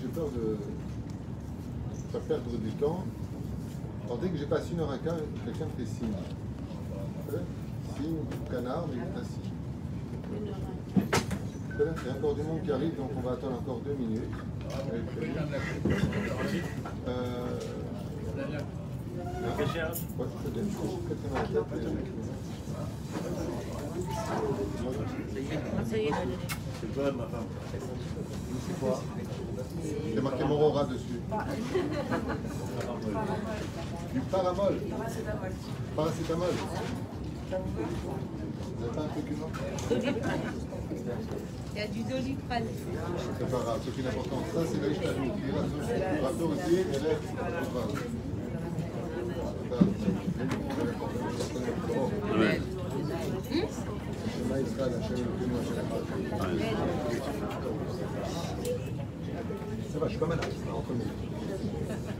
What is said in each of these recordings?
j'ai peur de faire perdre du temps. Dès que j'ai passé une heure à quart, quelqu'un fait signe. Signe, canard, mais ainsi. Voilà. Il y a encore du monde qui arrive, donc on va attendre encore deux minutes. Euh, Ouais, C'est toi, ma femme. C'est quoi Il y a marqué Morora dessus. Du paramol. Paracétamol. Vous n'avez pas un truc humain Il y a du doliprane. C'est pas grave, c'est une importance. Ça, c'est aussi, Hashem Echad. Ça va, je suis pas malade, entre nous.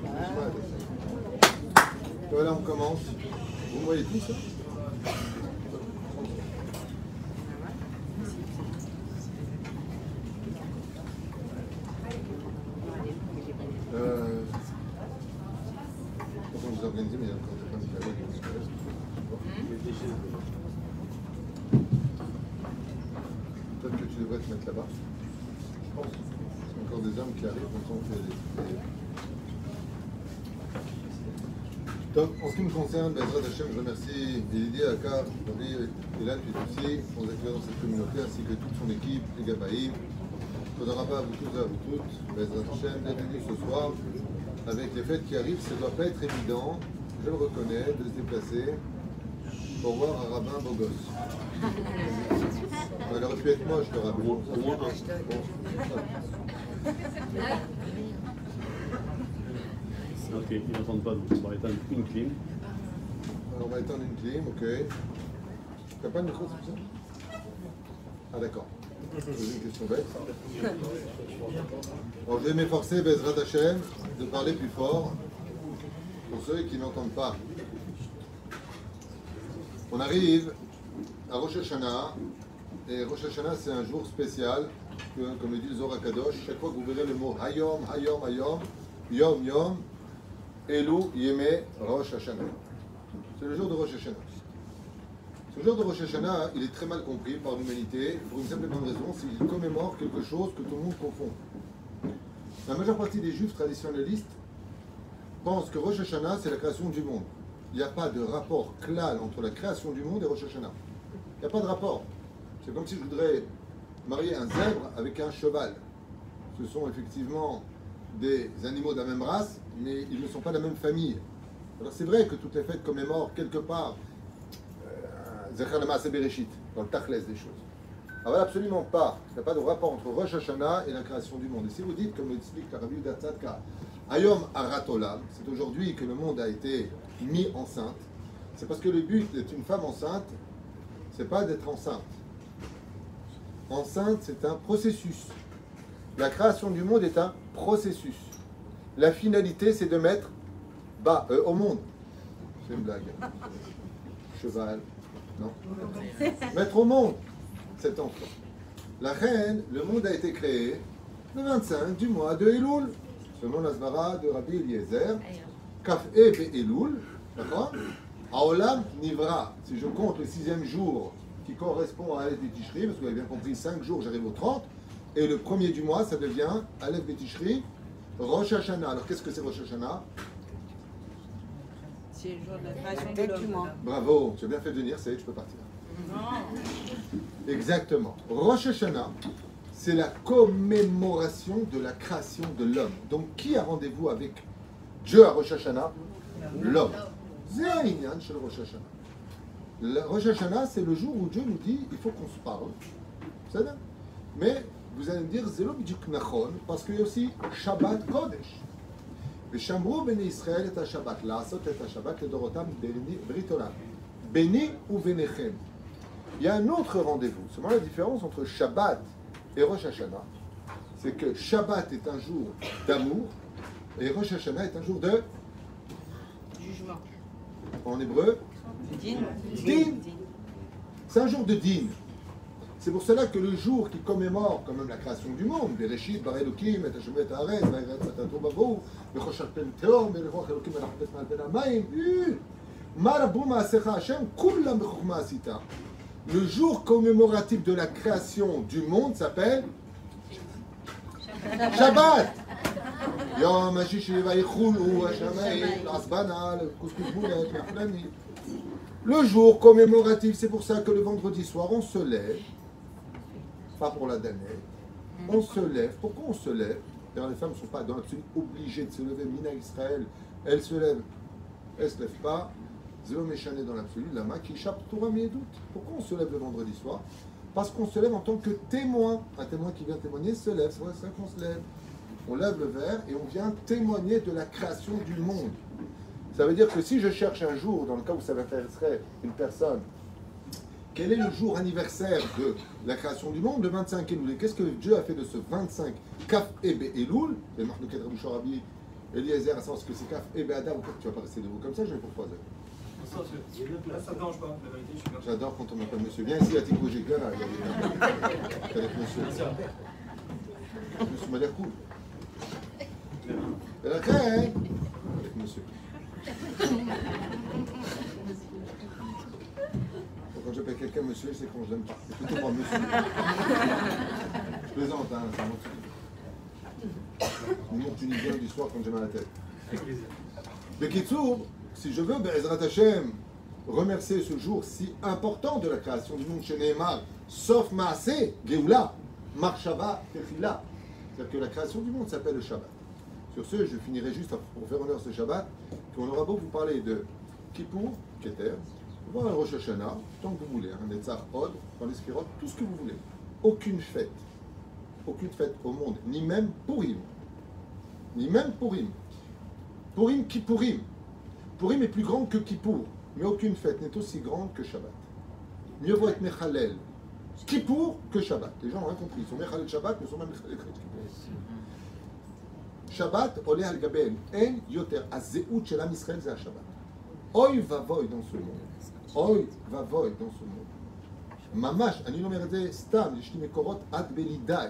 Je suis malade. Voilà, on commence. Vous voyez tout ça Euh, Comment vous organisez, mais il y a encore des femmes qui arrivent, donc c'est Peut-être que tu devrais te mettre là-bas. Je pense. Il y a encore des hommes qui arrivent, comme ça on fait des. des- Donc, en concerne, Bezrat Hashem, je remercie Elidie, Akar, David, Elan, Fitoussi, pour nous accueillir dans cette communauté, ainsi que toute son équipe, les Gabaïm. Pas à vous tous et à vous toutes, Bezrat Hashem, d'être venus ce soir. Avec les fêtes qui arrivent, ça ne doit pas être évident, je le reconnais, de se déplacer pour voir un rabbin beau gosse. Elle aurait pu être moche, le rabbin. Bon. Ok, ils n'entendent pas, donc on va éteindre une clim. Alors, on va éteindre une clim, ok. T'as pas de micro, c'est ça Ah d'accord. Je pose une question bête. Alors, je vais m'efforcer, Bezrat de parler plus fort pour ceux qui n'entendent pas. On arrive à Rosh Hashanah, et Rosh Hashanah c'est un jour spécial, que, comme le dit le Zohar Kadosh, chaque fois que vous verrez le mot Hayom, Hayom, Hayom, Yom, Yom, Elu, Yeme, Rosh Hashanah. C'est le jour de Rosh Hashanah. Ce jour de Rosh Hashanah, il est très mal compris par l'humanité pour une simple bonne raison, c'est qu'il commémore quelque chose que tout le monde confond. La majeure partie des juifs traditionnalistes pensent que Rosh Hashanah, c'est la création du monde. Il n'y a pas de rapport clair entre la création du monde et Rosh Hashanah. Il n'y a pas de rapport. C'est comme si je voudrais marier un zèbre avec un cheval. Ce sont effectivement des animaux de la même race, mais ils ne sont pas de la même famille. Alors c'est vrai que toutes les fêtes commémorent quelque part euh, Maaseh Bereshit, dans le Tachlès des choses. Alors absolument pas. Il n'y a pas de rapport entre Rosh Hashanah et la création du monde. Et si vous dites, comme l'explique la Rabbi Tzadka, Ayom Aratolam, c'est aujourd'hui que le monde a été mis enceinte, c'est parce que le but d'une femme enceinte, c'est pas d'être enceinte. Enceinte, c'est un processus. La création du monde est un processus. La finalité, c'est de mettre bas euh, au monde. C'est une blague. Cheval, non. Mettre au monde cet enfant. La reine, le monde a été créé le 25 du mois de Elul, selon la Zvara de Rabbi Eliezer. Kaf E Be Elul, d'accord? Aolam Nivra. Si je compte le sixième jour qui correspond à Aleph Betishri, parce que vous avez bien compris, 5 jours, j'arrive au 30, et le premier du mois, ça devient Aleph Betishri, Rosh Hashanah. Alors qu'est-ce que c'est Rosh Hashanah? C'est le jour de la création de l'homme. Bravo, tu as bien fait de venir, ça y est, tu peux partir. Exactement. Rosh Hashanah, c'est la commémoration de la création de l'homme. Donc, qui a rendez-vous avec Dieu à Rosh Hashanah? L'homme. C'est un inyan chez le Rosh Hashanah. Le Rosh Hashanah, c'est le jour où Dieu nous dit il faut qu'on se parle. C'est Mais vous allez me dire, Zélo Bidjuk Nachon, parce qu'il y a aussi Shabbat Kodesh. Béni Israël Shabbat, Shabbat, Dorotam Britola. Béni ou Vénéchem. Il y a un autre rendez-vous. Seulement la différence entre Shabbat et Rosh Hashanah, c'est que Shabbat est un jour d'amour et Rosh Hashanah est un jour de jugement. En hébreu, din. din. C'est un jour de din. C'est pour cela que le jour qui commémore quand même la création du monde, Bereshit, Et Ben. Le jour commémoratif de la création du monde s'appelle Shabbat. Le jour commémoratif, c'est pour ça que le vendredi soir, on se lève, pas pour la damnée, on se lève. Pourquoi on se lève? D'ailleurs, les femmes ne sont pas dans l'absolu obligées de se lever. Mina Israël, elles se lèvent, elles ne se lèvent pas. Zéro méchané dans l'absolu, la main qui échappe Torah doute. Pourquoi on se lève le vendredi soir? Parce qu'on se lève en tant que témoin. Un témoin qui vient témoigner se lève, c'est vrai, c'est ça qu'on se lève. On lève le verre et on vient témoigner de la création du monde. Ça veut dire que si je cherche un jour, dans le cas où ça m'intéresserait une personne, quel est le jour anniversaire de la création du monde Le 25 Elul? Et qu'est-ce que Dieu a fait de ce 25 Kaf Ebe Elul? Marque de Kedra Rabbi Eliezer, à savoir ce que c'est Kaf Ebe Adar, ou tu vas pas rester debout comme ça, je vais proposer. Ça ne pas, la vérité, je suis. J'adore quand on m'appelle monsieur. Viens ici à Tico, bien là. Avec monsieur. Monsieur m'a l'air cool. Et après, hein Avec monsieur. Quand j'appelle quelqu'un monsieur, c'est quand je l'aime pas. C'est plutôt pas monsieur. Je plaisante, hein, c'est tunisien. Mon tunisien du soir quand j'ai mal à la tête. Kitsour, si je veux, Bezrat Hashem, remercier ce jour si important de la création du monde chez Nehemar, sauf Maaseh, Geoula, Marshava, Tefila. C'est-à-dire que la création du monde s'appelle le Shabbat. Sur ce, je finirai juste pour faire honneur ce Shabbat, qu'on aura beau vous parler de Kippour, Keter, voir un Rosh Hashanah, tant que vous voulez, un Netzach Od, dans les tout ce que vous voulez. Aucune fête, aucune fête au monde, ni même Purim, ni même Purim. Purim, Kippourim. Purim est plus grand que Kippour, mais aucune fête n'est aussi grande que Shabbat. Mieux vaut être Mechalel Kippour que Shabbat. Les gens ont rien compris. Ils sont Mechalel Shabbat, mais ils sont même Mechalel Kippour. Shabbat, Olé al Gaben, En Yoter, Azéout Shel Am Israël, c'est Shabbat. Oy va voy dans ce monde. Oy va voy dans ce monde. Mamash, אני לא אומר את זה סתם, יש לי מקורות עד בלידאי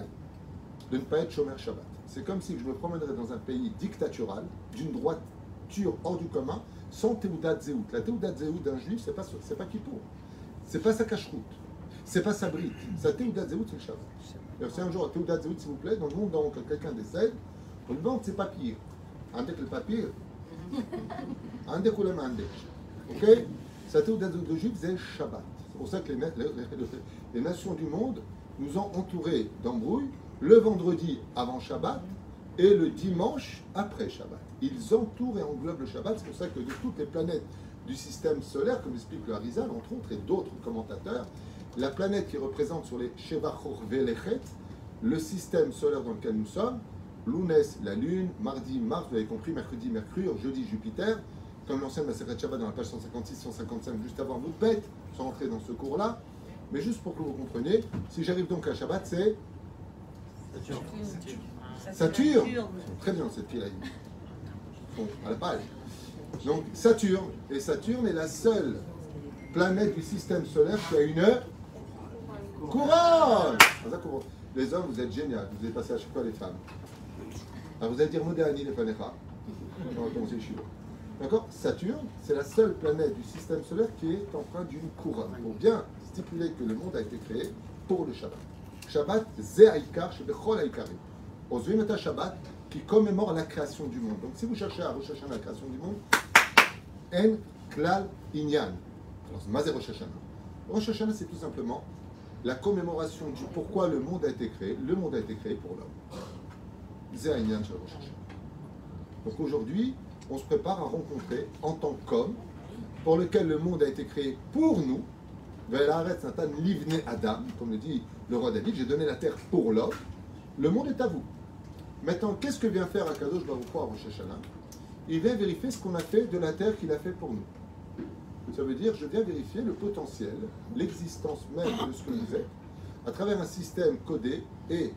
de ne pas être chômeur Shabbat. C'est comme si je me promènerais dans un pays dictatural, d'une droiture hors du commun, sans Teudat Zéout. La Teudat Zéout d'un juif, c'est pas, c'est pas Kippour. C'est pas sa cache-route. C'est pas sa brite. Sa Teudat Zéout, c'est le Shabbat. Alors, si un jour, Teudat Zéout, s'il vous plaît, dans le monde où quelqu'un décède, on lui demande ses papiers. Andek le papier. Andek ou le mandek. Ok Sa de juif, c'est Shabbat. C'est pour ça que les, nations du monde nous ont entourés d'embrouilles le vendredi avant Shabbat et le dimanche après Shabbat. Ils entourent et englobent le Shabbat. C'est pour ça que de toutes les planètes du système solaire, comme explique le Harizal, entre autres, et d'autres commentateurs, la planète qui représente sur les Shevachor Velechet, le système solaire dans lequel nous sommes, Lounès, la Lune, mardi, Mars, vous avez compris, mercredi, Mercure, jeudi, Jupiter, comme l'ancienne Maseret Shabbat dans la page 156-155, juste avant votre bête, sans entrer dans ce cours-là. Mais juste pour que vous compreniez, si j'arrive donc à Shabbat, c'est Saturne. Très bien cette fille-là. Bon, à la page. Donc Saturne. Et Saturne est la seule planète du système solaire qui a une couronne. Les hommes, vous êtes géniaux. Vous êtes passé à chaque fois les femmes. Alors vous allez dire Modéani les Panecha. On va commencer le D'accord Saturne, c'est la seule planète du système solaire qui est empreinte d'une couronne. Pour bien stipuler que le monde a été créé pour le Shabbat. Shabbat, Ze Aïkar, Shebechol Aïkarim. Ozuim et Shabbat, qui commémore la création du monde. Donc si vous cherchez à Hashanah la création du monde, En Klal Inyan. Alors c'est Mazé Rosh Hashanah. Rosh c'est tout simplement la commémoration du pourquoi le monde a été créé. Le monde a été créé pour l'homme. Ze Inyan Rosh Hashanah. Donc aujourd'hui, on se prépare à rencontrer en tant qu'homme, pour lequel le monde a été créé pour nous, Satan Livne Adam, comme le dit le roi David, j'ai donné la terre pour l'homme, le monde est à vous. Maintenant, qu'est-ce que vient faire Akadosh Baruch Hu à Rosh Il vient vérifier ce qu'on a fait de la terre qu'il a fait pour nous. Ça veut dire, je viens vérifier le potentiel, l'existence même de ce que vous êtes, à travers un système codé et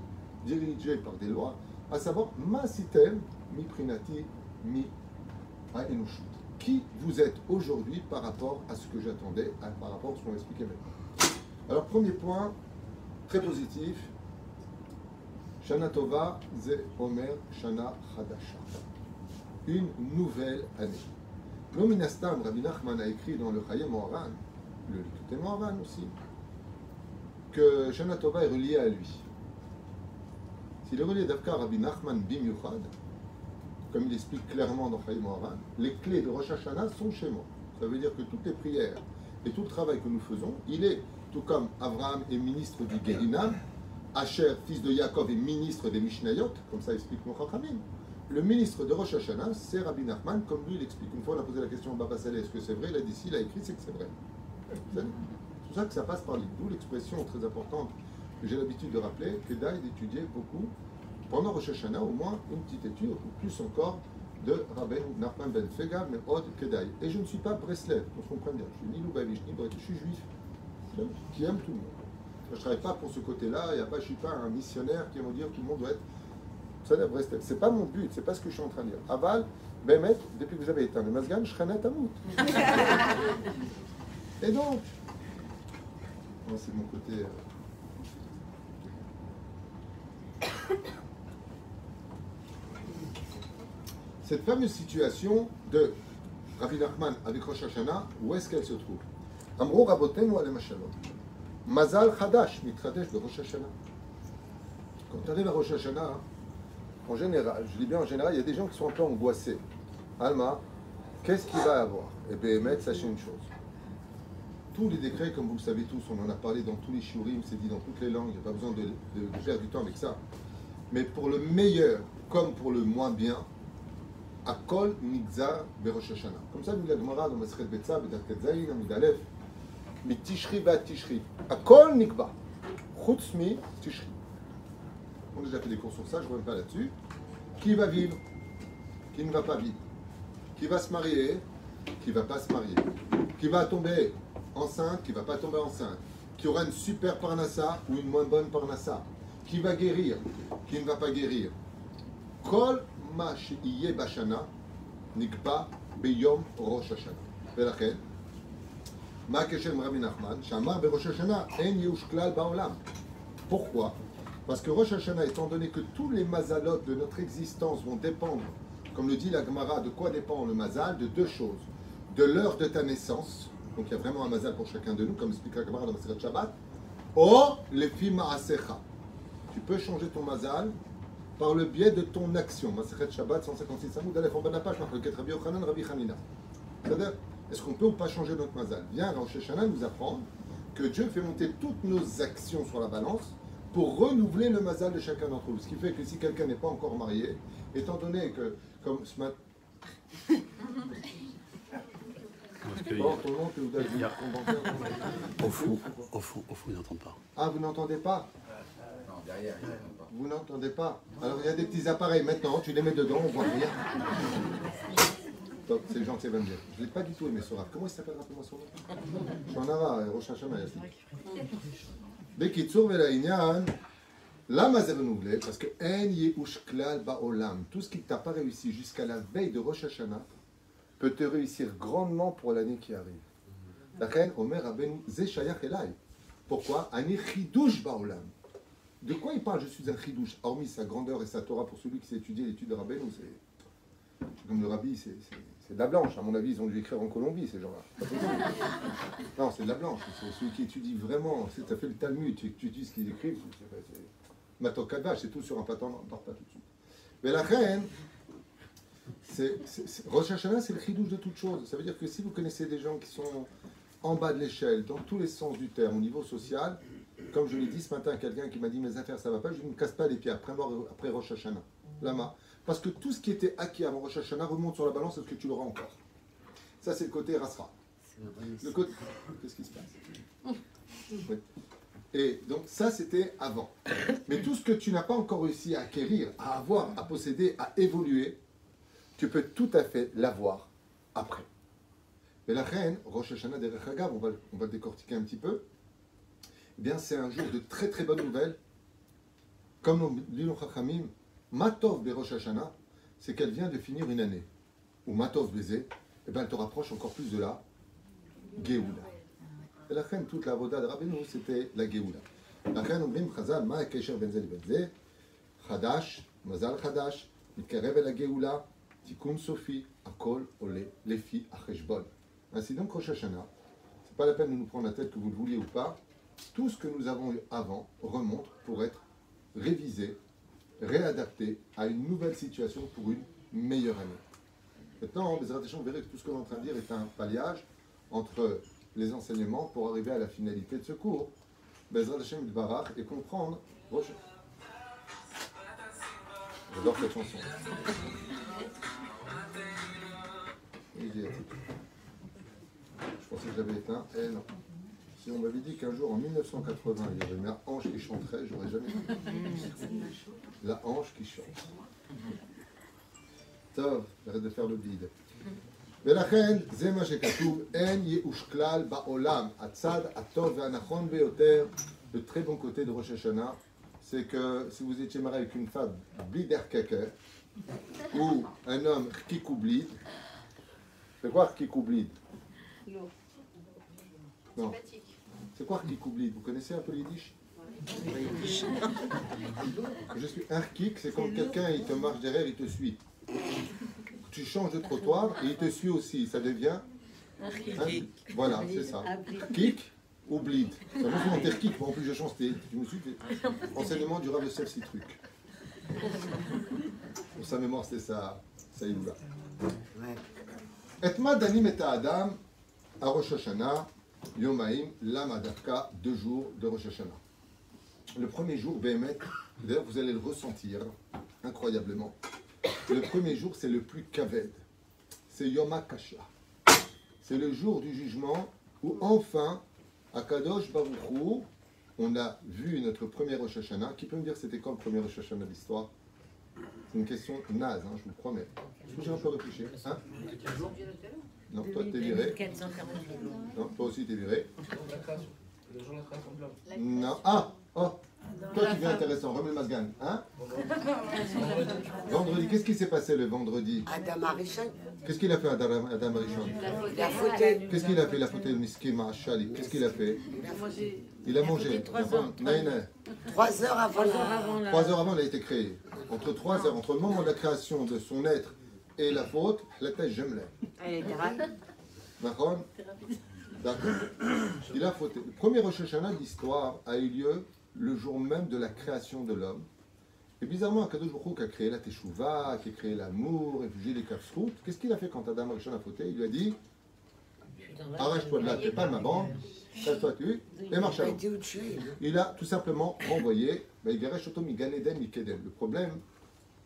dirigé par des lois, à savoir ma système, mi prinati, mi qui vous êtes aujourd'hui par rapport à ce que j'attendais, par rapport à ce qu'on expliquait maintenant. Alors, premier point, très positif. Shana Tova, Ze Omer Shana Hadasha. Une nouvelle année. Lominastam, Rabbi Nachman a écrit dans le Chayem Moharan, le Likutei Moharan aussi, que Shana Tova est relié à lui. S'il est relié d'Afka Rabbi Nachman Bimiuchad, comme il explique clairement dans Chayim Moharan, les clés de Rosh Hashanah sont chez moi. Ça veut dire que toutes les prières et tout le travail que nous faisons, il est, tout comme Abraham est ministre du Gehinam, Asher, fils de Yaakov, est ministre des Mishnayot, comme ça explique mon Chachamim. Le ministre de Rosh Hashanah, c'est Rabbi Nachman, comme lui il explique. Une fois on a posé la question à Baba Saleh, est-ce que c'est vrai? Il a dit si, il a écrit, c'est que c'est vrai. C'est ça que ça passe par lui. D'où l'expression très importante que j'ai l'habitude de rappeler, que d'aille d'étudier beaucoup, pendant Rosh Hashanah, au moins une petite étude, ou plus encore, de Rabbi Nachman ben Fega, mais Od Kedai. Et je ne suis pas Breslev, qu'on se comprenne bien. Je suis ni Lubavitch, ni Bret, je suis juif, qui aime tout le monde. Je ne travaille pas pour ce côté-là, il y a pas, je ne suis pas un missionnaire qui va dire que tout le monde doit être. Ça Breslev. Ce n'est pas mon but, c'est pas ce que je suis en train de dire. Aval, Bemet, depuis que vous avez éteint le Mazgan, je serai Amout. Et donc, c'est mon côté. euh, Cette fameuse situation de Rabbi Nachman avec Rosh Hashanah, où est-ce qu'elle se trouve? Amro Rabotenu alem. Mazal Chadash, mitradesh de Rosh Hashanah. Quand tu arrives à Rosh Hashanah, en général, je dis bien en général, il y a des gens qui sont un peu angoissés. Alma, qu'est-ce qu'il va avoir? Et bien, sachez une chose. Tous les décrets, comme vous le savez tous, on en a parlé dans tous les shurim, c'est dit dans toutes les langues, il n'y a pas besoin de, de, de perdre du temps avec ça. Mais pour le meilleur comme pour le moins bien, Akol Nigzar Berosh Hashanah. Comme ça, nous la Gemara dans Masret Betza, Bedarket Zayin, Amid Aleph, Mi Tishri va Tishri. Akol Nikba. Chutz mi Tishri. On a déjà fait des cours sur ça, je ne reviens pas là-dessus. Qui va vivre Qui ne va pas vivre Qui va se marier Qui ne va pas se marier Qui va tomber enceinte Qui ne va pas tomber enceinte Qui aura une super parnassa ou une moins bonne parnassa Qui va guérir Qui ne va pas guérir Kol מה שיהיה בשנה נקבע ביום ראש השנה. ולכן, מה הקשר עם רבי נחמן? שאמר בראש השנה אין ייאוש כלל בעולם. Pourquoi Parce que Rosh Hashanah, étant donné que tous les mazalot de notre existence vont dépendre, comme le dit la Gemara, de quoi dépend le mazal De deux choses. De l'heure de ta naissance, donc il y a vraiment un mazal pour chacun de nous, comme explique la Gemara dans Maseret Shabbat, ou les fima asecha. Tu peux changer ton mazal par le biais de ton action. Shabbat 156 Samoud Aleph en bas de la page, Rabbi Yochanan, Rabbi Hanina. C'est-à-dire, est-ce qu'on peut ou pas changer notre mazal? Viens, Rosh Hashanah nous apprendre que Dieu fait monter toutes nos actions sur la balance pour renouveler le mazal de chacun d'entre nous. Ce qui fait que si quelqu'un n'est pas encore marié, étant donné que, comme ce matin. Au fond, au fond, au fond, ils n'entendent pas. Ah, vous n'entendez pas? Non, derrière, Vous n'entendez pas Alors il y a des petits appareils maintenant, tu les mets dedans, on voit rien. Donc c'est me dire. Je ne l'ai pas du tout aimé ce. Comment il s'appelle, rappelez-moi son nom? Shonara, Rosh Hashanah, Yassi. Bekitsur Velaïnian, lama renouvelé Parce que En Yehush Klal Ba'olam, tout ce qui t'a pas réussi jusqu'à la veille de Rosh Hashanah, peut te réussir grandement pour l'année qui arrive. La reine Omer Rabbeinu, Ze Shayach Elai. Pourquoi? Ani Chidush Ba'olam. De quoi il parle Je suis un chidouche, hormis sa grandeur et sa Torah pour celui qui sait étudier l'étude de Rabbeinu, comme le rabbi, c'est de la blanche. À mon avis, ils ont dû écrire en Colombie, ces gens-là. Non, c'est de la blanche. C'est celui qui étudie vraiment. Tu as fait le Talmud, tu étudies ce qu'ils écrivent. c'est- c'est- tout sur un patin, on part pas tout de suite. Mais la reine, Rosh Hashanah, c'est le chidouche de toute chose. Ça veut dire que si vous connaissez des gens qui sont en bas de l'échelle, dans tous les sens du terme, au niveau social, comme je l'ai dit ce matin à quelqu'un qui m'a dit mes affaires ça va pas, je ne me casse pas les pieds après, mort- après Rosh Hashanah. Lama. Parce que tout ce qui était acquis avant Rosh Hashanah remonte sur la balance, est-ce que tu l'auras encore? Ça, c'est le côté Rasra. Le côté... Qu'est-ce qui se passe? Oui. Et donc, ça, c'était avant. Mais tout ce que tu n'as pas encore réussi à acquérir, à avoir, à posséder, à évoluer, tu peux tout à fait l'avoir après. Mais la reine, Rosh Hashanah on va, on va le décortiquer un petit peu, eh bien, c'est un jour de très très bonnes nouvelles. Comme nous dit le Chachamim, Matov be Rosh Hashanah, c'est qu'elle vient de finir une année. Ou Matov Beze, eh bien, elle te rapproche encore plus de la Géoula. Et la reine, toute la voda de Rabbeinu, c'était la Géoula. לכן אומרים חז"ל, מה הקשר בין זה לבין זה? חדש, מזל חדש, מתקרב אל הגאולה, תיקון סופי, הכל עולה לפי החשבון. Ainsi donc, Rosh Hashanah, c'est pas la peine de nous prendre la tête que vous le vouliez ou pas, tout ce que nous avons eu avant remonte pour être révisé, réadapté à une nouvelle situation pour une meilleure année. Maintenant, vous verrez que tout ce qu'on est en train de dire est un palliage entre les enseignements pour arriver à la finalité de ce cours, Bezrat Hashem Barach, et comprendre J'adore cette chanson. Je pensais que je l'avais éteint. Eh non. Si on m'avait dit qu'un jour en 1980 il y avait une hanche qui chanterait, j'aurais jamais cru. La hanche qui chante. טוב, j'arrête de faire le vide. ולכן זה מה שכתוב, אין ייאוש כלל בעולם. הצד הטוב והנכון ביותר, le très bon côté de Rosh Hashanah, c'est que si vous étiez marié avec une femme blider keke, ou un homme kikoublid, c'est quoi kikoublid Non. C'est quoi kikoublid Vous connaissez un peu l'yiddish Je suis un kik, c'est quand quelqu'un il te marche derrière, il te suit. Tu changes de trottoir et il te suit aussi, ça devient un Voilà, c'est ça. Kik ou bleed. C'est vraiment mon terre kick, moi en plus je change, tu me suis fait. Enseignement du Rav Yosef Citruc. Pour sa mémoire, c'était ça, ça il va. Etma Danim et Adam à Rosh Hashanah, Yomaim, Lama deux jours de Rosh Hashanah. Le premier jour, Behemet, d'ailleurs vous allez le ressentir incroyablement. Le premier jour, c'est le plus kaved. C'est Yom Kasha. C'est le jour du jugement où enfin, à Kadosh Baruchou, on a vu notre premier Rosh Hashanah. Qui peut me dire c'était quand le premier Rosh Hashanah de l'histoire? C'est une question naze, hein, je vous promets. Est-ce que j'ai un peu réfléchi hein? Non, toi t'es viré. Non, toi aussi t'es viré. Le. Non. Ah Oh Toi tu viens intéressant, remets le masgan. Hein? Vendredi, qu'est-ce qui s'est passé le vendredi? Adam Arishon, Qu'est-ce qu'il a fait Adam, Adam Arishon il a fauté. Qu'est-ce qu'il a fait, la faute de Miskin Ma'ashali Qu'est-ce qu'il a fait? Il a mangé. Trois heures avant. Trois heures avant, il a été créé. Entre trois heures, entre le moment de la création de son être et la faute, la tête j'aime D'accord D'accord. Il a fauté. Le premier Rosh Hashanah de l'histoire a eu lieu le jour même de la création de l'homme. Et bizarrement, Akadosh Baruch qui a créé la Teshuvah, qui a créé l'amour, réfugié les Kafsrout, qu'est-ce qu'il a fait quand Adam Rishon a fauté? Il lui a dit Arrache-toi de là, t'es pas ma bande, casse-toi tu et marche Il à. Il a tout simplement renvoyé bah. Le problème,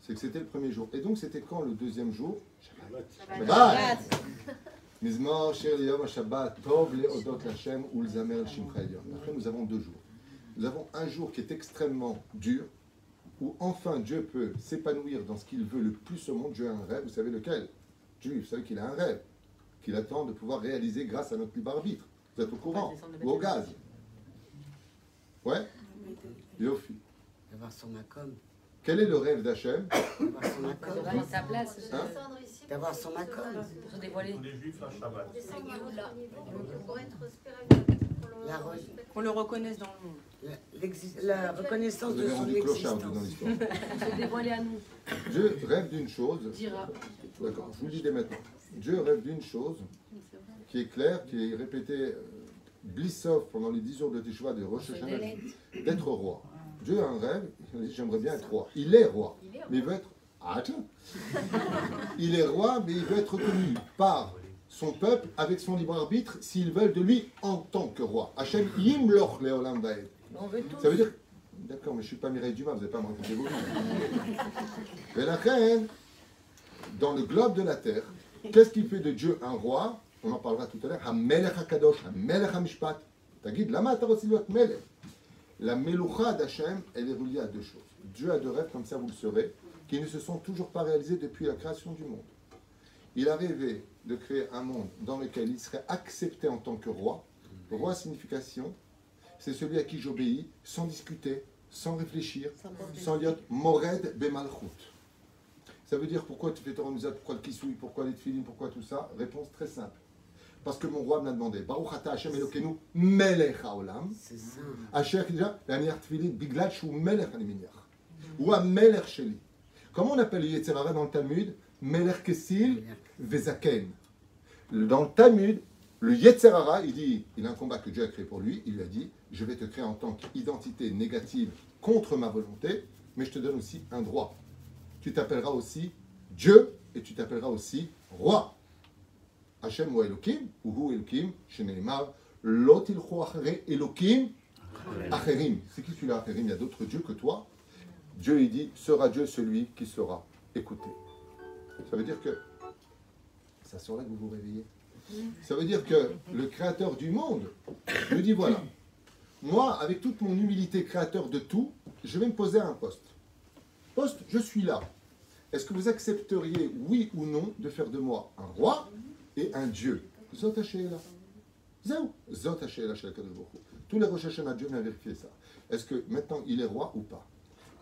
c'est que c'était le premier jour. Et donc, c'était quand le deuxième jour Shabbat. Mizmor Shir Yom Shabbat Tov Leodot Ulzamer. Après, nous avons deux jours. Nous avons un jour qui est extrêmement dur, où enfin Dieu peut s'épanouir dans ce qu'il veut le plus au monde. Dieu a un rêve, vous savez lequel? Dieu, vous savez qu'il a un rêve, qu'il attend de pouvoir réaliser grâce à notre libre arbitre. Vous êtes au courant Ou au gaz Ouais? Yofi. D'avoir son macom. Quel est le rêve d'Hachem D'avoir sa place, Hein D'avoir son macom. pour se dévoiler. Les juifs, la Shabbat. La, re- Qu'on le reconnaisse dans le monde. la- reconnaissance de son dans existence. l'histoire. Se dévoiler à nous. Dieu rêve d'une chose. D'accord, je vous le dis dès maintenant. Dieu rêve d'une chose qui est claire, qui est répétée euh, Blissov pendant les 10 jours de Teshuvah de Rosh Hashanah, d'être roi. Dieu a un rêve, il dit j'aimerais bien être roi. Il est roi, mais il veut être. Ah, attends. Il est roi, mais il veut être reconnu par son peuple avec son libre arbitre s'ils veulent de lui en tant que roi. Hachem yimloch. Ça veut dire. D'accord, mais je ne suis pas Mireille Dumas, vous n'allez pas me raconter vos Mais la reine, dans le globe de la terre, qu'est-ce qui fait de Dieu un roi? On en parlera tout à l'heure. Hamelech HaKadosh, Hamelech HaMishpat. Tagid, lama tarosiluat melech. La meloucha d'Hachem, elle est reliée à deux choses. Dieu a deux rêves, comme ça vous le saurez, qui ne se sont toujours pas réalisés depuis la création du monde. Il a rêvé de créer un monde dans lequel il serait accepté en tant que roi. Roi signification, c'est celui à qui j'obéis sans discuter, sans réfléchir, sans dire Mored Bemalchut. Ça veut dire pourquoi tu fais Muzat, pourquoi le Kisui, pourquoi les Tfilin, pourquoi tout ça? Réponse très simple parce que mon roi me l'a demandé. Baruch Hashem Elokenu melech haolam. Asher ah, kidja melech. Ou sheli. Comment on appelle Yetzirara dans le Talmud? Melech kesil vezaken. Dans le Talmud, le Yetzirara, il dit, il a un combat que Dieu a créé pour lui, il lui a dit, je vais te créer en tant qu'identité négative contre ma volonté, mais je te donne aussi un droit. Tu t'appelleras aussi Dieu et tu t'appelleras aussi roi. Hashem ou Elohim, ou Hu Elohim, Sheneimar, Lo tilchu achere Elohim, Acherim. C'est qui celui-là, Acherim? Il y a d'autres dieux que toi. Dieu, il dit, sera Dieu celui qui sera écouté. Ça veut dire que, c'est à ce là que vous vous réveillez. Ça veut dire que le créateur du monde me dit, voilà, moi, avec toute mon humilité créateur de tout, je vais me poser à un poste. Poste, je suis là. Est-ce que vous accepteriez, oui ou non, de faire de moi un roi? Et un Dieu Zot Hashéla. Zot Hashéla chez. Tous les Rosh Hashanah, Dieu vient vérifier ça. Est-ce que maintenant il est roi ou pas?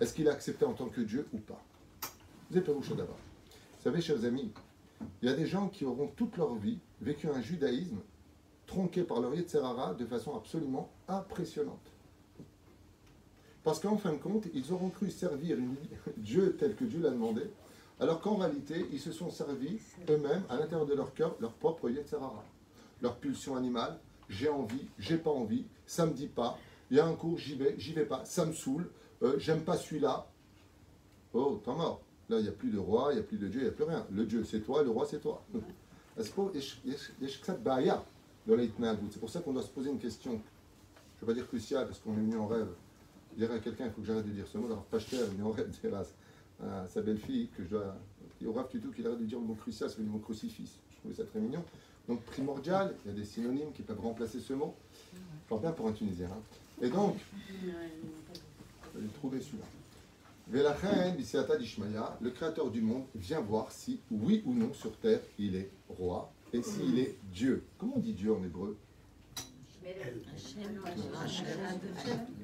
Est-ce qu'il est accepté en tant que Dieu ou pas? Vous d'abord. Vous savez, chers amis, il y a des gens qui auront toute leur vie vécu un judaïsme tronqué par leur Yetzerara de façon absolument impressionnante. Parce qu'en fin de compte, ils auront cru servir une- Dieu tel que Dieu l'a demandé, alors qu'en réalité, ils se sont servis eux-mêmes, à l'intérieur de leur cœur, leur propre Yetzerara. Leur pulsion animale, j'ai envie, j'ai pas envie, ça me dit pas, il y a un cours, j'y vais, j'y vais pas, ça me saoule, euh, j'aime pas celui-là. Oh, t'es mort. Là, il n'y a plus de roi, il n'y a plus de Dieu, il n'y a plus rien. Le Dieu, c'est toi, le roi, c'est toi. C'est pour ça qu'on doit se poser une question. Je ne vais pas dire cruciale, parce qu'on est venu en rêve. Je à quelqu'un, il faut que j'arrête de dire ce mot, alors pas cher, mais en rêve, des races à sa belle-fille que je dois. Au rêve, tout qu'il arrête de dire le mot crucial, c'est le mot crucifix. Je trouvais ça très mignon. Donc primordial, il y a des synonymes qui peuvent remplacer ce mot. Fort bien pour un Tunisien. hein. Et donc, je vais le trouver celui-là. Le créateur du monde, vient voir si, oui ou non, sur terre, il est roi et s'il est Dieu. Comment on dit Dieu en hébreu?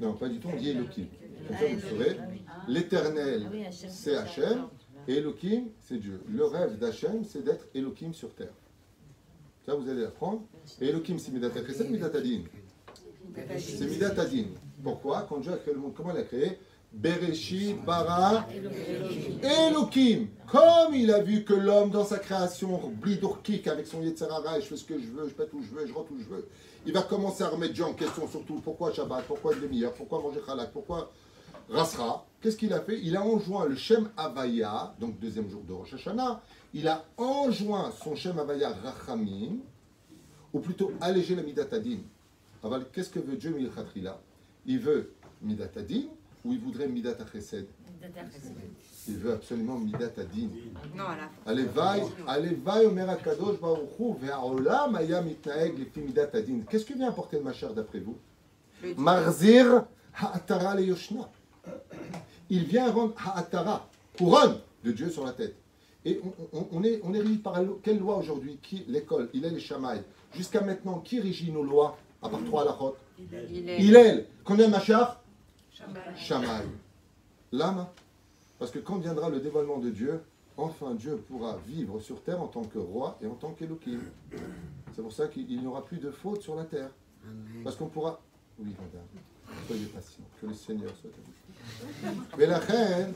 Non, pas du tout, on dit Elohim. Comme ça, vous saurez. L'éternel, c'est Hachem, et Elohim, c'est Dieu. Le rêve d'Hachem, c'est d'être Elohim sur terre. Ça, vous allez apprendre. Et Elohim, c'est Midat Chesed, Midat Adin. C'est Midat Adin. Pourquoi? Quand Dieu a créé le monde, comment il a créé? Bereshit, Bara, Elohim. Comme il a vu que l'homme, dans sa création, blidourkik avec son Yetzerara, et je fais ce que je veux, je pète où je veux, je rentre où je veux, il va commencer à remettre Dieu en question, surtout pourquoi Shabbat, pourquoi une demi-heure, pourquoi manger Chalak, pourquoi Rasra, qu'est-ce qu'il a fait? Il a enjoint le Shem Avaya, donc deuxième jour de Rosh Hashanah, il a enjoint son Shem Avaya Rachamim, ou plutôt alléger la Midatadin. Qu'est-ce que veut Dieu Milchatrila Il veut Midatadin ou il voudrait Midat Chesed Il veut absolument Midat Adin. Non, à la. Allez, vaille, Omer Akadosh, Baruchou, Ve'aolam, Aya Mitnaeg, Lefi Qu'est-ce que vient apporter le Machar d'après vous? Marzir, Ha'atara le Yoshna. Il vient rendre ha'atara, couronne de Dieu sur la tête. Et on, on- on est, on est régi par quelle loi aujourd'hui? Qui L'école, il est les chamaï. Jusqu'à maintenant, qui régit nos lois À part trois halachot Il est. Combien de Machar Shamaï. Lama. Parce que quand viendra le dévoilement de Dieu, enfin Dieu pourra vivre sur terre en tant que roi et en tant qu'Elohim. C'est pour ça qu'il n'y aura plus de faute sur la terre. Parce qu'on pourra. Oui, madame. Soyez patient. Que le Seigneur soit à vous. Mais la reine,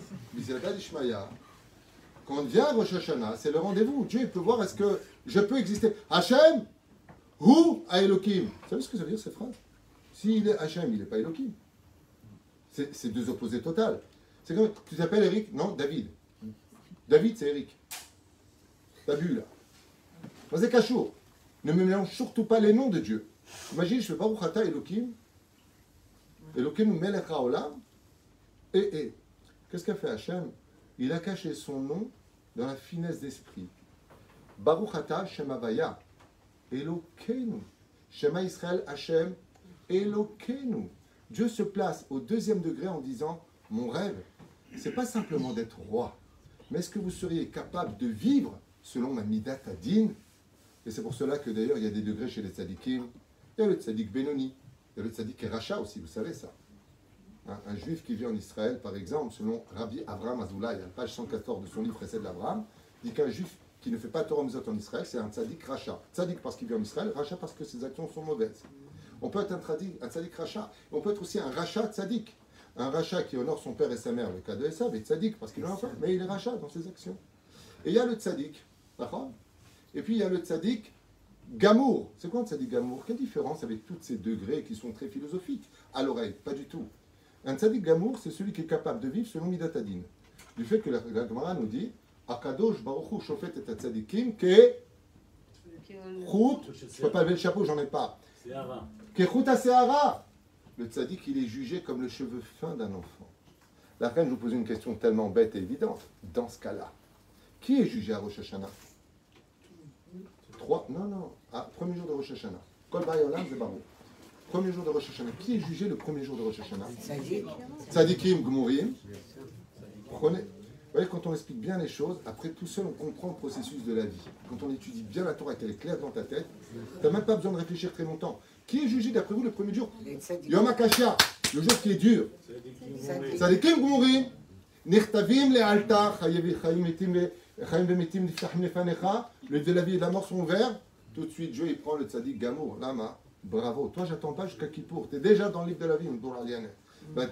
quand vient Rosh Hashanah, c'est le rendez-vous. Dieu peut voir est-ce que je peux exister. Hachem, ou à Elohim? Vous savez ce que ça veut dire cette phrase? S'il est Hachem, il n'est pas Elohim. C'est deux opposés totales. C'est comme, tu t'appelles Eric? Non, David. David, c'est Eric. T'as vu là c'est Kachour. Ne me mélange surtout pas les noms de Dieu. Imagine, je fais Baruch Ata Elohim. Elohim Melech HaOlam. Et, et, qu'est-ce qu'a fait Hachem? Il a caché son nom dans la finesse d'esprit. Baruch Ata Shem Havaya. Elokeinu. Shema Israël Hachem. Elokeinu. Dieu se place au deuxième degré en disant Mon rêve, c'est pas simplement d'être roi, mais est-ce que vous seriez capable de vivre selon ma midat adin Et c'est pour cela que d'ailleurs il y a des degrés chez les tzadikim. Il y a le tzadik Benoni, il y a le tzadik Racha aussi, vous savez ça. Un, juif qui vit en Israël, par exemple, selon Rabbi Avraham Azoulay, à la page 114 de son livre Précède l'Abraham, dit qu'un juif qui ne fait pas Torah en Israël, c'est un tzaddik racha. Tzaddik parce qu'il vit en Israël, racha parce que ses actions sont mauvaises. On peut être un tzaddik, un tzaddik on peut être aussi un racha tzaddik. Un racha qui honore son père et sa mère, le cas de Esav, est tzaddik parce qu'il a fait, mais il est racha dans ses actions. Et il y a le tzaddik, d'accord? Et puis il y a le tzaddik gamour. C'est quoi un tzaddik gamour? Quelle différence avec tous ces degrés qui sont très philosophiques? À l'oreille, pas du tout. Un tzaddik gamour, c'est celui qui est capable de vivre selon Midatadin. Du fait que la, la Gemara nous dit Akadosh Baruch Hu Shofet et tzadikim ke chut. Je peux pas lever le chapeau, j'en ai pas. Ke chut aseara. Le tzaddik, il est jugé comme le cheveu fin d'un enfant. La reine, je vous pose une question tellement bête et évidente. Dans ce cas-là, qui est jugé à Rosh Hashanah? Trois Non, non. Ah, premier jour de Rosh Hashanah. Kol Bayolam, c'est Baruch premier jour de Rosh Hashanah. Qui est jugé le premier jour de Rosh Hashanah? Tzadikim, Gmourim. Prenez. Vous voyez, quand on explique bien les choses, après tout seul, on comprend le processus de la vie. Quand on étudie bien la Torah, qu'elle est claire dans ta tête, tu n'as même pas besoin de réfléchir très longtemps. Qui est jugé d'après vous le premier jour? Yomakasha, le jour qui est dur. Tzadikim, Gmourim. Nirtavim le altar, le de la vie et de la mort sont ouverts. Tout de suite, Dieu il prend le tzadik Gamo, Lama. Bravo. Toi, j'attends pas jusqu'à Kippour. Tu es déjà dans le livre de la vie, Ndour Aliane. Mm. Bah,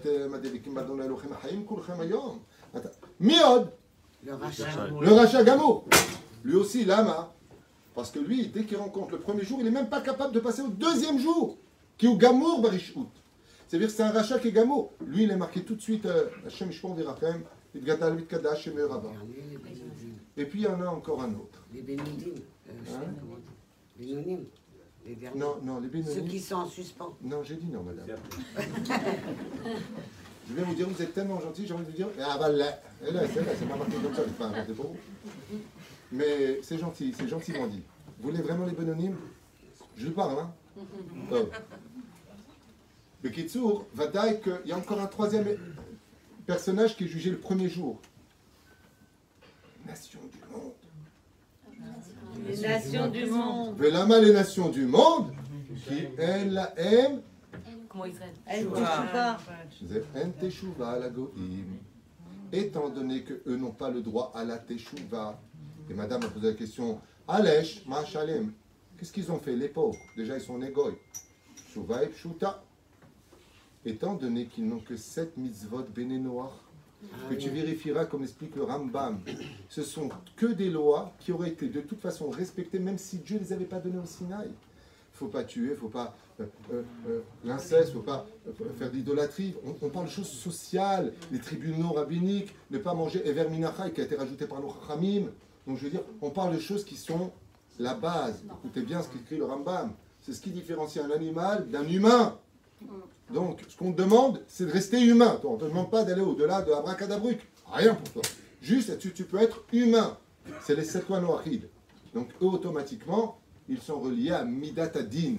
Miod Le rachat Gamo Lui aussi, Lama. Parce que lui, dès qu'il rencontre le premier jour, il n'est même pas capable de passer au deuxième jour, qui est au Gamour Barishout. C'est-à-dire que c'est un rachat qui est Gamour. Lui, il est marqué tout de suite, euh, Et puis il y en a encore un autre. Les les derniers. Non, non, les Ceux Bénonim. qui sont en suspens. Non, j'ai dit non, madame. Je vais vous dire, vous êtes tellement gentil, j'ai envie de vous dire, ah bah là, et là, c'est là, c'est pas marqué comme ça, je ne pas inventé pour vous. Mais c'est gentil, c'est gentiment dit. Vous voulez vraiment les Bénonymes Je lui parle, hein oh. Bekitsour, Vadaï, qu'il y a encore un troisième personnage qui est jugé le premier jour. Nation du. Les nations du monde. Velama les nations du monde, qui elles la aiment, Comment Israël. En teshuva la goïm. Étant donné que eux n'ont pas le droit à la teshuva. Et madame a posé la question, Alesh, Machalem, qu'est-ce qu'ils ont fait les pauvres? Déjà ils sont négoï. Shuva et pshuta. Étant donné qu'ils n'ont que sept mitzvot bénénoir, que tu vérifieras comme explique le Rambam, ce sont que des lois qui auraient été de toute façon respectées même si Dieu ne les avait pas données au Sinaï. faut pas tuer, faut pas euh, euh, euh, l'inceste, faut pas euh, faire de l'idolâtrie. On, on parle de choses sociales, les tribunaux rabbiniques, ne pas manger Ever Minachai qui a été rajouté par nos Chachamim. Donc je veux dire, on parle de choses qui sont la base. Écoutez bien ce qu'écrit le Rambam. C'est ce qui différencie un animal d'un humain. Donc, ce qu'on te demande, c'est de rester humain. On ne te demande pas d'aller au-delà de Abracadabruc. Rien pour toi. Juste, tu, tu peux être humain? C'est les sept lois noachides. Donc, eux, automatiquement, ils sont reliés à Midat Adin.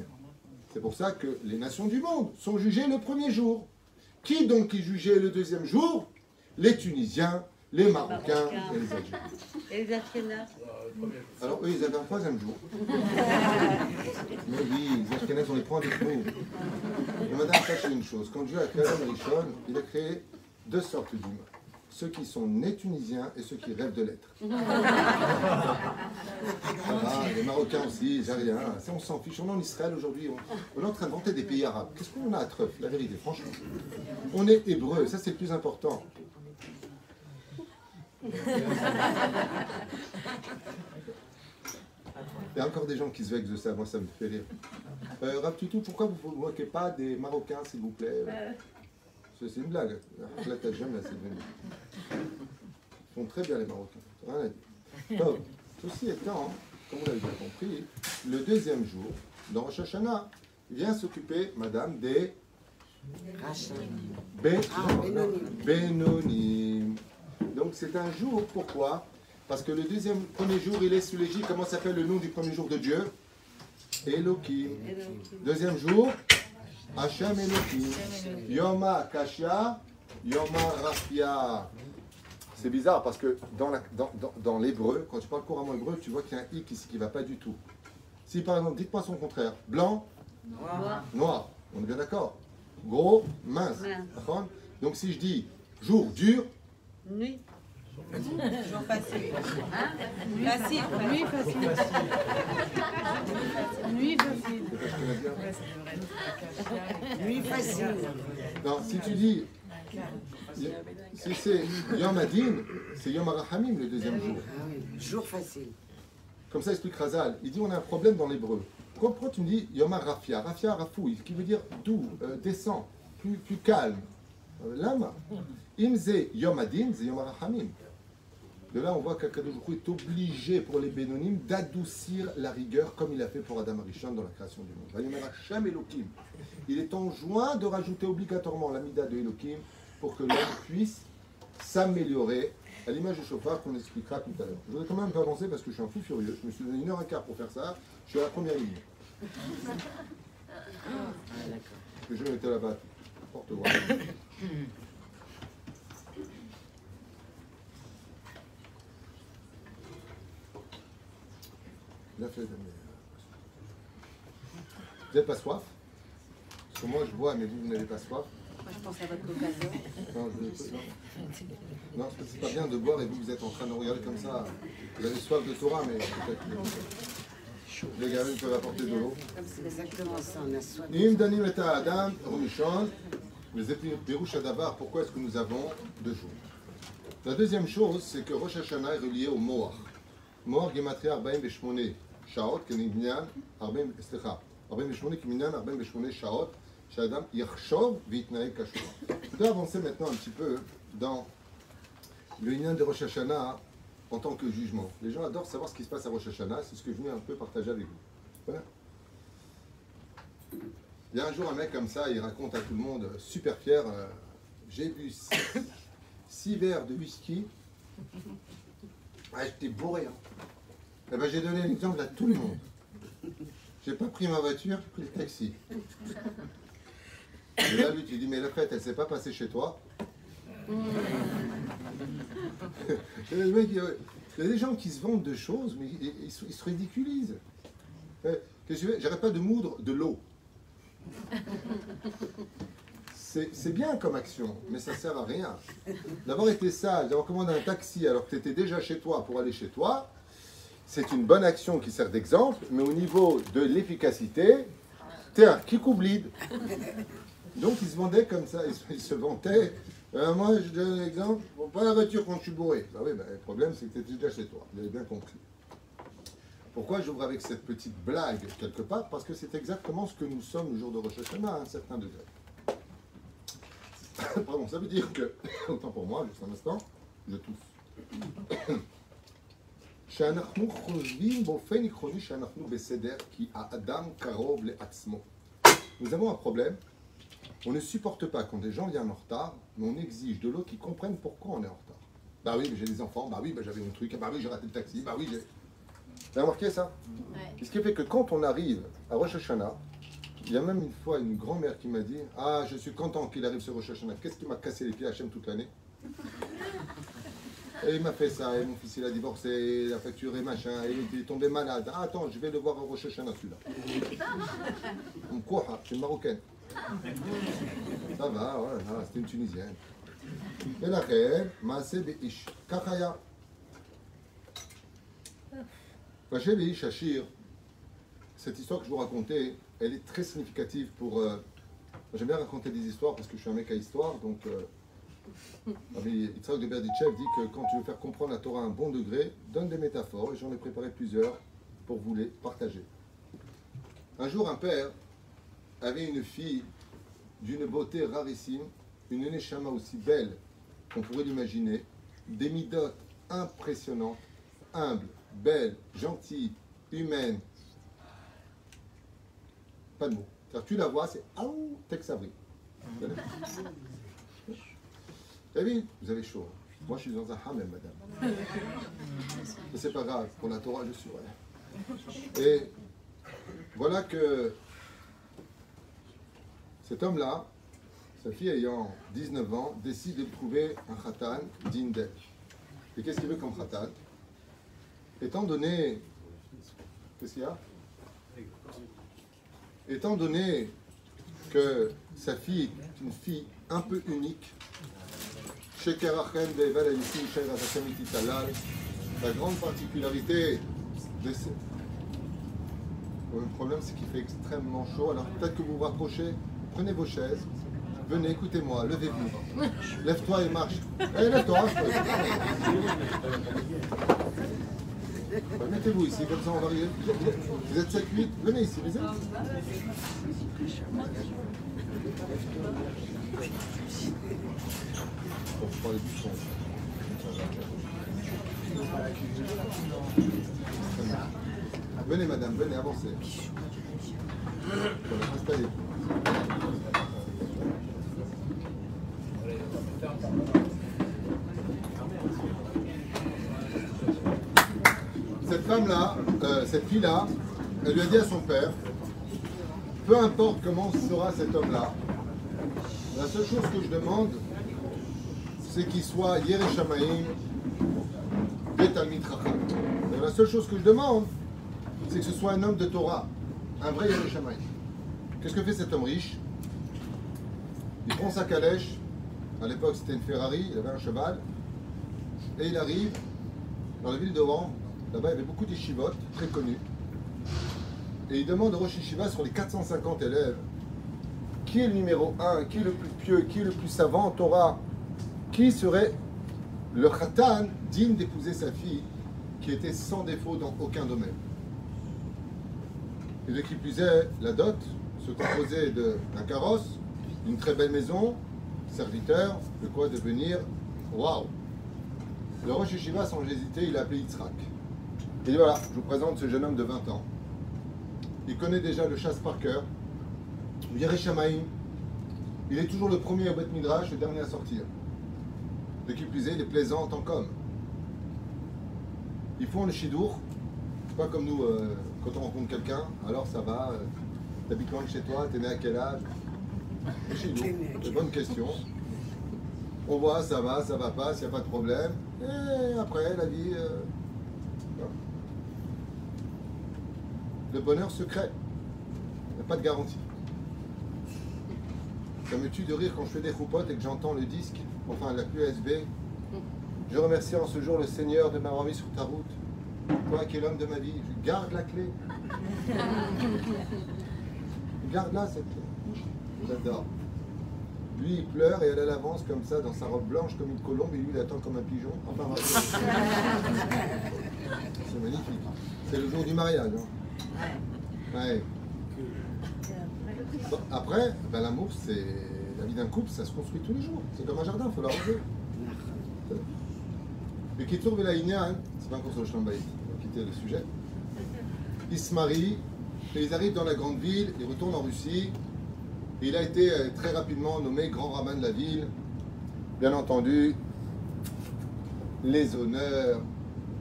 C'est pour ça que les nations du monde sont jugées le premier jour. Qui donc est jugé le deuxième jour? Les Tunisiens, les Marocains et les Algériens. Et les Ashkénazes Alors, eux, ils avaient un troisième jour. Mais oui, les Ashkénazes, on les prend avec nous. Mais madame, sachez une chose. Quand Dieu a créé l'homme Rishon, il a créé deux sortes d'humains. Ceux qui sont nés tunisiens et ceux qui rêvent de l'être. Ah, les Marocains aussi, les Algériens, on s'en fiche. On est en Israël aujourd'hui, on, on est en train d'inventer des pays arabes. Qu'est-ce qu'on a à Treuf, la vérité, franchement? On est hébreu, ça c'est le plus important. Il y a encore des gens qui se vexent de ça, moi ça me fait rire. Euh, pourquoi vous ne vous moquez pas des Marocains, s'il vous plaît? C'est c'est une blague. Là, t'as jamais, là, c'est devenu. Ils font très bien les Marocains, rien à dire. Donc, ceci étant, comme vous l'avez bien compris, le deuxième jour, dans Rosh Hashanah, vient s'occuper, madame, des Rachat. Bé- Ah. Bénonim. Donc c'est un jour, pourquoi? Parce que le deuxième, premier jour, il est sous l'égide, comment s'appelle le nom du premier jour de Dieu? Elohim. Deuxième jour, Hachem Elohim. Yoma Kashia, Yoma Rafia. C'est bizarre parce que dans, la- dans, dans- dans l'hébreu, quand tu parles couramment hébreu, tu vois qu'il y a un hic ici qui ne va pas du tout. Si par exemple, dites-moi son contraire, blanc, Noir. noir, on est bien d'accord Gros, mince. Mince. Donc si je dis jour dur, Nuit. Toujours facile. Hein? Facile. Nuit facile. Nuit facile. Nuit facile. Non, si tu dis, si c'est Yom Adin, c'est Yom Arahamim le deuxième jour. Ah oui, jour facile. Comme ça explique Razal. Il dit on a un problème dans l'hébreu. Pourquoi, tu me dis Yom Rafia Rafia, rafouille, qui veut dire doux, euh, descend, plus, plus calme. Euh, Lama. Imze Yom Adin, c'est Yom Arahamim. De là, on voit qu'Akadosh est obligé pour les Bénonim d'adoucir la rigueur comme il a fait pour Adam Arishon dans la création du monde. Il est enjoint de rajouter obligatoirement l'amida de Elohim pour que l'homme puisse s'améliorer à l'image du chauffard qu'on expliquera tout à l'heure. Je voudrais quand même avancer parce que je suis un fou furieux. Je me suis donné une heure et quart pour faire ça. Je suis à la première ligne. Que je m'étais là-bas. Porte Bien fait, Damien. Vous n'avez pas soif? Parce que moi je bois, mais vous, vous n'avez pas soif. Moi, je pense à votre occasion. Non, je- non. Parce que c'est pas bien de boire et vous, vous êtes en train de regarder comme ça. Vous avez soif de Torah, mais peut-être que les gamins peuvent apporter de l'eau. C'est exactement ça, on a soif. Im danim et Adam, Romishon, les Pérouche Adavar, pourquoi est-ce que nous avons deux jours? La deuxième chose, c'est que Rosh Hashanah est relié au Moar. Moar, Gematria, Arbaim Beshmone, Je dois avancer maintenant un petit peu dans le lien de Rosh en tant que jugement. Les gens adorent savoir ce qui se passe à Rosh Hashanah, c'est ce que je viens un peu partager avec vous. Voilà. Il y a un jour un mec comme ça, il raconte à tout le monde, euh, super fier, euh, j'ai bu six, six verres de whisky, ah, j'étais bourré. hein. Eh ben, j'ai donné l'exemple à tout le monde. J'ai pas pris ma voiture, j'ai pris le taxi. Et là, lui, tu dis, mais la fête, elle s'est pas passée chez toi. Il y a des gens qui se vendent de choses, mais ils, se- ridiculisent. Qu'est-ce que je fais J'arrête pas de moudre de l'eau. C'est c'est bien comme action, mais ça sert à rien. D'avoir été sage, d'avoir commandé un taxi alors que tu étais déjà chez toi pour aller chez toi, c'est une bonne action qui sert d'exemple, mais au niveau de l'efficacité, t'es un kikoublide. Donc ils se vendaient comme ça, ils se, vantaient. Euh, moi, je donne un exemple, bon, pas la voiture quand je suis bourré. Bah oui, bah, le problème c'est que tu déjà chez toi, vous avez bien compris. Pourquoi j'ouvre avec cette petite blague quelque part Parce que c'est exactement ce que nous sommes le jour de Rosh Hashanah à un certain degré. Pardon, ça veut dire que, autant pour moi, juste un instant, je tousse. שאנחנו חושבים באופן עקרוני שאנחנו בסדר, כי האדם קרוב לעצמו. Nous avons un problème. On ne supporte pas quand des gens viennent en retard, mais on exige de l'autre qu'ils comprennent pourquoi on est en retard. Bah oui, mais j'ai des enfants, bah oui, bah j'avais mon truc, bah oui, j'ai raté le taxi, bah oui, j'ai. Vous avez remarqué ça Ouais. Ce qui fait que quand on arrive à Rosh Hashanah, il y a même une fois une grand-mère qui m'a dit Ah, je suis content qu'il arrive sur Rosh Hashanah. Qu'est-ce qui m'a cassé les pieds Hachem toute l'année Et il m'a fait ça, et mon fils il a divorcé, il a facturé machin, et il est tombé malade. Ah, attends, je vais le voir à Rosh Hashanah celui-là. Mkouha, c'est une marocaine. Ça va, voilà, c'était une tunisienne. Et la reine, Maaseh Beish, Kachaya. Rachel et Shachir, cette histoire que je vous racontais, elle est très significative pour. euh, J'aime bien raconter des histoires parce que je suis un mec à histoire, donc. Euh, Rabbi Yitzhak de Berditchev dit que quand tu veux faire comprendre la Torah à un bon degré, donne des métaphores, et j'en ai préparé plusieurs pour vous les partager. Un jour, un père avait une fille d'une beauté rarissime, une neshama aussi belle qu'on pourrait l'imaginer, des midotes impressionnantes, humble, belle, gentille, humaine. Pas de mots. C'est-à-dire, tu la vois, c'est Aou, Tex David, vous avez chaud. hein. Moi, je suis dans un hamel, madame. Mais c'est pas grave, pour la Torah, je suis vrai. Et voilà que cet homme-là, sa fille ayant 19 ans, décide de trouver un khatan digne d'elle. Et qu'est-ce qu'il veut comme khatan? Étant donné. Qu'est-ce qu'il y a? Étant donné que sa fille est une fille un peu unique, La grande particularité de ce... Le problème, c'est qu'il fait extrêmement chaud. Alors peut-être que vous vous rapprochez, prenez vos chaises, venez, écoutez-moi, levez-vous. Lève-toi et marche. Eh, lève-toi. Bah, Mettez-vous ici, comme ça on va arriver. Vous êtes 7-8, venez ici, les amis. Très bien. Venez madame, venez, avancez. Cette femme-là, euh, cette fille-là, elle lui a dit à son père, peu importe comment sera cet homme-là, la seule chose que je demande, c'est qu'il soit Yereshamaïm Betalmid Chacham. Et La seule chose que je demande, c'est que ce soit un homme de Torah, un vrai Yereshamaïm. Qu'est-ce que fait cet homme riche? Il prend sa calèche, à l'époque c'était une Ferrari, il avait un cheval, et il arrive dans la ville de Rouen, là-bas il y avait beaucoup d'Ishivot, très connus, et il demande au Rosh Yeshiva sur les 450 élèves, qui est le numéro 1, qui est le plus pieux, qui est le plus savant en Torah, qui serait le khatan digne d'épouser sa fille, qui était sans défaut dans aucun domaine? Et de qui plus est, la dot se composait d'un carrosse, d'une très belle maison, serviteur, de quoi devenir waouh. Le Rosh Yeshiva, sans hésiter, il a appelé Yitzhak. Dit voilà, je vous présente ce jeune homme de 20 ans. Il connaît déjà le chasse par cœur, Yereshamaïm. Il est toujours le premier au Bet Midrash, le dernier à sortir. De qui plus est, il est plaisant en tant qu'homme. Ils font le shidour, c'est pas comme nous, euh, quand on rencontre quelqu'un, alors ça va, euh, t'habites loin de chez toi, t'es né à quel âge? Le quel c'est bonne question. On voit, ça va, ça va pas, s'il n'y a pas de problème. Et après, la vie. euh. Le bonheur secret. Il n'y a pas de garantie. Ça me tue de rire quand je fais des roupotes et que j'entends le disque, enfin la USB. Je remercie en ce jour le Seigneur de m'avoir mis sur ta route. Toi qui es l'homme de ma vie, je garde la clé. Garde-la cette clé. J'adore. Lui, il pleure et elle, elle avance comme ça dans sa robe blanche comme une colombe et lui, il attend comme un pigeon. Enfin. C'est magnifique. C'est le jour du mariage. hein. Ouais. Après, ben, l'amour, c'est la vie d'un couple, ça se construit tous les jours. C'est comme un jardin, il faut l'arroser. Trouve la Inyan, c'est pas encore sur le Shambaï, on va quitter le sujet. Ils se marient, et ils arrivent dans la grande ville, ils retournent en Russie. Et il a été euh, très rapidement nommé grand rabbin de la ville. Bien entendu, les honneurs,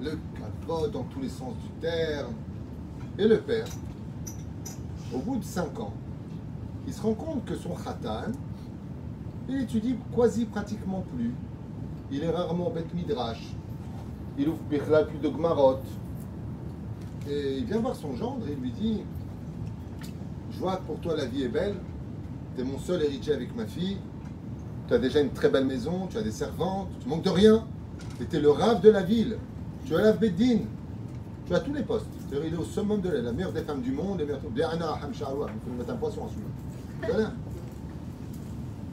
le capote dans tous les sens du terme. Et le père, au bout de cinq ans, il se rend compte que son khatan, il étudie quasi pratiquement plus. Il est rarement Beth Midrash. Il ouvre Birla plus de Gmarot. Et il vient voir son gendre et il lui dit Je vois que pour toi la vie est belle. Tu es mon seul héritier avec ma fille. Tu as déjà une très belle maison, tu as des servantes, tu manques de rien. Tu étais le rave de la ville. Tu as la Beddin. Tu as tous les postes. Il est au summum de la, meilleure des femmes du monde. Et meilleure- Bi'ana, Hamshawa. Il faut lui mettre un poisson en dessous.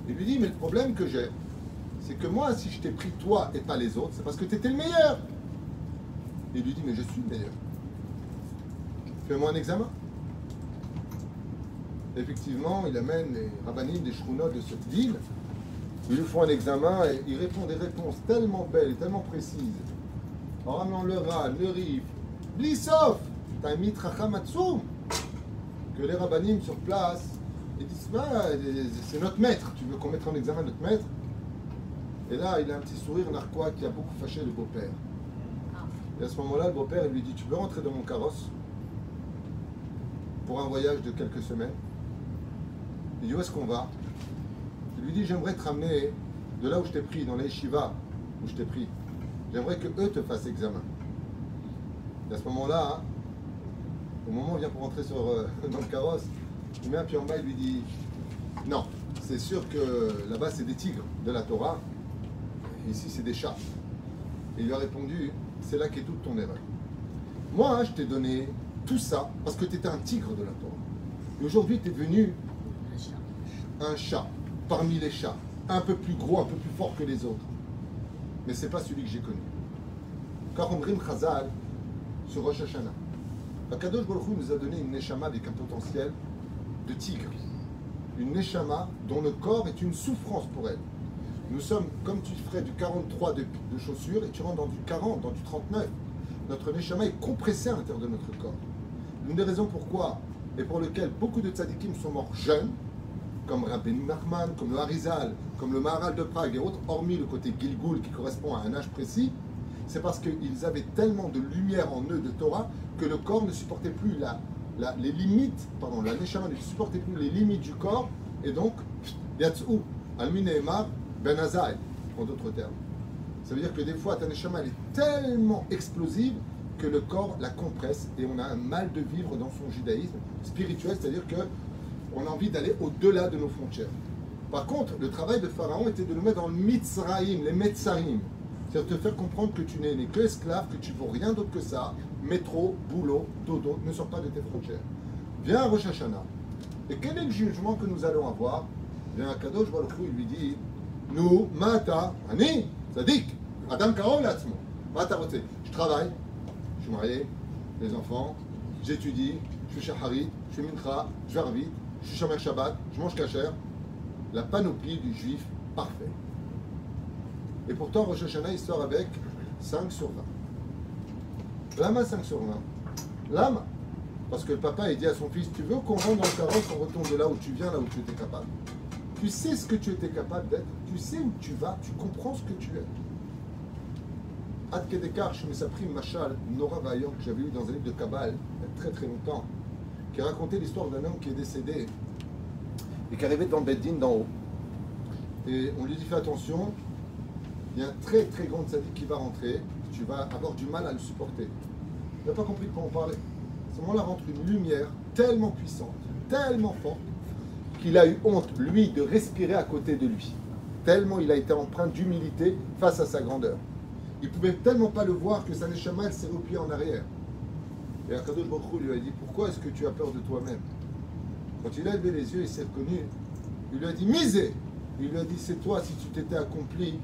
Il lui dit Mais le problème que j'ai, c'est que moi, si je t'ai pris toi et pas les autres, c'est parce que tu étais le meilleur. Il lui dit Mais je suis le meilleur. Fais-moi un examen. Effectivement, il amène les rabbinim des shrounot de cette ville. Ils lui font un examen et il répond des réponses tellement belles et tellement précises. En ramenant le ral, le rif, Blissof, t'as un mitracham atsoum, que les rabbinim sur place, ils disent Bah, c'est notre maître, tu veux qu'on mette en examen notre maître? Et là, il a un petit sourire narquois qui a beaucoup fâché le beau-père. Et à ce moment-là, le beau-père, lui dit Tu peux rentrer dans mon carrosse pour un voyage de quelques semaines? Il dit Où est-ce qu'on va? Il lui dit J'aimerais te ramener de là où je t'ai pris, dans les Shiva où je t'ai pris. J'aimerais que eux te fassent examen. Et à ce moment-là, au moment où il vient pour rentrer sur, euh, dans le carrosse, il met un pied en bas et lui dit Non, c'est sûr que là-bas c'est des tigres de la Torah. ici c'est des chats. Et il lui a répondu, c'est là qu'est toute ton erreur. Moi, je t'ai donné tout ça parce que tu étais un tigre de la Torah. Et aujourd'hui, tu es devenu un chat parmi les chats, un peu plus gros, un peu plus fort que les autres. Mais c'est pas celui que j'ai connu. Car Omrim Chazal sur Rosh Hashanah. Akadosh Baruch nous a donné une neshama avec un potentiel de tigre. Une neshama dont le corps est une souffrance pour elle. Nous sommes comme tu ferais du 43 de, de chaussures et tu rentres dans du 40, dans du 39. Notre neshama est compressé à l'intérieur de notre corps. L'une des raisons pourquoi et pour lesquelles beaucoup de tzadikim sont morts jeunes, comme Rabbi Nachman, comme le Harizal, comme le Maharal de Prague et autres, hormis le côté Gilgul qui correspond à un âge précis, c'est parce qu'ils avaient tellement de lumière en eux de Torah que le corps ne supportait plus la, les limites, pardon, la Neshama ne supportait plus les limites du corps, et donc, Yatsou, Almine Emar, Ben en d'autres termes. Ça veut dire que des fois, ta Neshama elle est tellement explosive que le corps la compresse et on a un mal de vivre dans son judaïsme spirituel, c'est-à-dire que on a envie d'aller au-delà de nos frontières. Par contre, le travail de Pharaon était de nous mettre dans le Mitzraïm, les Metzarim. C'est-à-dire te faire comprendre que tu n'es que esclave, que tu vaux rien d'autre que ça. Métro, boulot, dodo, ne sors pas de tes frontières. Viens à Rosh Hashanah. Et quel est le jugement que nous allons avoir? Viens à Kadosh Baruch il lui dit Nous, Mata, Ani, Sadik, Adam Karol Atzmo. Mata. Je travaille, je suis marié, les enfants, j'étudie, je suis Shaharit, je suis Mincha, je vais Arvit, je suis Shomer Shabbat, je mange Kacher. La panoplie du juif parfait. Et pourtant, Rosh Hashanah, il sort avec 5 sur 20. Lama 5 sur 20. Lama. Parce que le papa, il dit à son fils, tu veux qu'on rentre dans le carrosse, on retourne de là où tu viens, là où tu étais capable. Tu sais ce que tu étais capable d'être, tu sais où tu vas, tu comprends ce que tu es. Ad Kedekar, je me pris Machal, Nora Vaillant, que j'avais eu dans un livre de Kabbale, il y a très très longtemps, qui racontait l'histoire d'un homme qui est décédé et qui arrivait le Beddin d'en haut. Et on lui dit fais attention, il y a un très très grand sadique qui va rentrer, tu vas avoir du mal à le supporter. Il n'a pas compris de quoi on parlait. À ce moment-là rentre une lumière tellement puissante, tellement forte, qu'il a eu honte, lui, de respirer à côté de lui. Tellement il a été empreint d'humilité face à sa grandeur. Il pouvait tellement pas le voir que sa s'est repliée en arrière. Et Akadosh Baruch lui a dit Pourquoi est-ce que tu as peur de toi-même? Quand il a levé les yeux, il s'est reconnu. Il lui a dit Misé Il lui a dit C'est toi si tu t'étais accompli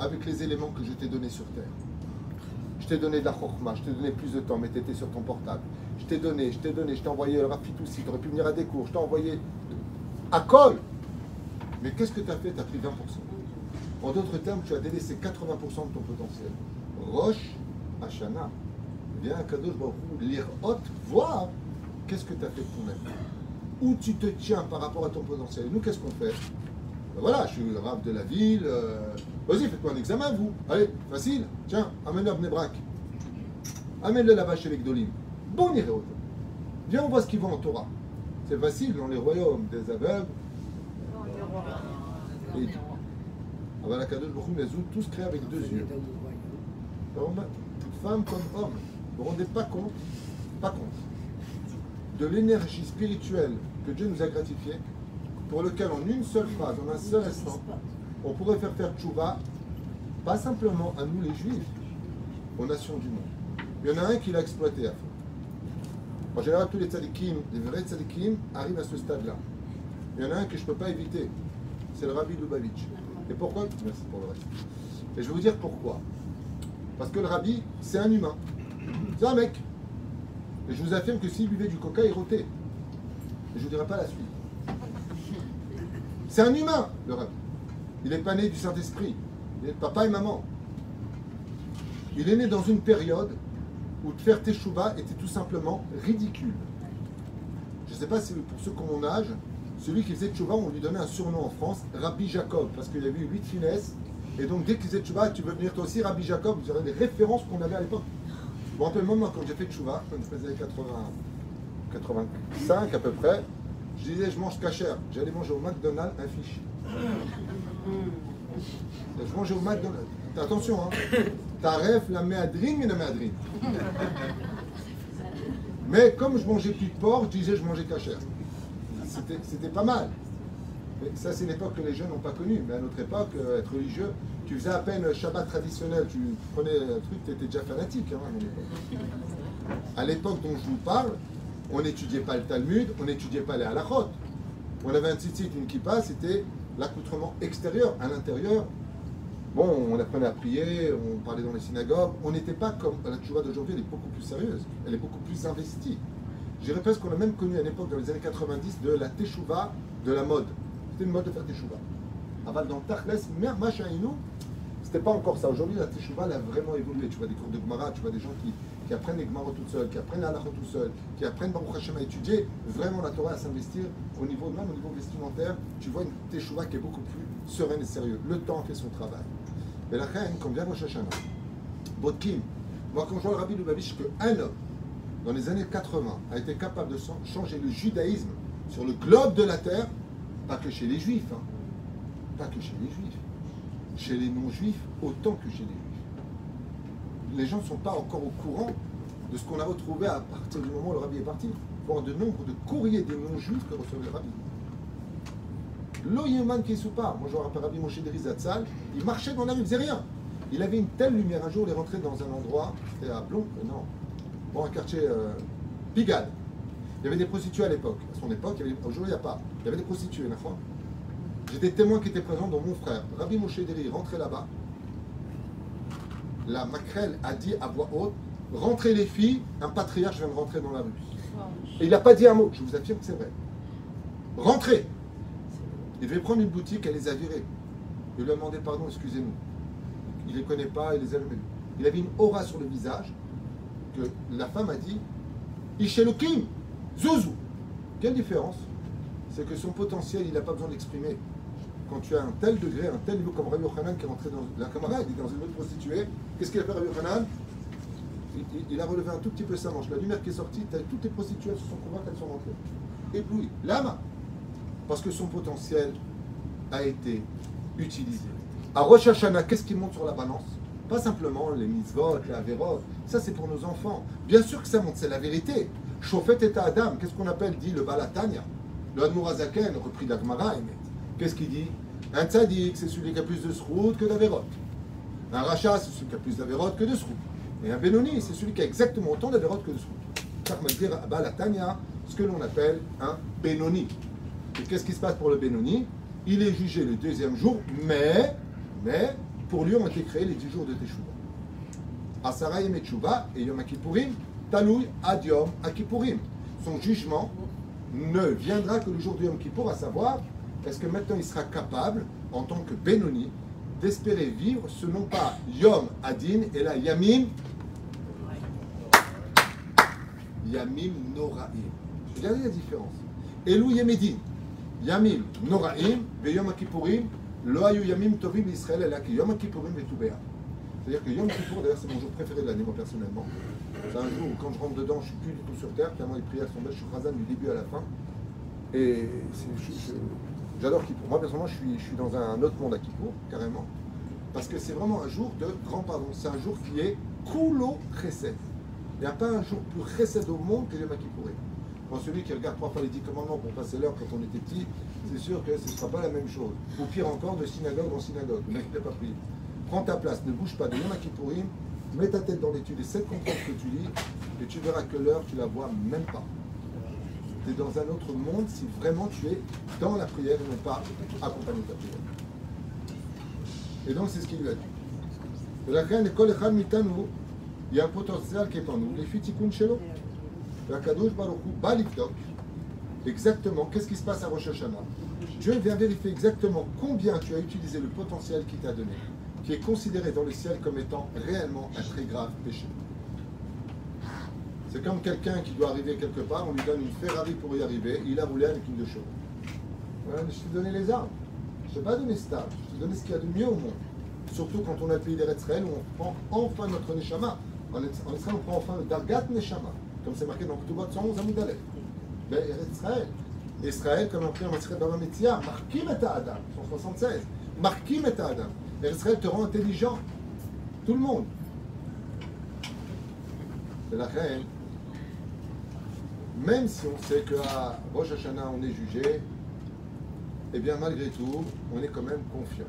avec les éléments que je t'ai donnés sur terre. Je t'ai donné de la chorma, je t'ai donné plus de temps, mais tu étais sur ton portable. Je t'ai donné, je t'ai donné, je t'ai envoyé le Rafitoussi, tu aurais pu venir à des cours, je t'ai envoyé à col. Mais qu'est-ce que tu as fait Tu as pris 20%. En d'autres termes, tu as délaissé 80% de ton potentiel. Roche, Hashanah, viens à Kadosh Baruch lire haute, voir qu'est-ce que tu as fait de ton-même. Où tu te tiens par rapport à ton potentiel? Nous, qu'est-ce qu'on fait? Ben voilà, je suis le rave de la ville. euh, Vas-y, faites-moi un examen, vous. Allez, facile. Tiens, amène-le à Bnebrak. Amène-le là-bas chez les Gdolim. Bon Iréot. Viens, on voit ce qu'ils vont en Torah. C'est facile dans les royaumes des aveugles. Et Hu, les autres, tous créés avec deux yeux. Homme, femme comme homme. Vous vous rendez pas compte, pas compte, de l'énergie spirituelle que Dieu nous a gratifiée, pour lequel en une seule phrase, en un seul instant, on pourrait faire faire tchouva, pas simplement à nous les juifs, aux nations du monde. Il y en a un qui l'a exploité à fond. En général, tous les tzadikim, les vrais tzadikim, arrivent à ce stade-là. Il y en a un que je ne peux pas éviter, c'est le Rabbi Lubavitch. Et pourquoi? Merci pour le reste. Et je vais vous dire pourquoi. Parce que le Rabbi, c'est un humain. C'est un mec. Et je vous affirme que s'il buvait du coca, il rotait. Je ne vous dirai pas la suite. C'est un humain, le Rabbi. Il n'est pas né du Saint-Esprit. Il est papa et maman. Il est né dans une période où de faire teshuva était tout simplement ridicule. Je ne sais pas si pour ceux qui ont mon âge, celui qui faisait teshuva, on lui donnait un surnom en France, Rabbi Jacob, parce qu'il avait eu huit finesses. Et donc dès qu'il faisait teshuva, tu veux venir toi aussi, Rabbi Jacob, vous aurez les références qu'on avait à l'époque. Je me rappelle moi quand j'ai fait teshuva, quand je faisais 80, 85 à peu près, je disais je mange cachère. J'allais manger au McDonald's un Je mangeais au McDonald's. Attention, hein. Taref la méadrine, mais la méadrine. Mais comme je mangeais plus de porc, je disais je mangeais cachère. C'était c'était pas mal. Mais ça, c'est l'époque que les jeunes n'ont pas connu. Mais à notre époque, euh, être religieux, Tu faisais à peine Shabbat traditionnel, tu prenais un truc, tu étais déjà fanatique. hein, à l'époque dont je vous parle, on n'étudiait pas le Talmud, on n'étudiait pas les halachot. On avait un tzitzit, une kippa, c'était l'accoutrement extérieur. À l'intérieur, bon, on apprenait à prier, on parlait dans les synagogues. On n'était pas comme la tchouva d'aujourd'hui, elle est beaucoup plus sérieuse, elle est beaucoup plus investie. Je dirais presque qu'on a même connu à l'époque, dans les années 90, de la teshuva de la mode. C'était une mode de faire teshuva. Aval dans Tachles, mer Machaïnou, c'était pas encore ça. Aujourd'hui, la teshuva, elle a vraiment évolué. Tu vois des cours de Gemara, tu vois des gens qui, qui apprennent les Gemara tout seuls, qui apprennent la tout seuls, qui apprennent Baruch Hashem à étudier. Vraiment, la Torah à s'investir au niveau, même au niveau vestimentaire. Tu vois une teshuva qui est beaucoup plus sereine et sérieuse. Le temps fait son travail. Et la reine, quand vient Rosh Hashanah, Bodkim, moi quand je vois le rabbi Lubavitch qu'un homme, dans les années 80, a été capable de changer le judaïsme sur le globe de la terre, pas que chez les juifs, hein, pas que chez les juifs, chez les non-juifs autant que chez les juifs. Les gens ne sont pas encore au courant de ce qu'on a retrouvé à partir du moment où le rabbi est parti. Voir de nombre de courriers des non-juifs que recevait le rabbi. L'Oyeman qui moi je rappelle Rabbi Moshe Deri Zatzal, il marchait dans la rue, il faisait rien. Il avait une telle lumière. Un jour, il est rentré dans un endroit, c'était à Blon, euh, non, bon, un quartier euh. Il y avait des prostituées à l'époque. À son époque, aujourd'hui, il n'y a pas. Il y avait des prostituées, la fois. J'étais témoin qui était présent, dont mon frère. Rabbi Moshe Deri rentrait là-bas. La maquerelle a dit à voix haute Rentrez les filles, un patriarche vient de rentrer dans la rue. Et il n'a pas dit un mot, je vous affirme que c'est vrai. Rentrez Il devait prendre une boutique, elle les a virés. Il lui a demandé pardon, excusez-nous. Il ne les connaît pas, il les a Il avait une aura sur le visage que la femme a dit Ishelukim, Zouzou. Quelle différence? C'est que son potentiel, il n'a pas besoin d'exprimer. Quand tu as un tel degré, un tel niveau comme Rabbi Yochanan qui est rentré dans la camarade, il est dans une autre prostituée, qu'est-ce qu'il a fait Rabbi Yochanan? Il, a relevé un tout petit peu sa manche. La lumière qui est sortie, toutes les prostituées se sont convaincues qu'elles sont rentrées. Éblouies. Lama Parce que son potentiel a été utilisé. À Rosh Hashanah, qu'est-ce qui monte sur la balance? Pas simplement les mitzvot, les averot, ça c'est pour nos enfants. Bien sûr que ça monte, c'est la vérité. Chauffet et Adam, qu'est-ce qu'on appelle, dit le Balatania? Le Admorazaken, repris d'Agmara, qu'est-ce qu'il dit Un tzaddik, c'est celui qui a plus de srout que d'averot. Un rachat, c'est celui qui a plus d'averot que de srout. Et un Benoni, c'est celui qui a exactement autant d'averot que de Balatania, ce que l'on appelle un Benoni. Et qu'est-ce qui se passe pour le Benoni? Il est jugé le deuxième jour, mais, mais pour lui ont été créés les dix jours de Teshuvah. Asara Teshuvah et Yom Kippourim, Taloui Ad Yom Kippourim. Son jugement ne viendra que le jour de Yom Kippour, à savoir, est-ce que maintenant il sera capable, en tant que Benoni, d'espérer vivre ce non pas Yom Adin et la Yamim Yamim Noraim. Regardez la différence. Elou Yemedin. Yamim Noraim, ve Yom Kippourim, lo ayu Yamim Tovim Israël, ela ki Yom Kippourim ve Toubea. C'est-à-dire que Yom Kippour, d'ailleurs, c'est mon jour préféré de l'année, moi personnellement. C'est un jour où, quand je rentre dedans, je suis plus du tout sur terre, tellement les prières sont belles, je suis Khazan du début à la fin. Et c'est- je- je- j'adore Kippour. Moi, personnellement, je suis, dans un autre monde à Kippour, carrément. Parce que c'est vraiment un jour de grand pardon. C'est un jour qui est Kulo Chesed. Il n'y a pas un jour plus Chesed au monde que Yom Kippourim. Quand celui qui regarde trois fois les dix commandements pour passer l'heure quand on était petit, c'est sûr que ce ne sera pas la même chose. Ou pire encore, de synagogue en synagogue. Le n'a pas prié. Prends ta place, ne bouge pas de Yom mets ta tête dans l'étude et cette comprendre que tu lis, et tu verras que l'heure, tu la vois même pas tu es dans un autre monde si vraiment tu es dans la prière et non pas accompagné de la prière. Et donc c'est ce qu'il lui a dit. Qui Exactement, qu'est-ce qui se passe à Rosh Hashanah? Dieu vient vérifier exactement combien tu as utilisé le potentiel qu'il t'a donné, qui est considéré dans le ciel comme étant réellement un très grave péché. C'est comme quelqu'un qui doit arriver quelque part, on lui donne une Ferrari pour y arriver, il a roulé avec une de chevaux. Voilà, je t'ai donné les armes. Je t'ai pas donné stable, je t'ai donné ce qu'il y a de mieux au monde. Surtout quand on a le pays Israël où on prend enfin notre Neshama. En Israël, on prend enfin le Dargat Neshama, comme c'est marqué dans Ketubot 111 Amud Aleph. Ben, Israël. Israël, comme appris en Maseret Baba Metzia, Markim et Adam, 176. Markim et Adam. Israël te rend intelligent. Tout le monde. C'est la reine. Même si on sait qu'à Rosh Hashanah on est jugé, eh bien malgré tout, on est quand même confiant.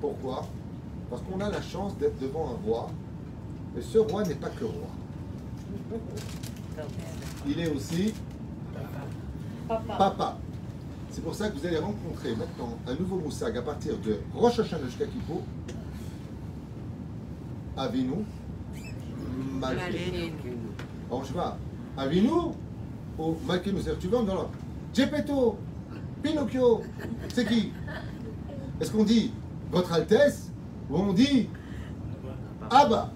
Pourquoi? Parce qu'on a la chance d'être devant un roi. Et ce roi n'est pas que roi. Il est aussi papa. C'est pour ça que vous allez rencontrer maintenant un nouveau moussag à partir de Rosh Hashanah jusqu'à Kippour. Avinu, Malkeinu. Alors je vais Avinu Malkeinu. C'est-à-dire tu vas dans le Gepetto, Pinocchio. C'est qui? Est-ce qu'on dit Votre Altesse ou on dit Abba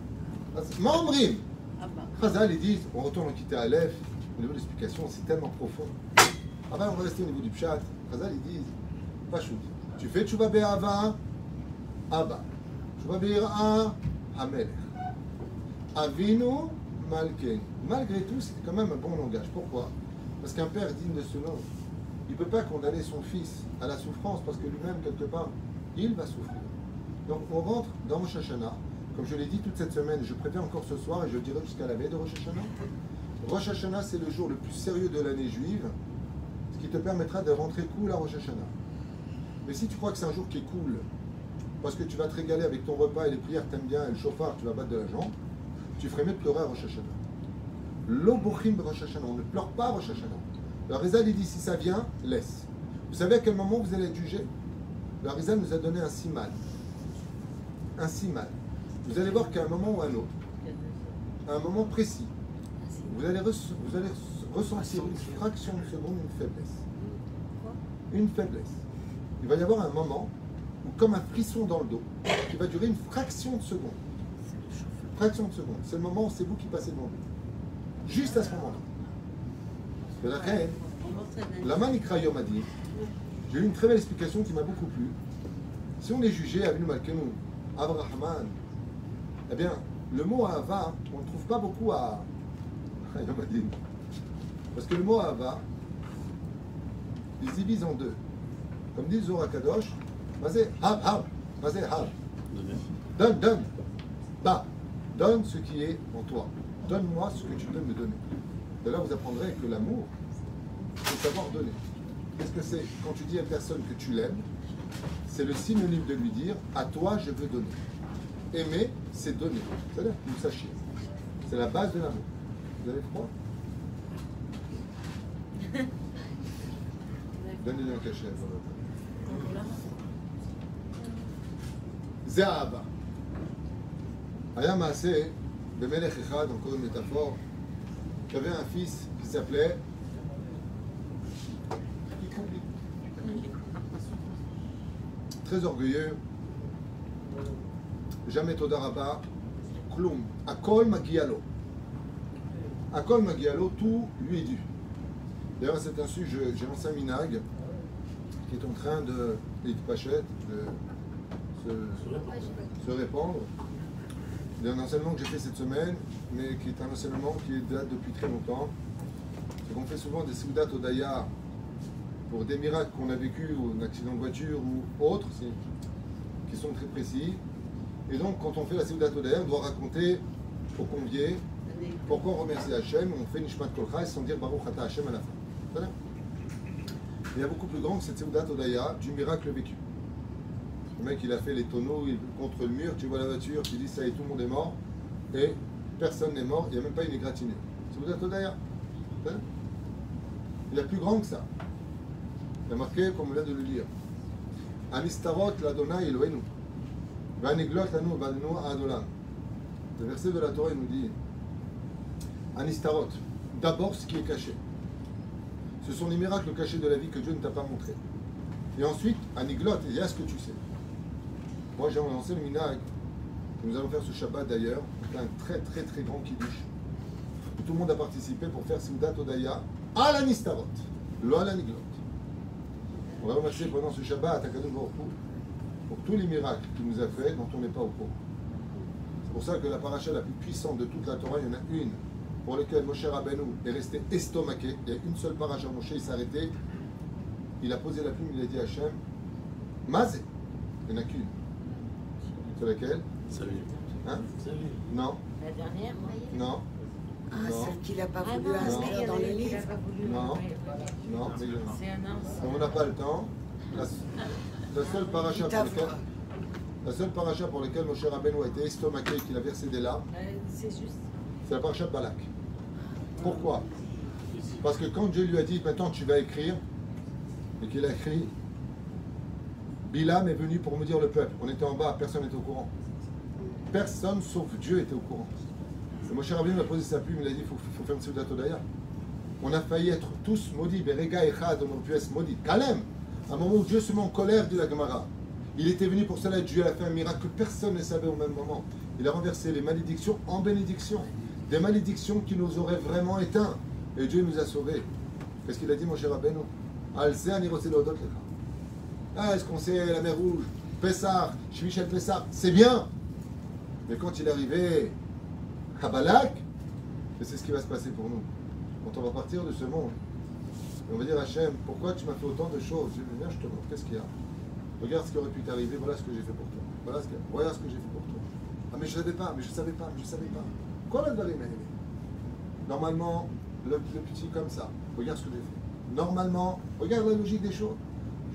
Mamrim. Chazal, ils disent, on retourne en quitter Aleph, au niveau de l'explication, c'est tellement profond. Ah ben, on va rester au niveau du pshat. Chazal, ils disent, pas shoot. Tu fais tchouva be'ava, Abba. Tchouva be'ira, Hamelech. Avinu, Malken. Malgré tout, c'est quand même un bon langage. Pourquoi? Parce qu'un père digne de ce nom, il ne peut pas condamner son fils à la souffrance parce que lui-même, quelque part, il va souffrir. Donc on rentre dans Rosh Hashanah. Comme je l'ai dit toute cette semaine, je préviens encore ce soir et je dirai jusqu'à la veille de Rosh Hashanah. Rosh Hashanah, c'est le jour le plus sérieux de l'année juive, ce qui te permettra de rentrer cool à Rosh Hashanah. Mais si tu crois que c'est un jour qui est cool, parce que tu vas te régaler avec ton repas et les prières t'aimes bien et le chauffard, tu vas battre de la jambe, tu ferais mieux de pleurer à Rosh Hashanah. L'obochim de Rosh Hashanah, on ne pleure pas à Rosh Hashanah. Le Rizal, il dit si ça vient, laisse. Vous savez à quel moment vous allez être jugé? Le Rizal nous a donné un simal. Un simal. Vous allez voir qu'à un moment ou à un autre, à un moment précis, vous allez, ressentir une fraction de seconde une faiblesse. Une faiblesse. Il va y avoir un moment comme un frisson dans le dos, qui va durer une fraction de seconde. Fraction de seconde. C'est le moment où c'est vous qui passez devant lui. Juste à ce moment-là. La reine, la Manikra Yom a dit, j'ai eu une très belle explication qui m'a beaucoup plu. Si on est jugé à Malkenou, Abrahman, eh bien, le mot Ava, on ne trouve pas beaucoup à à Yom Hadin. Parce que le mot Ava, il se divise en deux. Comme dit Zohar Kadosh, Mazé Hav, Hav, Mazé Hav. Donne, donne. Bah, donne ce qui est en toi. Donne-moi ce que tu peux me donner. De là, vous apprendrez que l'amour, c'est savoir donner. Qu'est-ce que c'est Quand tu dis à une personne que tu l'aimes, c'est le synonyme de lui dire à toi, je veux donner. Aimer, c'est donner. C'est-à-dire que vous sachiez. C'est la base de l'amour. Vous avez froid? Donnez-lui un cachet. זה Hayamase, Bemelech Echad, encore une métaphore, qui avait un fils qui s'appelait Très orgueilleux, jamais Todaraba, Kloum, Akol Magialo. Akol Magialo, tout lui est dû. D'ailleurs, c'est un sujet, j'ai lancé un minag qui est en train de, de, de, de se répandre. Il y a un enseignement que j'ai fait cette semaine, mais qui est un enseignement qui date depuis très longtemps. C'est qu'on fait souvent des Soudat Odaya pour des miracles qu'on a vécu, ou un accident de voiture ou autre, qui sont très précis. Et donc, quand on fait la Soudat Odaya, on doit raconter aux conviés pourquoi on remercie Hachem, on fait Nishmat Kolcha sans dire Baruch Ata Hachem à la fin. Voilà. Il y a beaucoup plus grand que cette Soudat Odaya du miracle vécu. Le mec, il a fait les tonneaux contre le mur, tu vois la voiture, tu dis ça y est, tout le monde est mort, et personne n'est mort, il n'y a même pas une égratignure. C'est vous êtes Odaya. Hein Il a plus grand que ça. Il a marqué, comme on vient de le lire, Anistarot l'Adonai Elohenu, Vaniglot lanu Vadenu Adolam. Le verset de la Torah, nous dit Anistarot, d'abord ce qui est caché. Ce sont les miracles cachés de la vie que Dieu ne t'a pas montrés. Et ensuite, Aniglot, il y a ce que tu sais. Moi, j'ai lancé le minag. Nous allons faire ce Shabbat d'ailleurs. Un très très très grand kiddush. Tout le monde a participé pour faire Seudat Odaya à la Nistarot, lo Niglot. On va remercier pendant ce Shabbat à Kadosh pour tous les miracles qu'il nous a fait dont on n'est pas au courant. C'est pour ça que la paracha la plus puissante de toute la Torah, il y en a une pour laquelle Moshe Rabbeinu est resté estomaqué. Il y a une seule paracha, Moshe, il s'est arrêté. Il a posé la plume, il a dit à Hachem, Mazé, il n'y en a qu'une. C'est laquelle Salut. Hein Non, La dernière, non, Ah, Non. celle qu'il n'a pas Ah voulu non, inscrire dans les livres. non, non, mais C'est un ancien. on n'a pas le temps. La, la seule paracha pour laquelle... La seule paracha pour laquelle Moshe Rabbeinu a été estomaqué et qu'il a versé des larmes, C'est juste. c'est la paracha de Balak. Pourquoi? Parce que quand Dieu lui a dit maintenant tu vas écrire, et qu'il a écrit, Bilam est venu pour me dire le peuple. On était en bas, personne n'était au courant. Personne sauf Dieu était au courant. Et Moshe Rabbeinu a posé sa plume, il a dit il faut, faut faire une Seudat Odaya. On a failli être tous maudits. Berega Echad, on aurait pu être maudits. Kalem, à un moment où Dieu se met en colère, dit la Gemara. Il était venu pour cela, Dieu a fait un miracle que personne ne savait au même moment. Il a renversé les malédictions en bénédictions. Des malédictions qui nous auraient vraiment éteints. Et Dieu nous a sauvés. Qu'est-ce qu'il a dit, mon cher Rabbeinu Ah, est-ce qu'on sait la mer Rouge? Pessar, Shmichel Pessar, c'est bien Mais quand il est arrivé à Balak, c'est ce qui va se passer pour nous. Quand on va partir de ce monde, on va dire Hachem, pourquoi tu m'as fait autant de choses? Je viens, je te montre, qu'est-ce qu'il y a? Regarde ce qui aurait pu t'arriver, voilà ce que j'ai fait pour toi. Voilà ce que, j'ai fait pour toi. Ah, mais je savais pas, mais je savais pas, mais je savais pas. Quoi la Haele Normalement, le, le petit comme ça, regarde ce que j'ai fait. Normalement, regarde la logique des choses.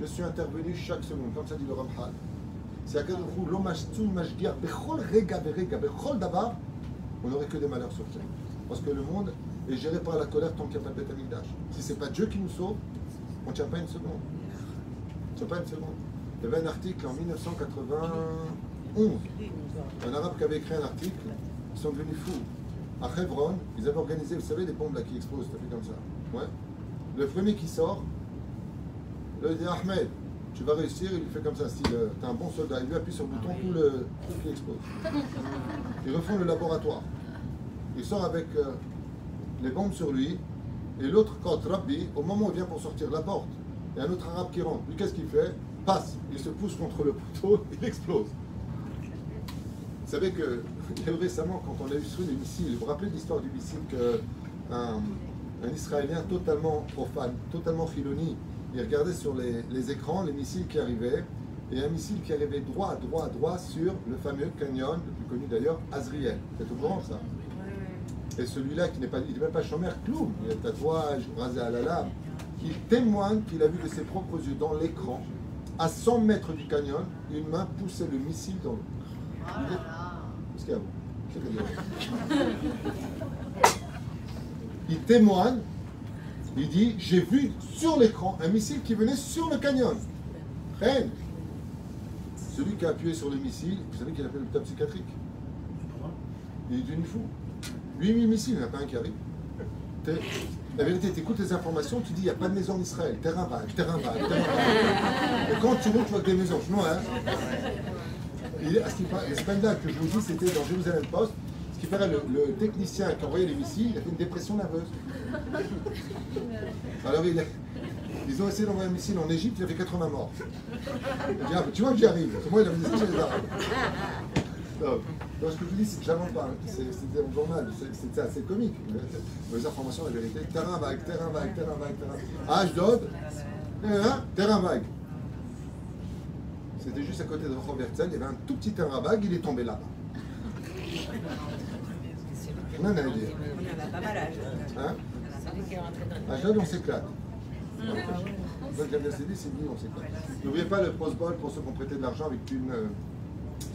Je suis intervenu chaque seconde, comme ça dit le Ramchal. C'est à on n'aurait que des malheurs sur terre. Parce que le monde est géré par la colère tant qu'il n'y a pas de Beth Amikdash. Si ce n'est pas Dieu qui nous sauve, on ne tient pas une seconde. On tient pas une seconde. Il y avait un article en 1991. Un arabe qui avait écrit un article, ils sont devenus fous. À Hebron, ils avaient organisé, vous savez, des bombes là qui explosent, ça fait comme ça. Ouais. Le premier qui sort, là, il dit Ahmed, tu vas réussir, il lui fait comme ça, style, euh, t'es un bon soldat, il lui appuie sur le bouton, tout le truc qui explose. Ils refont le laboratoire. Il sort avec euh, les bombes sur lui, et l'autre, quand Rabbi, au moment où il vient pour sortir la porte, il y a un autre arabe qui rentre. Lui, qu'est-ce qu'il fait? Passe, il se pousse contre le poteau, il explose. Vous savez que récemment, quand on a eu sur les missiles, vous vous rappelez l'histoire du missile qu'un un Israélien totalement profane, totalement philoni, il regardait sur les, les écrans les missiles qui arrivaient, et un missile qui arrivait droit, droit, droit sur le fameux canyon, le plus connu d'ailleurs, Azriel. Vous êtes au courant ça Et celui-là qui n'est pas, il n'est même pas chômeur, clown, il a le tatouage, rasé à la lame, qui témoigne qu'il a vu de ses propres yeux dans l'écran, à 100 mètres du canyon, une main poussait le missile dans l'eau. Vous? Qu'est-ce qu'il y a? Il témoigne, il dit J'ai vu sur l'écran un missile qui venait sur le canyon. Reine. Celui qui a appuyé sur le missile, vous savez qu'il a fait l'hôpital psychiatrique. Il est devenu fou. 8000 missiles, il n'y en a pas un qui arrive. La vérité, tu écoutes les informations, tu dis il n'y a pas de maison en Israël, terrain vague, terrain vague, terrain vague. Et quand tu roules, tu vois que des maisons. Non, hein est, à ce que je vous dis, c'était dans Jérusalem Post. Paraît, le, le technicien qui envoyait les missiles, il a fait une dépression nerveuse. Alors il a- ils ont essayé d'envoyer un missile en Égypte, il a fait 80 morts. Dit, ah, tu vois que j'y arrive. Moi, il avait des les arabes. Non, non, ce que je vous dis, c'est que j'invente pas. hein. C'est- C'était un journal, c'est- c'était assez comique. Les informations, la vérité. Terrain vague, terrain vague, terrain vague, terrain vague. Ashdod, hein, terrain vague. C'était juste à côté de Robert il y avait un tout petit terrain vague, il est tombé là. Non, non, il est- On en a pas mal. Hein. À Jade, on s'éclate. Donc, la Mercedes, c'est dit, on s'éclate. N'oubliez pas le Prosbol pour ceux qui ont prêté de l'argent avec une euh,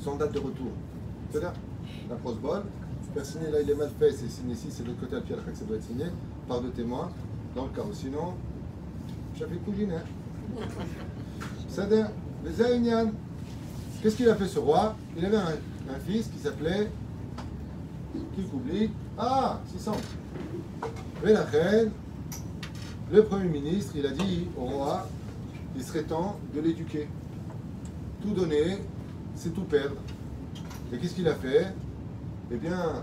sans date de retour. C'est là, la Prosbol. Faire signer là, il est mal fait, c'est signé ici, c'est de l'autre côté à pied que ça doit être signé par deux témoins, dans le cas où. Sinon, chapitre cougine. C'est-à-dire, qu'est-ce qu'il a fait ce roi? Il avait un, un fils qui s'appelait. Qui oublie Ah, 600. Mais la reine, le Premier ministre, il a dit au roi, il serait temps de l'éduquer. Tout donner, c'est tout perdre. Et qu'est-ce qu'il a fait? Eh bien,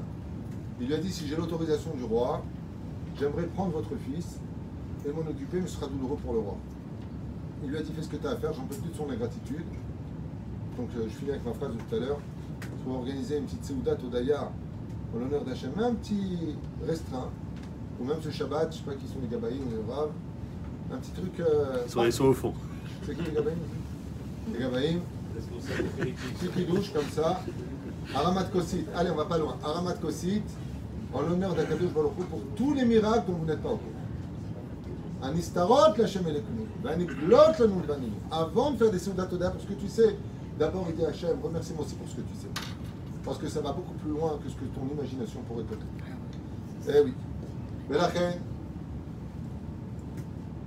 il lui a dit, si j'ai l'autorisation du roi, j'aimerais prendre votre fils et m'en occuper, mais ce sera douloureux pour le roi. Il lui a dit, fais ce que tu as à faire, j'en peux plus de son ingratitude. Donc euh, je finis avec ma phrase de tout à l'heure. Il faut organiser une petite Seoudat au Daya en l'honneur d'Hachem, un petit restreint, ou même ce Shabbat, je sais pas qui sont les Gabaïm ou les Rav, un petit truc. euh, Ils sont, ils sont au fond. c'est qui les Gabaïm Les Gabaïm, petit kidouche comme ça, Aramat Kosit, allez on va pas loin, Aramat Kosit, en l'honneur d'Akadosh Baruch pour tous les miracles dont vous n'êtes pas au courant. Avant de faire des Seudat Toda, parce que tu sais D'abord, il dit à Hachem, remercie-moi aussi pour ce que tu sais. Parce que ça va beaucoup plus loin que ce que ton imagination pourrait connaître. Eh oui. Mais la reine,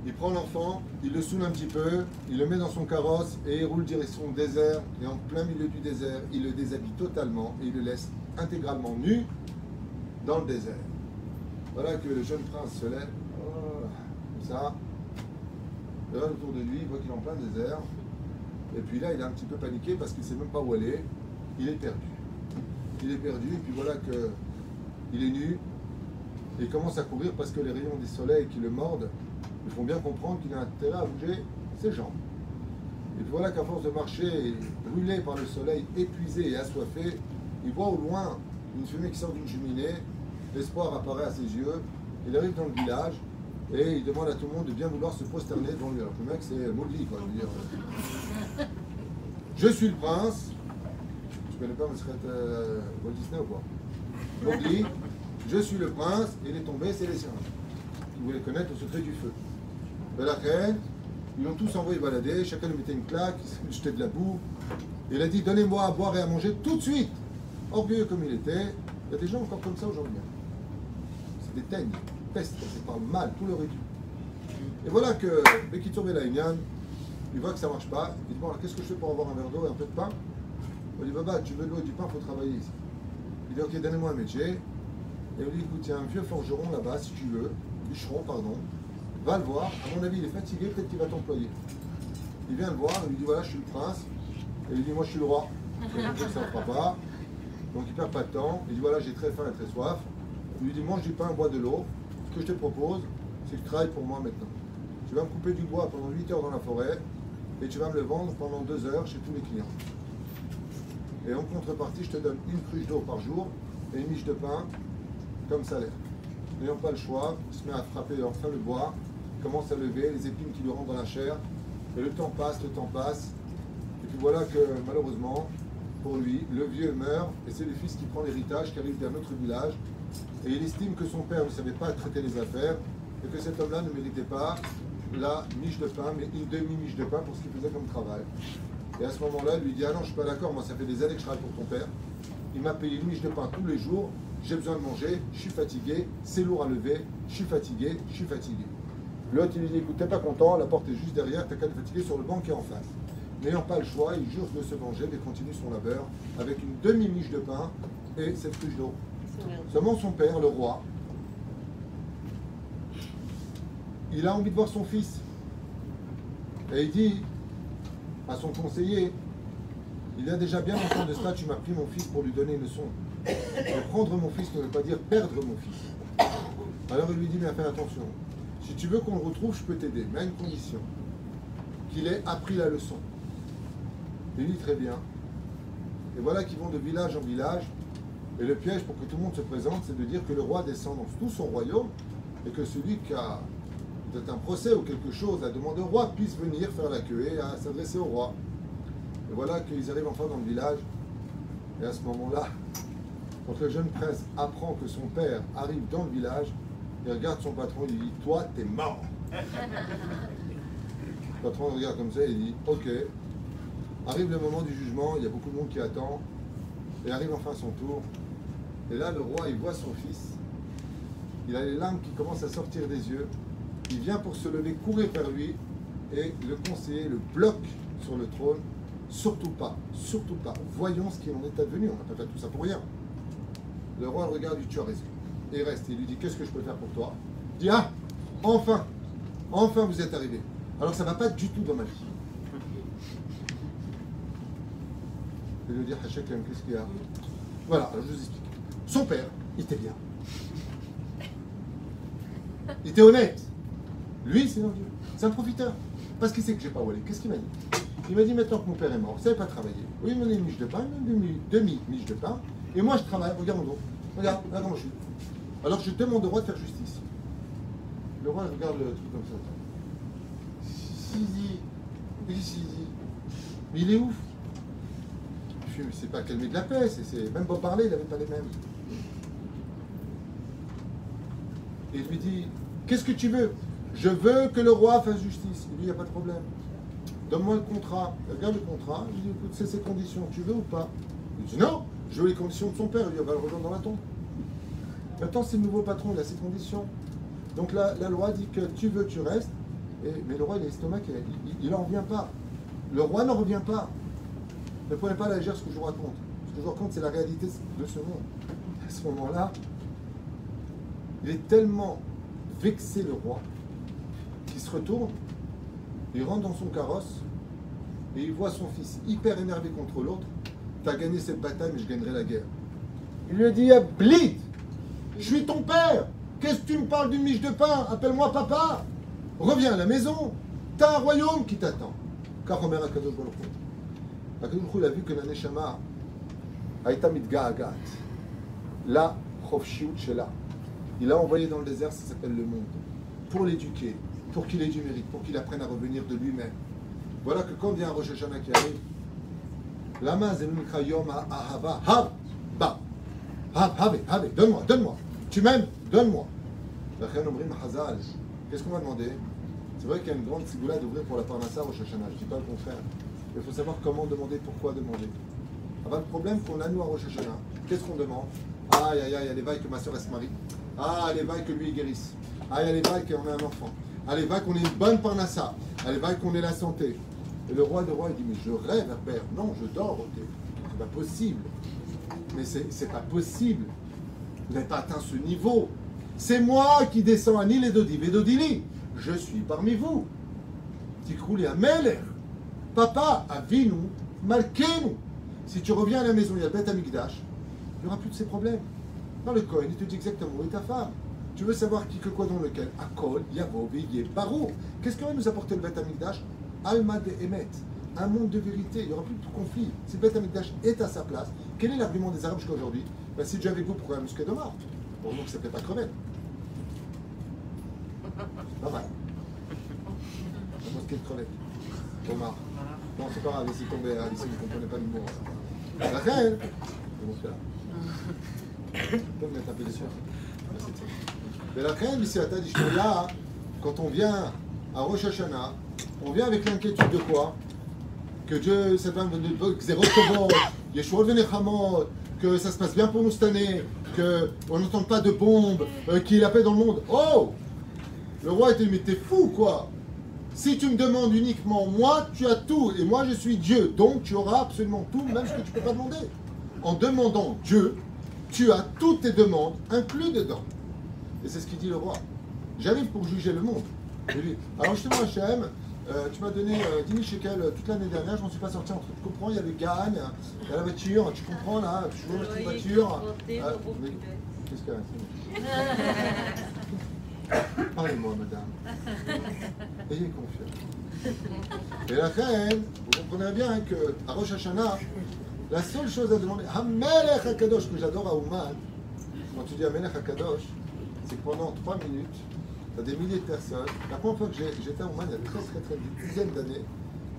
il prend l'enfant, il le saoule un petit peu, il le met dans son carrosse et il roule direction le désert. Et en plein milieu du désert, il le déshabille totalement et il le laisse intégralement nu dans le désert. Voilà que le jeune prince se lève, oh, comme ça, regarde autour de lui, il voit qu'il est en plein désert. Et puis là, il est un petit peu paniqué parce qu'il ne sait même pas où aller. Il est perdu. Il est perdu, et puis voilà que il est nu. Et il commence à courir parce que les rayons du soleil qui le mordent lui font bien comprendre qu'il a intérêt à bouger ses jambes. Et puis voilà qu'à force de marcher, brûlé par le soleil, épuisé et assoiffé, il voit au loin une fumée qui sort d'une cheminée. L'espoir apparaît à ses yeux. Il arrive dans le village et il demande à tout le monde de bien vouloir se prosterner devant lui. Alors le mec, c'est maudit, quoi. Je suis le prince. Tu connais pas Monsieur euh, Walt Disney ou quoi Mowgli, je suis le prince, il est tombé, c'est les siens. Qui voulaient connaître le secret du feu. De la reine, ils l'ont tous envoyé balader, chacun lui mettait une claque, il jetait de la boue. Il a dit Donnez-moi à boire et à manger tout de suite Orgueilleux comme il était, il y a des gens encore comme ça aujourd'hui. C'est des teignes, peste, ça parle mal, tout est dû. Et voilà que Bekitsur Belaïnian, il voit que ça ne marche pas. Il dit Bon, alors qu'est-ce que je fais pour avoir un verre d'eau et un peu de pain? Il dit Baba, tu veux de l'eau du pain, il faut travailler ici. Il dit Ok, donnez-moi un métier. Et il dit Écoute, il y a un vieux forgeron là-bas, si tu veux, bûcheron, pardon. Va le voir. À mon avis, il est fatigué, peut-être qu'il va t'employer. Il vient le voir, il lui dit Voilà, je suis le prince. Et il dit Moi, je suis le roi. Dit, ça ne fera pas. Donc il perd pas de temps. Il dit Voilà, j'ai très faim et très soif. Il lui dit Mange du pain, bois de l'eau. Ce que je te propose, c'est que tu travailles pour moi maintenant. Tu vas me couper du bois pendant 8 heures dans la forêt et tu vas me le vendre pendant 2 heures chez tous les clients. Et en contrepartie, je te donne une cruche d'eau par jour et une miche de pain comme salaire. N'ayant pas le choix, il se met à frapper enfin le bois, commence à lever les épines qui lui rentrent dans la chair. Et le temps passe, le temps passe. Et puis voilà que malheureusement, pour lui, le vieux meurt et c'est le fils qui prend l'héritage, qui arrive d'un autre village. Et il estime que son père ne savait pas traiter les affaires et que cet homme-là ne méritait pas la miche de pain, mais une demi-miche de pain pour ce qu'il faisait comme travail. Et à ce moment-là, il lui dit Ah non, je ne suis pas d'accord, moi ça fait des années que je travaille pour ton père. Il m'a payé une miche de pain tous les jours, j'ai besoin de manger, je suis fatigué, c'est lourd à lever, je suis fatigué, je suis fatigué. L'autre, il lui dit Écoute, t'es pas content, la porte est juste derrière, t'as qu'à te fatiguer sur le banc qui est en face. N'ayant pas le choix, il jure de se venger, mais continue son labeur avec une demi-miche de pain et cette cruche d'eau. Seulement son père, le roi, il a envie de voir son fils. Et il dit à son conseiller, il y a déjà bien longtemps de cela, tu m'as pris mon fils pour lui donner une leçon. Prendre mon fils ne veut pas dire perdre mon fils. Alors il lui dit, mais fais attention. Si tu veux qu'on le retrouve, je peux t'aider, mais à une condition. Qu'il ait appris la leçon. Il dit très bien. Et voilà qu'ils vont de village en village. Et le piège pour que tout le monde se présente, c'est de dire que le roi descend dans tout son royaume et que celui qui a peut-être un procès ou quelque chose à demander au roi puisse venir faire la queue et s'adresser au roi. Et voilà qu'ils arrivent enfin dans le village. Et à ce moment-là, quand le jeune prince apprend que son père arrive dans le village, il regarde son patron et lui dit Toi, t'es mort Le patron regarde comme ça et il dit Ok. Arrive le moment du jugement, il y a beaucoup de monde qui attend. Et arrive enfin son tour. Et là, le roi, il voit son fils. Il a les larmes qui commencent à sortir des yeux. Il vient pour se lever, courir vers lui. Et le conseiller le bloque sur le trône. Surtout pas, surtout pas. Voyons ce qui en est advenu. On n'a pas fait tout ça pour rien. Le roi regarde, dit Tu. Et il reste. Il lui dit Qu'est-ce que je peux faire pour toi? Il dit Ah Enfin Enfin vous êtes arrivé. Alors ça ne va pas du tout dans ma vie. Il lui dit Hachek, qu'est-ce qu'il y a? Voilà, alors je vous explique. Son père, il était bien. Il était honnête. Lui, c'est un. C'est un profiteur. Parce qu'il sait que j'ai pas volé. Qu'est-ce qu'il m'a dit? Il m'a dit maintenant que mon père est mort, vous savez pas travailler. Oui, il m'a une miche de pain, il une demi-miche de pain. Et moi, je travaille. Regarde mon dos. Regarde, regarde comment je suis. Alors je demande au roi de faire justice. Le roi regarde le truc comme ça. Sidi. Il dit Sidi. Mais il est ouf. Je fais, C'est pas calmer de la paix. c'est- Même Bob Marley, il n'avait pas les mêmes. Et il lui dit Qu'est-ce que tu veux? Je veux que le roi fasse justice. Il dit Il n'y a pas de problème. donne-moi le contrat. Il regarde le contrat, il dit écoute, c'est ces conditions, tu veux ou pas? Il dit non, je veux les conditions de son père, il dit, va le rejoindre dans la tombe. Maintenant, c'est le nouveau patron, il a ses conditions. Donc la, loi dit que tu veux, tu restes, mais le roi, il a l'estomac, il n'en revient pas. Le roi n'en revient pas. Ne prenez pas à la légère ce que je vous raconte. Ce que je vous raconte, c'est la réalité de ce monde. À ce moment-là, il est tellement vexé, le roi, qu'il se retourne, il rentre dans son carrosse, et il voit son fils hyper énervé contre l'autre. T'as gagné cette bataille, mais je gagnerai la guerre. Il lui dit, ah, Blit, je suis ton père. Qu'est-ce que tu me parles d'une miche de pain? Appelle-moi papa. Reviens à la maison. T'as un royaume qui t'attend. Car Omer il a vu que la Neshama Aïta Mitga'agat. La Chofshiut. Il a envoyé dans le désert, ça s'appelle le monde. Pour l'éduquer, pour qu'il ait du mérite, pour qu'il apprenne à revenir de lui-même. Voilà que quand vient Rosh Hashanah qui arrive, Lama Zemikra Yom Ahava, Hav, Ba, Hav, Have, Have, donne-moi, donne-moi. Tu m'aimes, donne-moi. Qu'est-ce qu'on m'a demandé? C'est vrai qu'il y a une grande sigoula d'ouvrir pour la Parnassa Rosh Hashanah, je ne dis pas le contraire. Il faut savoir comment demander, pourquoi demander. Ah bah, le problème qu'on a nous à Rosh Hashanah, qu'est-ce qu'on demande? Aïe, aïe, aïe, allez, vaille que ma soeur elle se marie. Ah, allez, vaille que lui il guérisse. Aïe, allez, vaille qu'on ait un enfant. Allez, vaille qu'on ait une bonne Parnassa. Allez, vaille qu'on ait la santé. Et le roi de roi, il dit, mais je rêve, père. Non, je dors, ok. C'est pas possible. Mais c'est pas possible. Vous n'avez pas atteint ce niveau. C'est moi qui descends à Nil et Dodi. Je suis parmi vous. Tikrouli à Meler. Papa, Avinu, Malkenu. Si tu reviens à la maison, il y a Beth Amigdash, il n'y aura plus de ces problèmes. Dans le Cohen, il te dit exactement où est ta femme. Tu veux savoir qui que quoi dans lequel? Akol, Yavo, Veye, Barou. Qu'est-ce que va nous apporter le Beth Amigdash Alma de Emet. Un monde de vérité. Il n'y aura plus de conflit. Si le Beth Amigdash est à sa place, quel est l'argument des Arabes jusqu'à aujourd'hui? Ben, Si Dieu est avec vous, pourquoi un musqué de mort Bon, donc ça ne fait pas crevette. Pas mal. La mosquée de crevette. Omar. Non, c'est pas grave, laissez tomber. hein, Ici, vous ne comprenez pas l'humour. La reine Comment faire On peut me mettre un peu. Merci. Mais la reine, ici, à là, quand on vient à Rosh Hashanah, on vient avec l'inquiétude de quoi? Que Dieu, ça va que ça se passe bien pour nous cette année, qu'on n'entende pas de bombes, euh, qu'il y ait la paix dans le monde. Oh Le roi était, mais t'es fou quoi? Si tu me demandes uniquement moi, tu as tout, et moi je suis Dieu, donc tu auras absolument tout, même ce que tu ne peux pas demander. En demandant Dieu, tu as toutes tes demandes inclus dedans. Et c'est ce qu'il dit le roi. J'arrive pour juger le monde. Je dis, alors justement Hachem, euh, tu m'as donné euh, 10 000 shekels euh, toute l'année dernière, je m'en suis pas sorti entre. Tu comprends, il y a le gagne, il y a la voiture, tu comprends là, je veux acheter une voiture. Ah, mais- Qu'est-ce qu'il y a Parlez-moi, madame. Ayez confiance. Et la reine, vous comprenez bien que à Rosh Hashanah, la seule chose à demander, Hamelech HaKadosh, que j'adore à Ouman, quand tu dis Hamelech HaKadosh, c'est que pendant 3 minutes, tu as des milliers de personnes. La première fois que j'étais à Ouman, il y a très très très des dizaines d'années,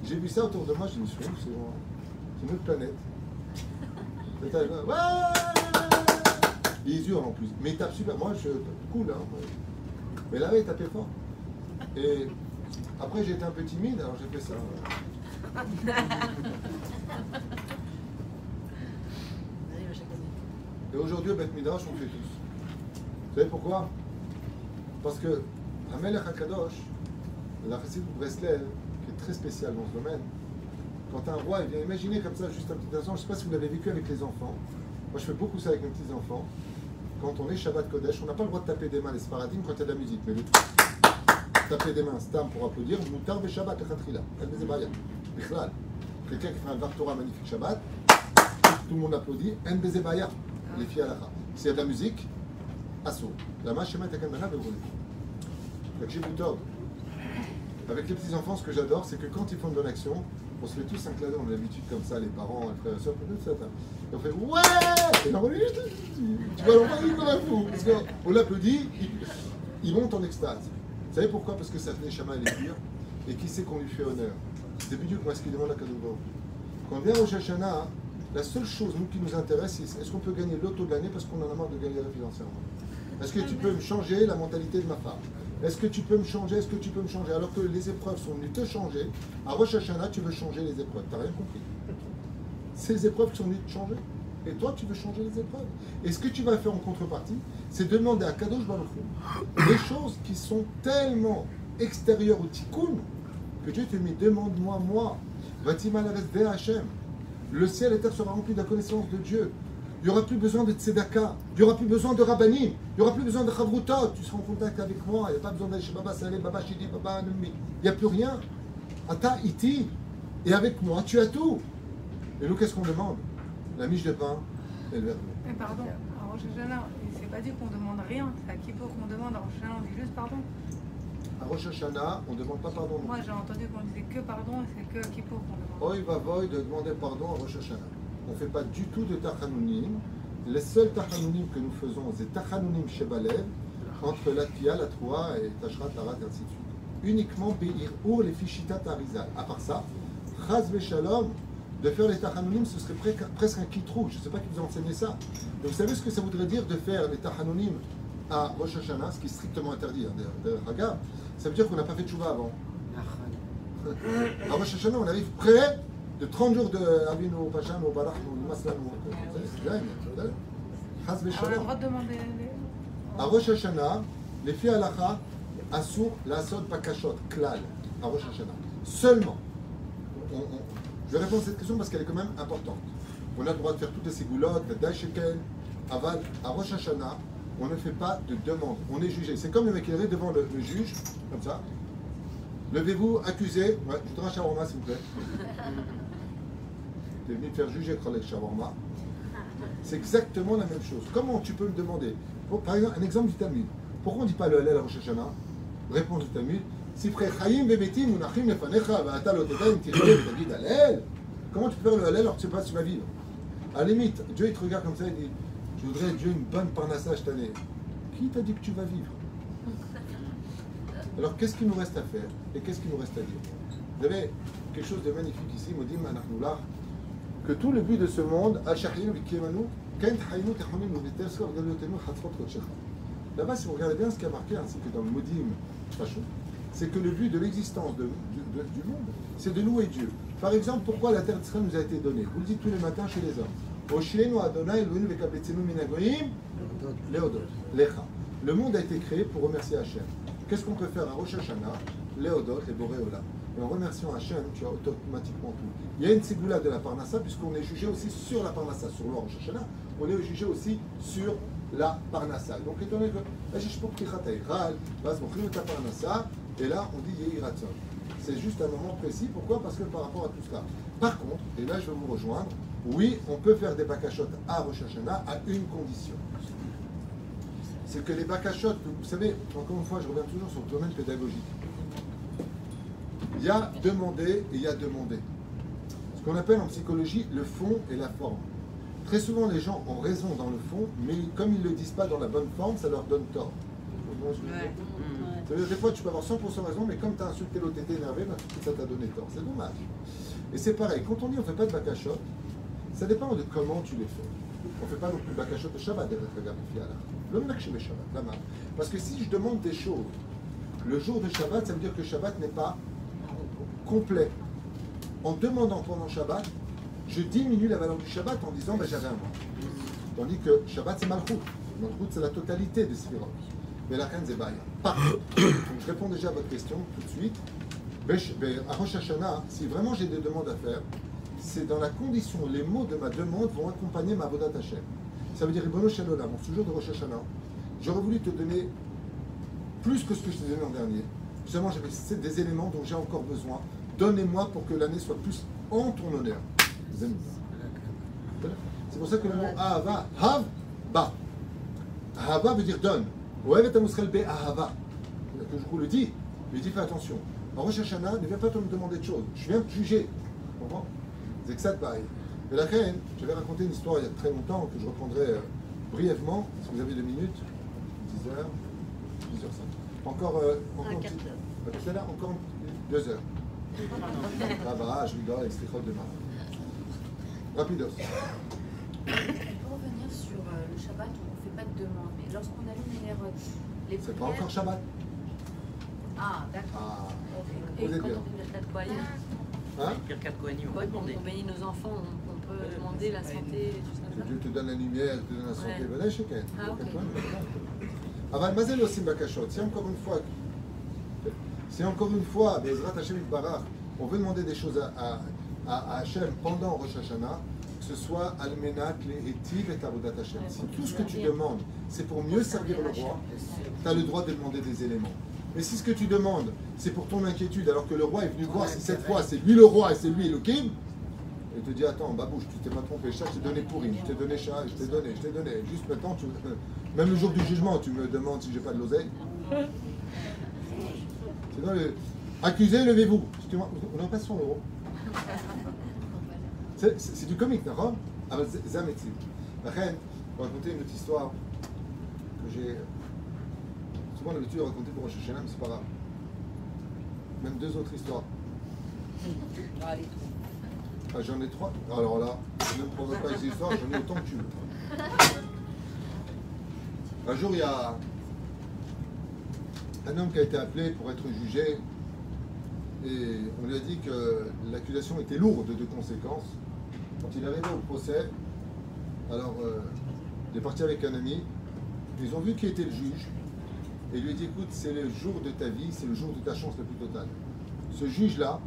j'ai vu ça autour de moi, je me suis dit, c'est une autre planète. Ouais Ils hurlent en plus. Mais ils tapent super. Moi, je cool, hein. Mais là, ils tapaient fort. Et après, été un peu timide, alors j'ai fait ça. Et aujourd'hui, au Beth Midrash, on fait tous. Vous savez pourquoi? Parce que Hamelech HaKadosh, la Chassid de Breslev, qui est très spécial dans ce domaine, quand un roi, il vient imaginer comme ça, juste un petit instant, je ne sais pas si vous l'avez vécu avec les enfants. Moi, je fais beaucoup ça avec mes petits-enfants. Quand on est Shabbat Kodesh, on n'a pas le droit de taper des mains les sparadim quand il y a de la musique. Mais le taper des mains, stam pour applaudir, moutar Shabbat. El bezebaya. Bichlal. Quelqu'un qui fait un Var Torah magnifique Shabbat, tout le monde applaudit, en bezebaya. Les filles à la S'il y a de la musique, assaut. La main, Shema Takamana, Bevroli. Taqshibou Tov. Avec les petits-enfants, ce que j'adore, c'est que quand ils font une bonne action, on se fait tous un on a l'habitude comme ça, les parents, les frères et sœurs, tout ça. Et on fait Ouais Et tu vas l'envoyer comme un fou. Parce qu'on l'applaudit, il, monte en extase. Vous savez pourquoi? Parce que ça tenait Shama les pire. Et qui c'est qu'on lui fait honneur? C'est Bidiouk, moi, ce qu'il demande à Kadogo. Quand on vient au Shashana, la seule chose nous, qui nous intéresse, c'est est-ce qu'on peut gagner l'auto de l'année parce qu'on en a marre de galérer financièrement Est-ce que tu peux me changer la mentalité de ma femme? Est-ce que tu peux me changer? Est-ce que tu peux me changer? Alors que les épreuves sont venues te changer. À Rosh Hashanah, tu veux changer les épreuves. Tu n'as rien compris. Les épreuves sont venues te changer. Et toi, tu veux changer les épreuves. Et ce que tu vas faire en contrepartie, c'est demander à Kadosh Baruch des choses qui sont tellement extérieures au tikkun que Dieu te dit demande-moi moi. Hachem. Le ciel et la terre sera rempli de la connaissance de Dieu. Il n'y aura plus besoin de tzedaka. Il n'y aura plus besoin de rabbanim. Il n'y aura plus besoin de chavrutot. Tu seras en contact avec moi. Il n'y a pas besoin d'aller chez Baba Saleh, Baba Shidi, Baba Anumi. Il n'y a plus rien. Ata iti. Et avec moi, tu as tout. Et nous, qu'est-ce qu'on demande? La miche de pain et le verre. Mais pardon, à Rosh Hashanah, il s'est pas dit qu'on demande rien. C'est à Kippour qu'on demande? Rosh Hashanah, on dit juste pardon. À Rosh Hashanah, on ne demande pas pardon. Moi, j'ai entendu qu'on disait que pardon, et c'est que à Kippour qu'on demande. Oi va voy de demander pardon à Rosh Hashanah. On ne fait pas du tout de tachanounim. Les seuls tachanounim que nous faisons, c'est tachanounim shebalev, entre la Pia, la Troua et Tashrat, Tarat, et ainsi de suite. Uniquement Be'ir Ur, les Fishitat Arizal. À part ça, Chaz Shalom, de faire les tachanounim, ce serait pre- presque un kitrou. Je ne sais pas qui vous a enseigné ça. Mais vous savez ce que ça voudrait dire de faire les tachanounim à Rosh Hashanah, ce qui est strictement interdit, hein, Hagab. Ça veut dire qu'on n'a pas fait de tchouva avant. À Rosh Hashanah, on arrive près de 30 jours de Avinu, Pachan, ou Barach, ou Maslan, ou c'est dingue, on a le droit de demander. À Rosh Hashanah, les filles halacha, Assour, Lasod, Pakashot, Klal, à Rosh Hashanah. Seulement. On- on- je vais répondre à cette question parce qu'elle est quand même importante. On a le droit de faire toutes les ségoulottes, le Daishekel, Aval. À Rosh Hashanah, on ne fait pas de demande. On est jugé. C'est comme le mec qui arrive devant le, le juge, comme ça. Levez-vous, accusé. Ouais, je voudrais un shawarma, s'il vous plaît. T'es venu te faire juger Khaled Shawarma. C'est exactement la même chose. Comment tu peux me demander Par exemple, un exemple du Talmud. Pourquoi on ne dit pas le Hallel à Rosh Hashanah Réponse du Talmud. Si Chaim bebetim munachim lefanecha va'ata lo tedem tirei v'tagid Hallel. Comment tu peux faire le Hallel alors que tu ne sais pas si tu vas vivre À la limite, Dieu il te regarde comme ça et dit Je voudrais Dieu une bonne parnassa cette année. Qui t'a dit que tu vas vivre Alors qu'est-ce qu'il nous reste à faire et qu'est-ce qu'il nous reste à dire Vous avez quelque chose de magnifique ici, Modim Anachnoulah, que tout le but de ce monde. Là-bas, si vous regardez bien ce qui a marqué, ainsi que dans le Modim c'est que le but de l'existence du- de- du monde, c'est de louer Dieu. Par exemple, pourquoi la terre d'Israël nous a été donnée? Vous le dites tous les matins chez les hommes. Le monde a été créé pour remercier Hachem. Qu'est-ce qu'on peut faire à Rosh Hashanah? Léodot, les Boréola. Et en remerciant Hachem, tu as automatiquement tout. Il y a une ségoula de la Parnassa, puisqu'on est jugé aussi sur la Parnassa, sur Hashanah, on est jugé aussi sur la Parnassa. Donc, étant donné que Mochrim et là, on dit Yehi Ratzon. C'est juste un moment précis. Pourquoi? Parce que par rapport à tout cela. Par contre, et là je vais vous rejoindre, oui, on peut faire des bakashot à Rosh Hashanah à une condition. C'est que les bakashot, vous savez, encore une fois, je reviens toujours sur le domaine pédagogique. Il y a demander et il y a demander. Ce qu'on appelle en psychologie le fond et la forme. Très souvent, les gens ont raison dans le fond, mais comme ils ne le disent pas dans la bonne forme, ça leur donne tort. Dire ça veut dire, des fois, tu peux avoir 100% raison, mais comme tu as insulté l'autre, t'étais énervé, ben, ça t'a donné tort. C'est dommage. Et c'est pareil, quand on dit on ne fait pas de bakashot, ça dépend de comment tu les fais. On ne fait pas non plus de bakashot de Shabbat, derech hagam, ici, là. Le et Shabbat, là-bas. Parce que si je demande des choses, le jour de Shabbat, ça veut dire que Shabbat n'est pas complet. En demandant pendant Shabbat, je diminue la valeur du Shabbat en disant ben, j'avais un mois. Tandis que Shabbat c'est Malchut. Malchut c'est la totalité des Sphirot. Mais la reine c'est je réponds déjà à votre question tout de suite. Besh- ben, À Rosh Hashanah, si vraiment j'ai des demandes à faire, c'est dans la condition, les mots de ma demande vont accompagner ma Vodat Hashem. Ça veut dire, en ce jour de Rosh Hashanah, j'aurais voulu te donner plus que ce que je t'ai donné l'an dernier. Justement, j'avais des éléments dont j'ai encore besoin. Donnez-moi pour que l'année soit plus en ton honneur. Ça C'est pour ça que le mot Ahava, Hav, Ba. Ahava veut dire donne. Oev et Amuskal Be Ahava. Que je vous le dis, mais dis fais attention. En Rosh Hashanah, ne viens pas te me demander de choses. Je viens te juger. Tu comprends? C'est exact pareil. Et la reine, je vais raconter une histoire il y a très longtemps que je reprendrai euh, brièvement, si vous avez deux minutes? 10 heures, 10 heures 5. Encore, euh, encore Un quart d'heure. Bah, encore deux heures. Ça va, je rigole avec Slichot de Mara. Rapidos. Pour revenir sur euh, le Shabbat, on ne fait pas de demande. Mais lorsqu'on allume les nérotes, les C'est pas prières, encore Shabbat. Ah, d'accord. Ah, Et Vous êtes quand bien. on fait le Kohanim, hein Birkat Kohanim, on quand va demander. on bénit nos enfants, on, on peut demander la santé et tout ça. Que Dieu te donne la lumière, te donne la santé. Ouais. Venez, chacun. Ah, ok. אבל מה זה לא עושים בקשות? C'est encore une fois, c'est encore une fois, Bezrat Hashem Barach, on veut demander des choses à, à, à, à Hashem pendant Rosh Hashanah, que ce soit Almenat, les Etiv et Avodat Hashem. Si tout ce que tu demandes, c'est pour mieux servir le roi, tu as le droit de demander des éléments. Mais si ce que tu demandes, c'est pour ton inquiétude, alors que le roi est venu voir si cette fois c'est lui le roi et c'est lui le king, et te dit Attends, babouche, tu t'es pas trompé, ça je t'ai donné pourri, je t'ai donné chat, je t'ai donné, je t'ai donné. Juste maintenant, tu, même le jour du jugement, tu me demandes si j'ai pas de l'oseille. C'est dans le. Accusé, levez-vous. Excusez-moi, on n'a pas 100 euros. C'est du comique, d'accord Ah, un métier. Après, on va raconter une autre histoire que j'ai souvent l'habitude de raconter pour Rosh Hashanah, mais c'est pas grave. Même deux autres histoires. Ah, j'en ai trois. Alors là, ne me provoque pas les histoires, j'en ai autant que tu veux. Un jour, il y a un homme qui a été appelé pour être jugé et on lui a dit que l'accusation était lourde de conséquences. Quand il arrivé au procès, alors euh, il est parti avec un ami, ils ont vu qui était le juge et il lui a dit écoute, c'est le jour de ta vie, c'est le jour de ta chance la plus totale. Ce juge-là,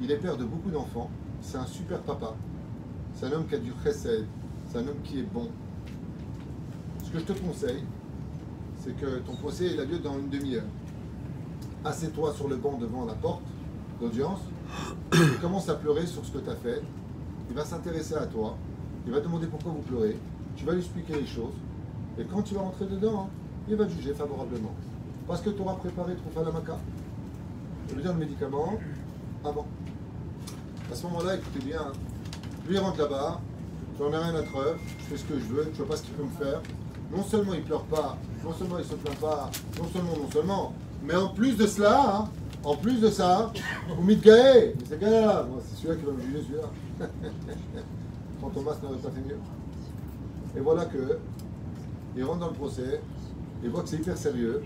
il est père de beaucoup d'enfants, c'est un super papa, c'est un homme qui a du chesed, c'est un homme qui est bon. Ce que je te conseille, c'est que ton procès il a lieu dans une demi-heure. Assieds-toi sur le banc devant la porte d'audience et commence à pleurer sur ce que tu as fait. Il va s'intéresser à toi, il va demander pourquoi vous pleurez, tu vas lui expliquer les choses et quand tu vas rentrer dedans, il va juger favorablement. Parce que tu auras préparé ton falamaka. Ça veut dire le médicament avant. À ce moment-là, écoutez bien, hein. lui il rentre là-bas, j'en ai rien à preuve, je fais ce que je veux, je vois pas ce qu'il peut me faire. Non seulement il pleure pas, non seulement il se plaint pas, non seulement, non seulement, mais en plus de cela, hein, en plus de ça, gaé, mais c'est moi c'est celui-là qui va me juger celui-là. Quand Thomas n'aurait pas fait mieux. Et voilà que il rentre dans le procès, il voit que c'est hyper sérieux,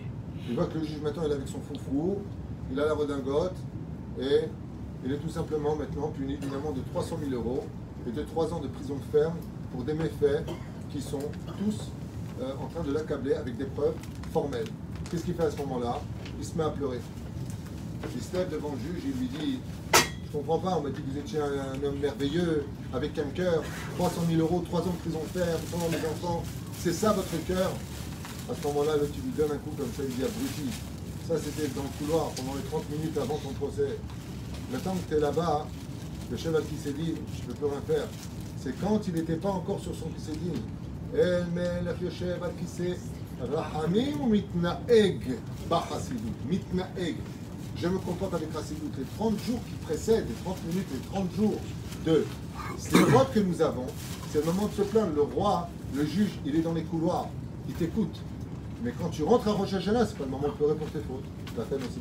il voit que le juge maintenant il est avec son foufou, il a la redingote, et il est tout simplement maintenant puni d'une amende de 300 000 euros et de 3 ans de prison ferme pour des méfaits qui sont tous euh, en train de l'accabler avec des preuves formelles. Qu'est-ce qu'il fait à ce moment-là? Il se met à pleurer. Il se lève devant le juge il lui dit Je comprends pas, on m'a dit que vous étiez un, homme merveilleux, avec un cœur, 300 000 euros, 3 ans de prison ferme, pendant mes enfants, c'est ça votre cœur? À ce moment-là, là, tu lui donnes un coup comme ça, il dit abruti. Ça, c'était dans le couloir pendant les 30 minutes avant ton procès. Maintenant que tu es là-bas, le chef qui s'est dit, je ne peux plus rien faire. C'est quand il n'était pas encore sur son Kisédine. El melech yoshev al kiseh, rachamim ou mitnaeg bachassidut. Mitnaeg. Je me comporte avec Chassidut. Les 30 jours qui précèdent, les 30 minutes, les 30 jours de l'épreuve que nous avons, c'est le moment de se plaindre. Le roi, le juge, il est dans les couloirs, il t'écoute. Mais quand tu rentres à Rosh Hashanah, c'est pas le moment de pleurer pour tes fautes. La peine aussi,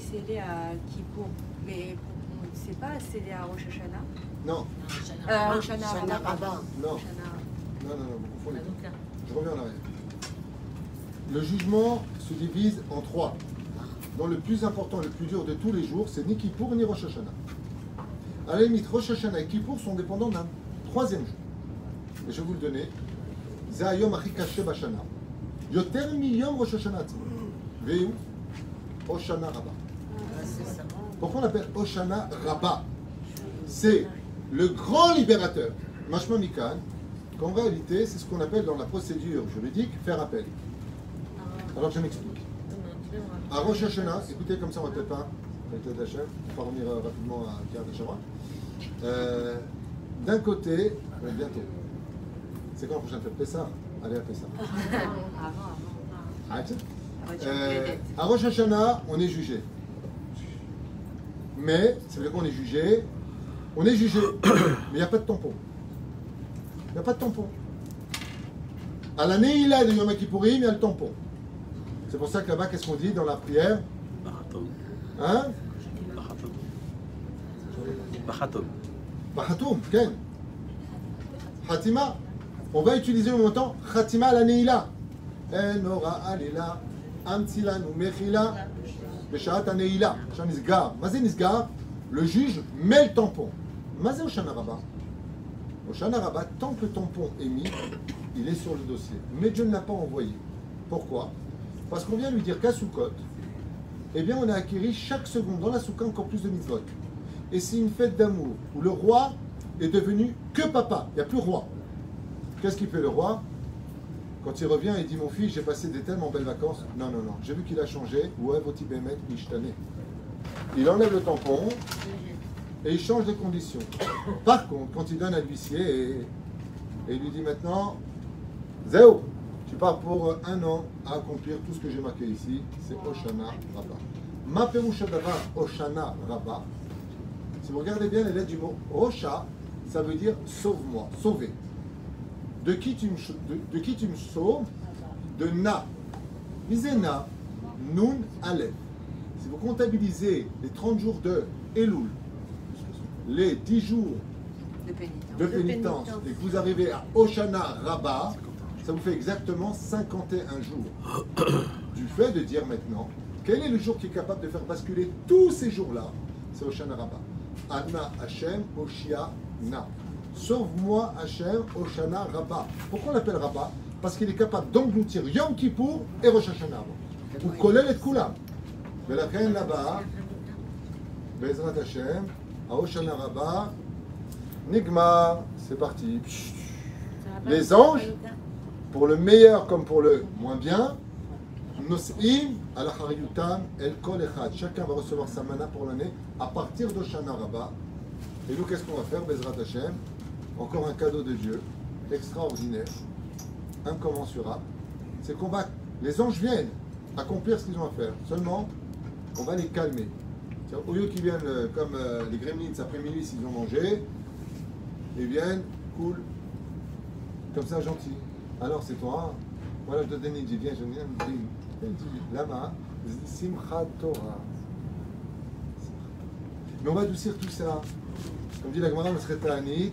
cédé à Kippour, mais on ne sait pas cédé à Rosh Hashanah? Non. Euh, Rosh Hashanah Non. Non, non, non, vous confondez. Je reviens en arrière. Le jugement se divise en trois. Dans le plus important le plus dur de tous les jours, c'est ni Kippour ni Rosh Hashanah. À la limite, Rosh Hashanah et Kippour sont dépendants d'un troisième jour. Et je vais vous le donner. Zayom Achikashe Bashana. Yoter Miyom Rosh Hashanah. Rosh Rabbah. Pourquoi on appelle Oshana Rabba? C'est le grand libérateur. Mashma Mikan, qu'en réalité, c'est ce qu'on appelle dans la procédure juridique faire appel. Alors je m'explique. À Rosh Hashanah, écoutez comme ça on ne répète pas, avec l'aide d'Hachem, on va revenir euh, rapidement à Pierre. Euh, D'un côté, ouais, bientôt. C'est quand la prochaine fête? Pessah Allez à Pessah. Avant, avant. Arrête. Ah, Euh, à Rosh Hashanah, on est jugé. Mais, ça veut dire qu'on est jugé. On est jugé, mais il n'y a pas de tampon. Il n'y a pas de tampon. À l'année, il a de Yom Kippourim, il y a le tampon. C'est pour ça que là-bas, qu'est-ce qu'on dit dans la prière. Hein. Bachatom. Bahatoum, Ken. Khatima. On va utiliser le montant Khatima la Neila. Enora alila, amtila nu Mazé nisgar, le juge met le tampon. Oshana Rabba, tant que le tampon est mis, il est sur le dossier. Mais Dieu ne l'a pas envoyé. Pourquoi? Parce qu'on vient lui dire qu'à Sukkot, eh bien, on a acquis chaque seconde dans la soukha encore plus de mitzvot. Et c'est une fête d'amour où le roi est devenu que papa, il n'y a plus roi. Qu'est-ce qu'il fait le roi? Quand il revient, il dit Mon fils, j'ai passé des tellement belles vacances. Non, non, non, j'ai vu qu'il a changé. Il enlève le tampon et il change de conditions. Par contre, quand il donne à l'huissier et, il lui dit maintenant Zéo, tu pars pour un an à accomplir tout ce que j'ai marqué ici, c'est Oshana Rabba. Ma perusha davar Oshana Rabba. Si vous regardez bien les lettres du mot Osha, ça veut dire sauve-moi, sauver. De qui tu me, de, de qui tu me sauves De Na. Lisez Na, Nun, Aleph. Si vous comptabilisez les 30 jours de Elul, les 10 jours De pénitence. de pénitence et que vous arrivez à Oshana Rabba, ça vous fait exactement 51 jours. Du fait de dire maintenant, quel est le jour qui est capable de faire basculer tous ces jours-là? C'est Oshana Rabba. Anna Hashem Oshia Na. Sauve-moi Hashem Oshana Rabba. Pourquoi on l'appelle Rabba Parce qu'il est capable d'engloutir Yom Kippour et Rosh Hashanah. Ou Kolel et Kulam. Reine là-bas, Bezrat Hashem, à Oshana Rabba, Nigma, c'est parti. Les anges, pour le meilleur comme pour le moins bien, Nos'im al el kol echad. Chacun va recevoir sa mana pour l'année à partir d'Oshana Rabba. Et nous, qu'est-ce qu'on va faire, Bezrat Hashem Encore un cadeau de Dieu, extraordinaire, incommensurable. C'est qu'on va, les anges viennent accomplir ce qu'ils ont à faire. Seulement, on va les calmer. Au lieu qu'ils viennent euh, comme euh, les gremlins après minuit s'ils ont mangé, ils viennent, cool, comme ça, gentil. Alors c'est toi, voilà, je te donne idée, viens, je viens, dit, Lama, Simchat Torah. Mais on va adoucir tout ça. Comme dit la Gemara,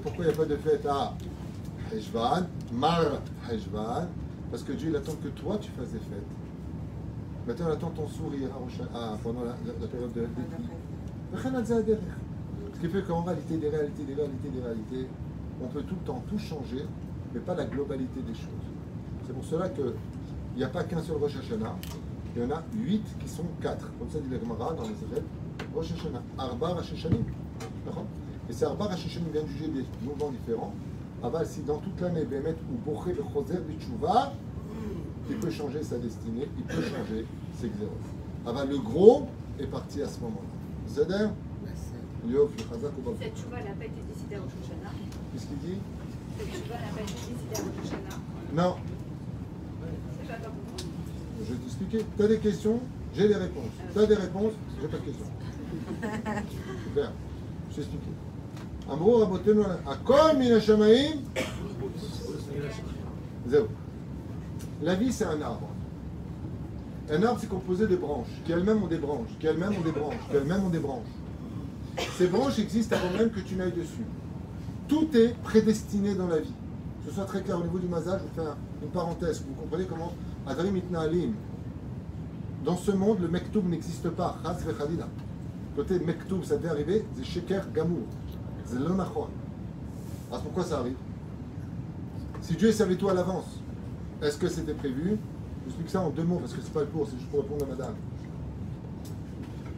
pourquoi il n'y a pas de fête à Heshvan, Mar Heshvan? Parce que Dieu il attend que toi tu fasses des fêtes. Maintenant, il attend ton sourire à pendant la, la- la période de l'été. Ce qui fait qu'en réalité, des réalités, des réalités, des réalités, on peut tout le temps tout changer, mais pas la globalité des choses. C'est pour cela qu'il n'y a pas qu'un seul Rosh Hashanah, il y en a huit qui sont quatre. Comme ça dit la Gemara dans les Rosh Hashanah, Arba Rosh. Et c'est Arba Rosh Hashanim vient de juger des mouvements différents. Aval, si dans toute l'année, Bémet ou le Choser, Bichouva, il peut changer sa destinée, il peut changer ses xéros. Aval, le gros est parti à ce moment-là. Ou Baruch. Cette chouva n'a pas été décidée à Rosh Hashanah. Qu'est-ce qu'il dit? Cette chouva n'a pas été décidée à Rosh Hashanah. Non, je vais t'expliquer. Tu as des questions, j'ai des réponses. Tu as des réponses, j'ai pas de questions. Super, je t'ai expliqué. אמרו רבותינו, הכל מן השמיים, זהו. La vie, c'est un arbre. Un arbre, c'est composé de branches, qui elles-mêmes ont des branches, qui elles-mêmes ont des branches, qui elles-mêmes ont des branches. Ces branches existent avant même que tu n'ailles dessus. Tout est prédestiné dans la vie. Que ce soit très clair au niveau du mazal, je vous fais un- une parenthèse. Vous comprenez comment Adrim Itna'alim. Dans ce monde, le mektoub n'existe pas. Chaz vechadila. Côté mektoub, ça devait arriver, c'est sheker gamour. C'est l'onachon. Alors pourquoi ça arrive Si Dieu savait tout à l'avance, est-ce que c'était prévu Je explique ça en deux mots parce que c'est pas le cours, c'est juste pour répondre à madame.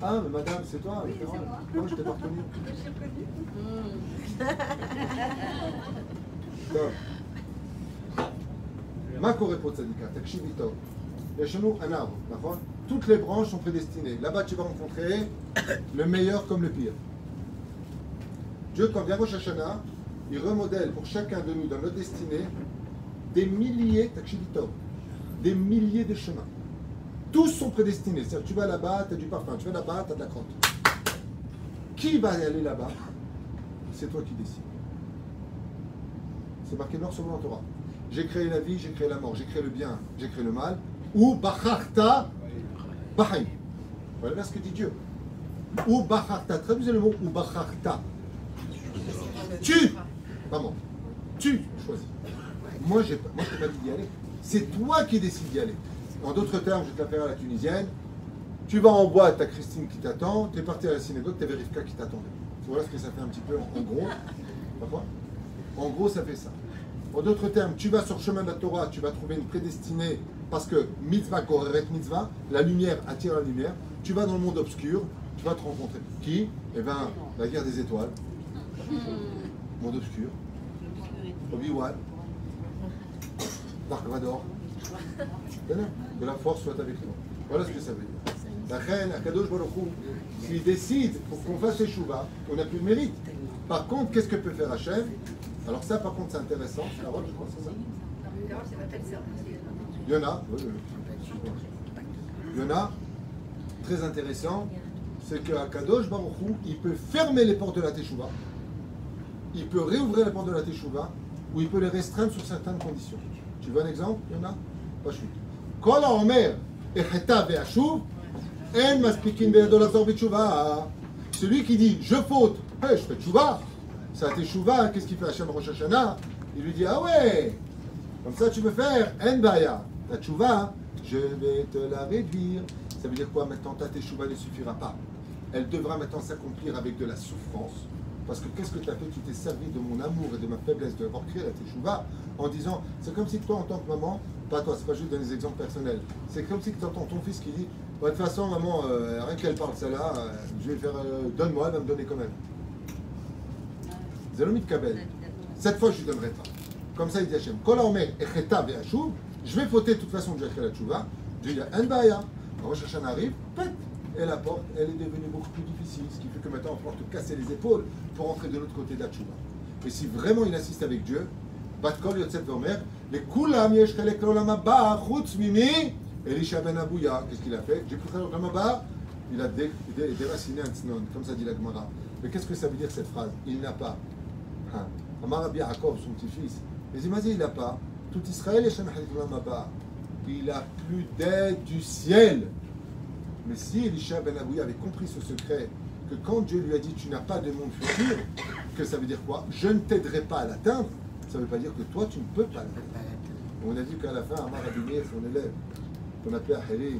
Ah, mais madame, c'est toi Oui, référent. c'est moi. Comment je t'ai pas reconnu Je suis reconnue. טוב. מה קורה פה צדיקה? תקשיבי טוב. יש לנו un arbre, נכון? toutes les branches sont prédestinées. Là-bas, tu vas rencontrer le meilleur comme le pire. Dieu, quand vient Rosh Hashanah, il remodèle pour chacun de nous dans notre destinée des milliers, des milliers de chemins. Tous sont prédestinés. C'est-à-dire, tu vas là-bas, tu as du parfum. Tu vas là-bas, tu as de la crotte. Qui va aller là-bas? C'est toi qui décides. C'est marqué noir sur blanc Torah. J'ai créé la vie, j'ai créé la mort, j'ai créé le bien, j'ai créé le mal. Ou Bacharta Bahai. Voilà ce que dit Dieu. Ou Bacharta. Traduisez le mot ou Bacharta. Tu Maman. Tu choisis. Moi, pas- moi je t'ai pas dit d'y aller. C'est toi qui décides d'y aller. En d'autres termes, je te la à la tunisienne. Tu vas en boîte, t'as Christine qui t'attend, tu es parti à la synagogue, t'avais Rivka qui t'attendait. Voilà ce que ça fait un petit peu en, gros. En gros, ça fait ça. En d'autres termes, tu vas sur le chemin de la Torah, tu vas trouver une prédestinée parce que mitzvah, koreret mitzvah, la lumière attire la lumière. Tu vas dans le monde obscur, tu vas te rencontrer. Qui? Eh bien, la guerre des étoiles. Monde obscur. Obi-Wan. Dark Vador. Que la force soit avec nous. Voilà ce que ça veut dire. La reine, Akadosh Baruch Hu, s'il décide pour qu'on fasse Teshuvah, on n'a plus de mérite. Par contre, qu'est-ce que peut faire Hachem? Alors ça, par contre, c'est intéressant. Carole, je crois, c'est ça Il y. Très intéressant. C'est que Akadosh Baruch Hu, il peut fermer les portes de la Teshuvah. Il peut réouvrir les portes de la Teshuvah ou il peut les restreindre sur certaines conditions. Tu veux un exemple? Il y en a? Pas chute. Be'yado lazor betshuvah. Celui qui dit je faute, je fais teshuvah. Ça teshuva, qu'est-ce qu'il fait Hachem Rosh Hashanah? Il lui dit ah ouais, comme ça tu veux faire, en baya. Ta teshuvah, je vais te la réduire. Ça veut dire quoi maintenant Ta teshuva ne suffira pas. Elle devra maintenant s'accomplir avec de la souffrance. Parce que qu'est-ce que tu as fait Tu t'es servi de mon amour et de ma faiblesse de avoir créé la teshuva en disant c'est comme si toi en tant que maman, pas toi, c'est pas juste donner des exemples personnels, c'est comme si tu entends ton fils qui dit Bah, de toute façon, maman, euh, rien qu'elle parle celle-là, euh, je vais faire euh, donne-moi, elle va me donner quand même. Zalomit Kabel. Cette fois, je ne lui donnerai pas. Comme ça, il dit Hachem Kol haomer echeta ve'ashuv, je vais fauter de toute façon, je vais faire la teshuva. Dieu dit En baya. Rosh Hashanah arrive, pète et la porte, elle est devenue beaucoup plus difficile, ce qui fait que maintenant, il va te casser les épaules pour entrer de l'autre côté de la tchouva. Et si vraiment il insiste avec Dieu, Batkol Yotzet Vomer, les Kulam Yesh Chelek L'Olam Haba, Chutz Mimi, Elisha Ben Abouya, qu'est-ce qu'il a fait? J'ai pris l'Olam Haba, il a dé- dé- déraciné un tznon, comme ça dit la Gemara. Mais qu'est-ce que ça veut dire cette phrase? Il n'a pas. Hein? Amar Rabbi son petit-fils, mais dit il n'a pas. Tout Israël est. Il a plus d'aide du ciel. Mais si Elisha Ben Abouya avait compris ce secret, que quand Dieu lui a dit tu n'as pas de monde futur, que ça veut dire quoi? Je ne t'aiderai pas à l'atteindre, ça ne veut pas dire que toi tu ne peux pas l'atteindre. On a dit qu'à la fin, Amar Abimé, son élève, qu'on appelait Ahélim,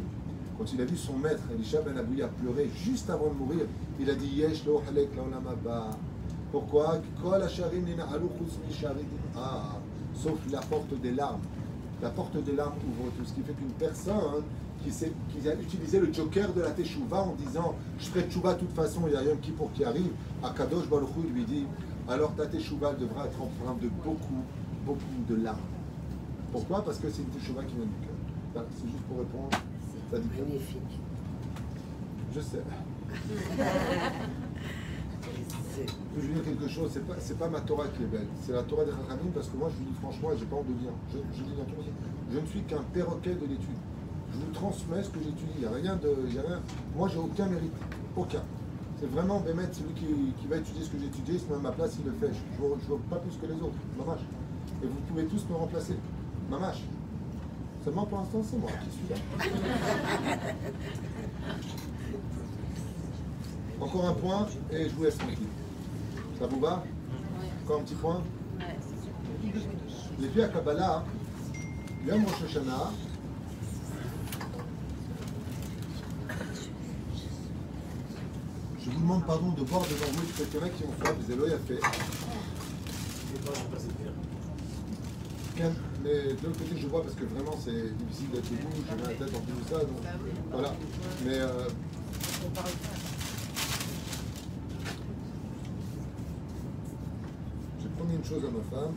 quand il a vu son maître, Elisha Ben Abouya, pleurer juste avant de mourir, il a dit Yesh lo halek. Pourquoi? Sauf la porte des larmes. La porte des larmes ouvre tout, ce qui fait qu'une personne qui, s'est- qui a utilisé le joker de la Teshuvah en disant Je ferai Teshuvah de toute façon, il y a Yom Kippour qui arrive. Akadosh Baruch Hu lui dit Alors ta Teshuvah devra être empreinte de beaucoup, beaucoup de larmes. Pourquoi? Parce que c'est une Teshuvah qui vient du cœur. Voilà, c'est juste pour répondre. Ça dit quoi? Magnifique. Je sais. C'est- Je veux dire quelque chose, c'est pas, c'est pas ma Torah qui est belle, c'est la Torah des Chachamim parce que moi je vous dis franchement, j'ai pas honte de dire, je, je dis dans tout je ne suis qu'un perroquet de l'étude. Je vous transmets ce que j'étudie, il n'y a rien de. il y a rien, moi j'ai aucun mérite, aucun. C'est vraiment Bémet, celui qui, qui va étudier ce que j'ai étudié, il se met à ma place, il le fait. Je ne vois pas plus que les autres, mamache. Et vous pouvez tous me remplacer, mamache. Seulement pour l'instant, c'est moi qui suis là. Encore un point et je vous laisse tranquille. Ça vous va Encore un petit point Les filles à Kabbalah, Yom Rosh Hashanah, je vous demande pardon de voir devant vous quelqu'un qui ont fait, vous avez fait. Ken, Mais de l'autre côté, je vois parce que vraiment c'est difficile d'être debout, j'ai la tête en plus de ça. Donc, voilà. Mais euh, une chose à ma femme.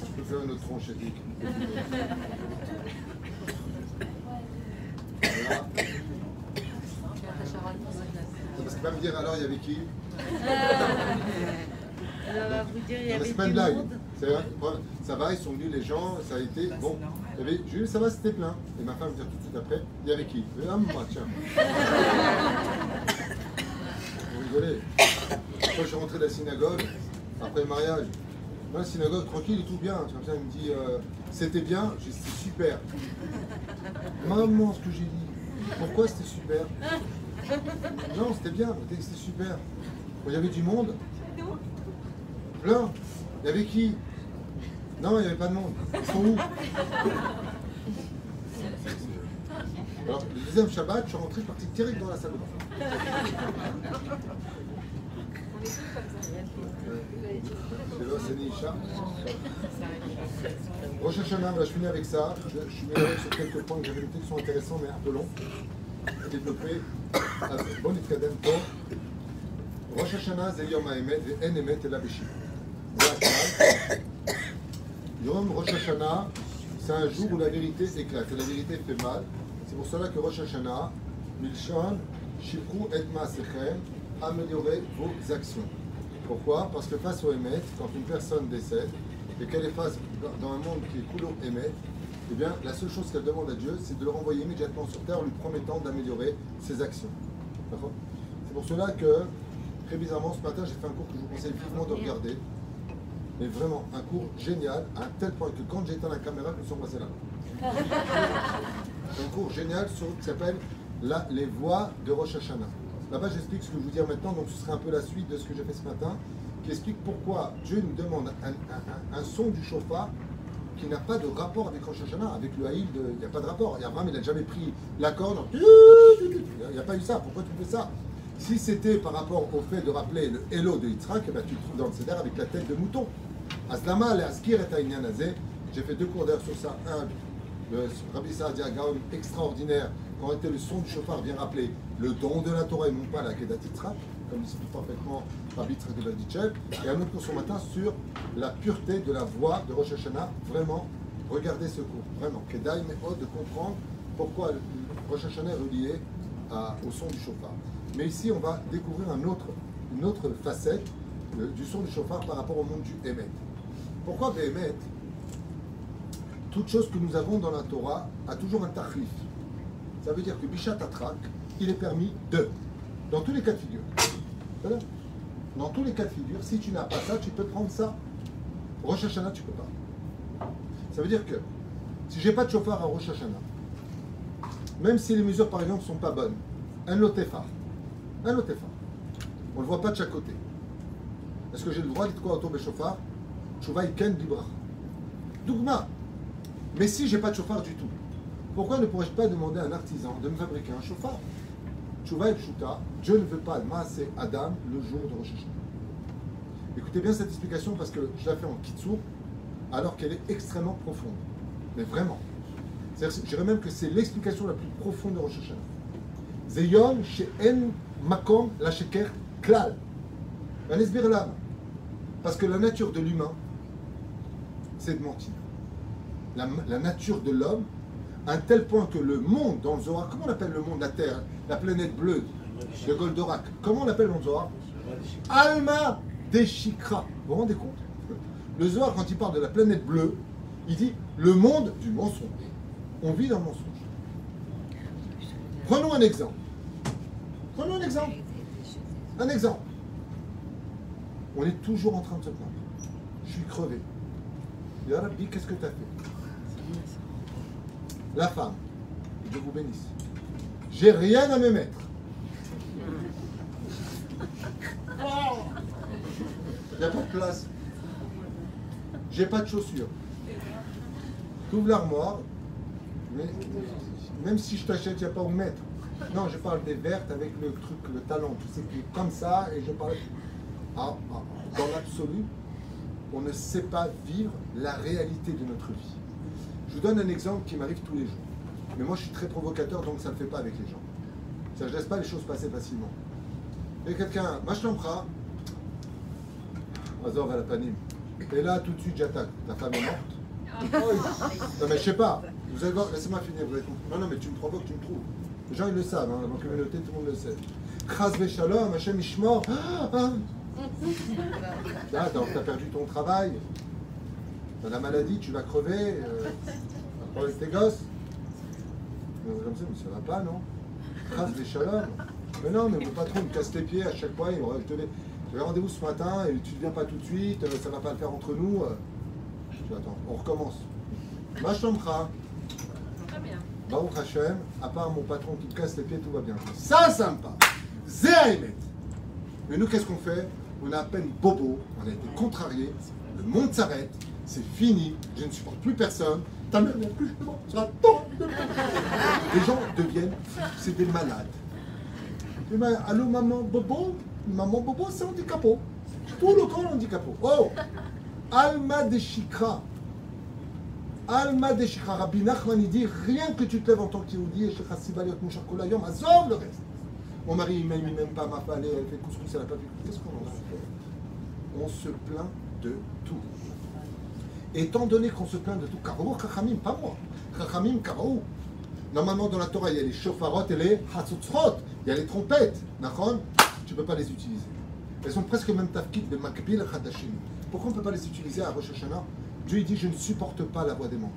Je peux faire une autre tronche éthique. Voilà. Parce qu'il va me dire alors il y avait qui Elle va vous dire, il y avait c'est pas une blague. Ça va, ils sont venus les gens, ça a été bon. Il y avait, Jules, ça va, c'était plein. Et ma femme me dit tout de suite après, il y avait qui? Et, Ah, moi, tiens. Vous rigolez. Quand je suis rentré de la synagogue, après le mariage, dans la synagogue, tranquille et tout bien. Comme ça, il me dit, euh, C'était bien, j'ai dit, c'était super. Maman, ce que j'ai dit. Pourquoi c'était super? Non, c'était bien, c'était super. Il y avait du monde. Plein. Il y avait qui? Non, il n'y avait pas de monde. Ils sont où Alors, le deuxième Shabbat, je suis rentré, je suis parti direct dans la salle de bain. Rosh Hashanah, je finis avec ça. Je, je suis mélangé sur quelques points que j'avais notés qui sont intéressants mais un peu longs. Développé avec Bon Itkadem pour Rosh Hashanah, Zeyom Haemet, et En Emet, et la Yom Rosh Hashanah, c'est un jour où la vérité éclate, et la vérité fait mal. C'est pour cela que Rosh Hashanah, Milchon, Shipru et Maasechem, améliorez vos actions. Pourquoi? Parce que face au Hémet, quand une personne décède, et qu'elle est face dans un monde qui est couleur Hémet, eh bien, la seule chose qu'elle demande à Dieu, c'est de le renvoyer immédiatement sur terre en lui promettant d'améliorer ses actions. D'accord? C'est pour cela que, très bizarrement, ce matin, j'ai fait un cours que je vous conseille vivement de regarder. Mais vraiment, un cours génial, à un tel point que quand j'éteins la caméra, je me suis passé là. Un cours génial sur, qui s'appelle Les voies de Rosh Hashanah. Là-bas, j'explique ce que je vais vous dire maintenant, donc ce sera un peu la suite de ce que j'ai fait ce matin, qui explique pourquoi Dieu nous demande un, un- un- un son du chauffard qui n'a pas de rapport avec Rosh Hashanah, avec le haïl, il n'y a pas de rapport. Et Abraham, il n'a jamais pris la corde, il n'y a pas eu ça, pourquoi tu fais ça? Si c'était par rapport au fait de rappeler le Hello de Yitzhak, eh ben, tu te trouves dans le Seder avec la tête de mouton. Aslama, le Askir et. J'ai fait deux cours d'ailleurs sur ça. Un, le Rabbi Saadia Gaon extraordinaire, quand était le son du chauffard vient rappeler le don de la Torah et non pas la Kedat Yitzhak, comme explique parfaitement Rabbi Yitzhak. Et un autre cours ce matin sur la pureté de la voix de Rosh Hashanah. Vraiment, regardez ce cours. Vraiment, Kedai Me'od de comprendre pourquoi le- Rosh Hashanah est relié au son du chauffard. Mais ici, on va découvrir une autre facette euh, du son du chauffard par rapport au monde du Emet. Pourquoi Behemet Toute chose que nous avons dans la Torah a toujours un tachlif. Ça veut dire que Bishat Atrak, il est permis de. Dans tous les cas de figure. Voilà. Dans tous les cas de figure, si tu n'as pas ça, tu peux prendre ça. Rosh Hashanah, tu peux pas. Ça veut dire que si j'ai pas de chauffard à Rosh Hashanah, même si les mesures par exemple sont pas bonnes, un lotefar, un lotefar, on le voit pas de chaque côté. Est-ce que j'ai le droit d'être quoi autour des chauffards Chouva Ken Libra. Dougma. Mais si j'ai pas de chauffard du tout, pourquoi ne pourrais-je pas demander à un artisan de me fabriquer un chauffard? Chouva et Pshuta, Dieu ne veut pas masser Adam le jour de Rosh Hashanah. Écoutez bien cette explication parce que je la fais en kitsur alors qu'elle est extrêmement profonde. Mais vraiment. Je dirais même que c'est l'explication la plus profonde de Rosh Hashanah. Zeyom she'en makom la sheker klal. Un esbir l'âme. Parce que la nature de l'humain, c'est de mentir. La, nature de l'homme, à un tel point que le monde dans le Zohar, comment on appelle le monde, la Terre, la planète bleue de Goldorak, comment on l'appelle dans le Zohar? Alma Deshikra. Vous vous rendez compte? Le Zohar, quand il parle de la planète bleue, il dit le monde du mensonge. On vit dans le mensonge. Prenons un exemple. Prenons un exemple. Un exemple. On est toujours en train de se plaindre. Je suis crevé. Ya Rabbi, qu'est-ce que tu as fait? La femme, Dieu vous bénisse. J'ai rien à me mettre. Il n'y a pas de place. J'ai pas de chaussures. Tu ouvres l'armoire, mais même si je t'achète, il n'y a pas où mettre. Non, je parle des vertes avec le truc, le talon, tu sais, qui est comme ça, et je parle. Ah, ah, dans l'absolu, on ne sait pas vivre la réalité de notre vie. Je vous donne un exemple qui m'arrive tous les jours. Mais moi, je suis très provocateur, donc ça ne le fait pas avec les gens. Ça, je laisse pas les choses passer facilement. Et quelqu'un, Machlampra, Azor à la panime. Et là, tout de suite, j'attaque. Ta femme est morte Oh, Non, mais je sais pas. Vous allez voir, laissez-moi finir. Vous. Non, non, mais tu me provoques, tu me trouves. Les gens, ils le savent. Hein, dans la communauté, tout le monde le sait. Chas Shalom, Hachem Ishmor. Ah, ah. T'as perdu ton travail. T'as la maladie, tu vas crever. Euh, avec tes gosses. Mais comme ça, mais ça va pas, non? Chas Shalom. Mais non, mais mon patron me casse les pieds à chaque fois. Il me je devais, j'avais rendez-vous ce matin et tu ne viens pas tout de suite. euh, Ça va pas le faire entre nous. euh. Je dis, attends, on recommence. Ma shlomcha. Très bien. Baruch Hashem, à part mon patron qui te casse les pieds, tout va bien. Ça, sympa. Zéaïmet. Mais nous, qu'est-ce qu'on fait? On a à peine bobo, on a été contrarié, le monde s'arrête, c'est fini, je ne supporte plus personne. Ta mère n'est plus de Les gens deviennent c'est des malades. Et ben, allô maman bobo? Maman bobo, c'est handicapo. Tout le corps handicapo. Oh Alma de Shikra. Alma de. Rabbi Nachman, il dit rien que tu te lèves en tant qu'Yehudi, et Shekha Sibaliot Mouchar Kolayom, azov le reste. Mon mari, il m'aime, il pas, ma femme, elle fait couscous, elle n'a pas fait Qu'est-ce qu'on en a fait? On se plaint de tout. Étant donné qu'on se plaint de tout, Karaou, Chachamim, pas moi. Chachamim, Karaou. Normalement, dans la Torah, il y a les shofarot et les hatzotzrot. Il y a les trompettes. Nachon, tu ne peux pas les utiliser. Elles sont presque même tafkit de Makbil Hadashim. Pourquoi on ne peut pas les utiliser à Rosh Hashanah? Dieu il dit Je ne supporte pas la voix des menteurs.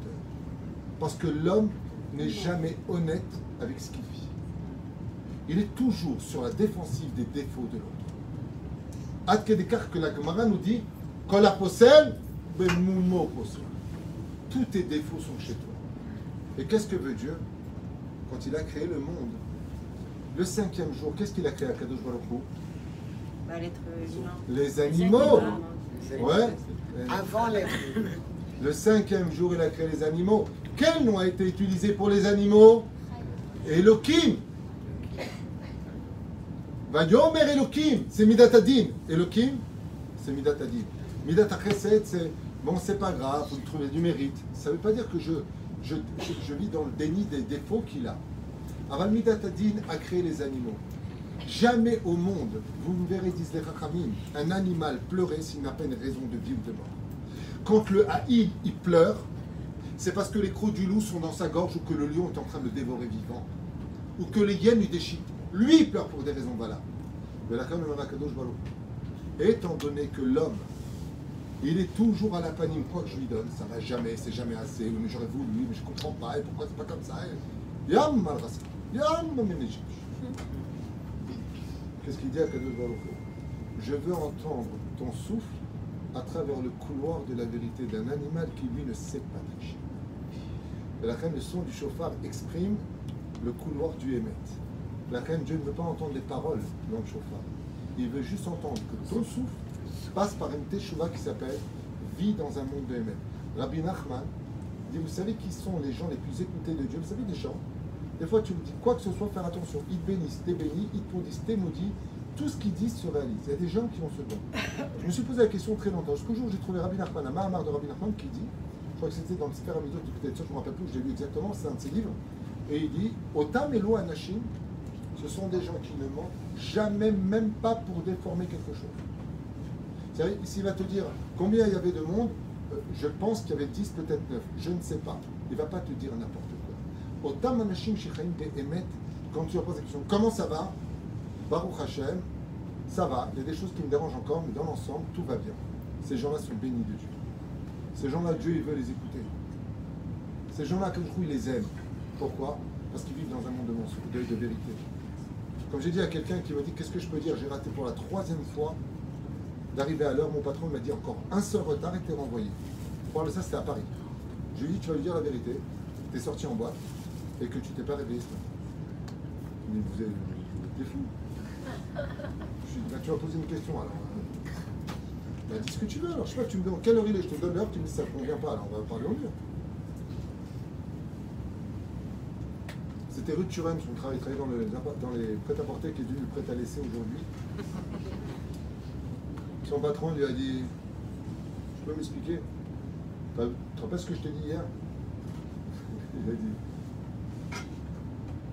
Parce que l'homme n'est jamais honnête avec ce qu'il vit. Il est toujours sur la défensive des défauts de l'autre. Ad Kedekar que la Gemara nous dit Quand la possède, ben moumo possède. Tous tes défauts sont chez toi. Et qu'est-ce que veut Dieu quand il a créé le monde? Le cinquième jour, qu'est-ce qu'il a créé à Kadosh Baruch Hu? Bah, l'être humain. Les animaux Ouais. Avant les Le cinquième jour, il a créé les animaux. Quel nom a été utilisé pour les animaux? Elohim. Vayomer Elohim, c'est Midatadin. Elohim, c'est Midatadin. Midatachesed, c'est bon, c'est pas grave, vous trouvez du mérite. Ça ne veut pas dire que je, je, je, vis dans le déni des défauts qu'il a. Aval Midatadin a créé les animaux. Jamais au monde, vous me verrez, disent les Rachamim, un animal pleurer s'il n'a pas une raison de vie ou de mort. Quand le haï, il pleure, c'est parce que les crocs du loup sont dans sa gorge ou que le lion est en train de le dévorer vivant. Ou que les hyènes lui déchiquent. Lui, il pleure pour des raisons valables. Mais. Étant donné que l'homme, il est toujours à la panime, quoi que je lui donne, ça va jamais, c'est jamais assez, mais j'aurais voulu, mais je comprends pas, et pourquoi c'est pas comme ça Yam malrasa, yam. Qu'est-ce qu'il dit à Kadosh Je veux entendre ton souffle à travers le couloir de la vérité d'un animal qui lui ne sait pas tricher. La reine, le son du chauffard exprime le couloir du Hémet. La reine, Dieu ne veut pas entendre les paroles dans le chauffard. Il veut juste entendre que ton souffle passe par une teshuva qui s'appelle Vie dans un monde de Hémet. Rabbi Nachman dit Vous savez qui sont les gens les plus écoutés de Dieu? Vous savez des gens Des fois, tu me dis quoi que ce soit, faire attention. Ils te bénissent, t'es béni, ils te maudissent, t'es maudit. Tout ce qu'ils disent se réalise. Il y a des gens qui ont ce don. Je me suis posé la question très longtemps. Jusqu'au jour où j'ai trouvé Rabbi Nachman, un Mahamar de Rabbi Nachman qui dit Je crois que c'était dans le Sefer Amidot, peut-être ça, je ne me rappelle plus, je l'ai lu exactement, c'est un de ses livres. Et il dit Otam Elo Anashim, ce sont des gens qui ne mentent jamais, même pas pour déformer quelque chose. C'est-à-dire, S'il va te dire combien il y avait de monde, euh, je pense qu'il y avait 10, peut-être 9, je ne sais pas. Il ne va pas te dire n'importe quoi. Quand tu la comment ça va? Baruch Hashem, ça va, il y a des choses qui me dérangent encore, mais dans l'ensemble, tout va bien. Ces gens-là sont bénis de Dieu. Ces gens-là, Dieu, il veut les écouter. Ces gens-là, comme je il les aime. Pourquoi? Parce qu'ils vivent dans un monde de mensonges, de, de vérité. Comme j'ai dit à quelqu'un qui m'a dit Qu'est-ce que je peux dire? J'ai raté pour la troisième fois d'arriver à l'heure. Mon patron m'a dit encore un seul retard et t'es renvoyé. Pour ça, c'était à Paris. Je lui ai dit Tu vas lui dire la vérité. Tu es sorti en boîte et que tu t'es pas réveillé ce matin. Mais vous êtes, vous êtes fou. Bah, tu vas poser une question alors. Bah, dis ce que tu veux alors. Je sais pas, tu me demandes quelle heure il est, je te donne l'heure, tu me dis ça ne convient pas, alors on va parler au mieux. C'était Ruth Turem, son travail, il travaillait dans, le, les prêt-à-porter qui est devenu prêt à laisser aujourd'hui. Son patron lui a dit Tu peux m'expliquer? Tu te rappelles ce que je t'ai dit hier? Il a dit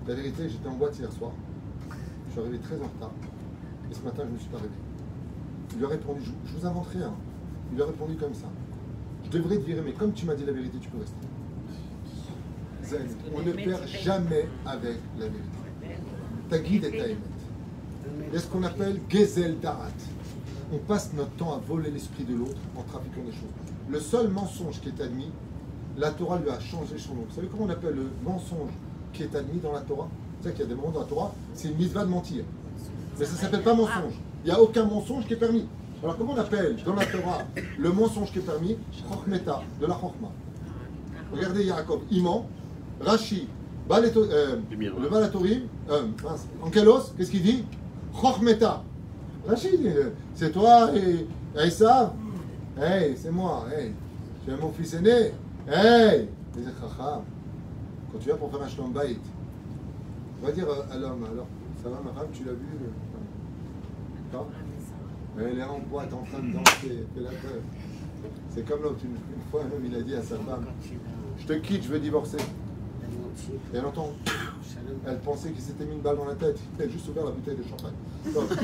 La vérité, j'étais en boîte hier soir. Je suis arrivé très en retard. Et ce matin, je ne me suis pas réveillé. Il lui a répondu, je, je vous invente rien. Il lui a répondu comme ça. Je devrais te virer, mais comme tu m'as dit la vérité, tu peux rester. Zen, on ne perd jamais avec la vérité. Ta guide est ta émet. Il y a ce qu'on appelle Gezel Darat. On passe notre temps à voler l'esprit de l'autre en trafiquant des choses. Le seul mensonge qui est admis, la Torah lui a changé son nom. Vous savez comment on appelle le mensonge qui est admis dans la Torah savez qu'il y a des moments dans la Torah, c'est une mitzvah de mentir. Mais ça ne s'appelle pas mensonge. Il n'y a aucun mensonge qui est permis. Alors comment on appelle dans la Torah le mensonge qui est permis? Chochmeta, de la Chochma. Regardez Yaakov, il ment. Rashi, Baleto- euh, Les le Balatorim, euh, Ankelos, qu'est-ce qu'il dit? Chochmeta. Rashi, euh, c'est toi et Esav Hey, c'est moi, hey. Tu es mon fils aîné Hey c'est chacham. Quand tu vas pour faire un shalom bait, on va dire à l'homme, alors, ça va ma femme, tu l'as vu euh, Elle est en boîte, en train de danser, la peur. C'est comme l'autre, une, fois, un homme, il a dit à sa femme, je te quitte, je veux divorcer. Et elle entend, elle pensait qu'il s'était mis une balle dans la tête, il a juste ouvert la bouteille de champagne. Donc,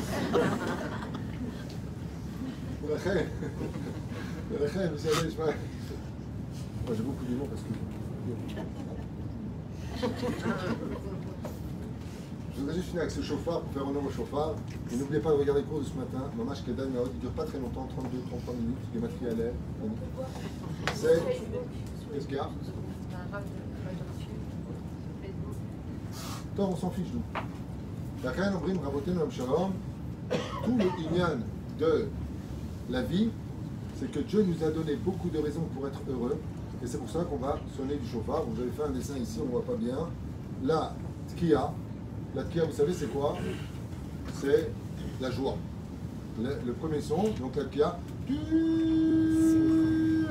J'ai beaucoup d'humour parce que... Je voudrais juste finir avec ce chauffard pour faire honneur au chauffard. Et n'oubliez pas de regarder le cours de ce matin. Mon match Kedam il ne dure pas très longtemps, 32-33 minutes. Il est matériel à C'est. Qu'est-ce qu'il y a Tant on s'en fiche, nous. Rien Obrim Raboten Shalom, tout le inyan de la vie, c'est que Dieu nous a donné beaucoup de raisons pour être heureux, et c'est pour ça qu'on va sonner du chauffard. Vous avez fait un dessin ici, on ne voit pas bien. La tkia, la tkia, vous savez c'est quoi? C'est la joie. Le, le premier son, donc la tkia,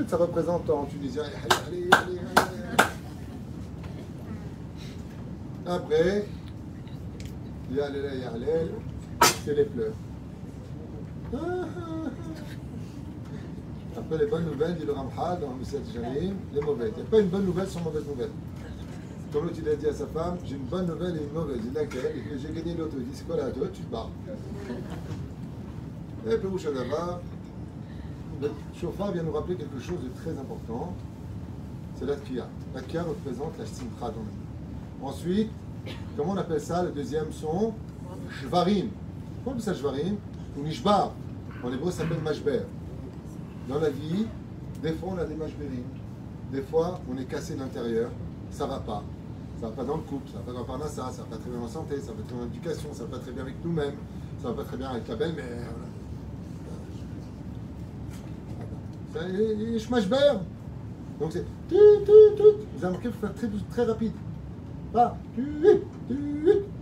ça représente en tunisien. Après, c'est les pleurs. Les bonnes nouvelles, dit le Ramchal dans le Messiah Jarim, les mauvaises. Il n'y a pas une bonne nouvelle sans mauvaise nouvelle. Comme l'autre il a dit à sa femme, j'ai une bonne nouvelle et une mauvaise. Il dit laquelle j'ai gagné l'autre. Il dit c'est quoi la Tu te barres. Et Pérouche Adava, le chauffard vient nous rappeler quelque chose de très important. C'est la Tkia. La Tkia représente la Simcha dans vie. Ensuite, comment on appelle ça? Le deuxième son Shvarim. Pourquoi on appelle ça Shvarim? Ou Nishbar. En hébreu, ça s'appelle Mashber. Dans la vie, des fois on a des Mashberim. Des fois, on est cassé de l'intérieur. Ça va pas. Ça va pas dans le couple, ça va pas dans le parnassa, ça va pas très bien en santé, ça va pas très bien en éducation, ça va pas très bien avec nous-mêmes, ça va pas très bien avec la belle-mère. Ça, Mashber. Donc c'est tu, tu, tu. Vous avez remarqué, il faut faire très, très rapide. Pas tu, tu,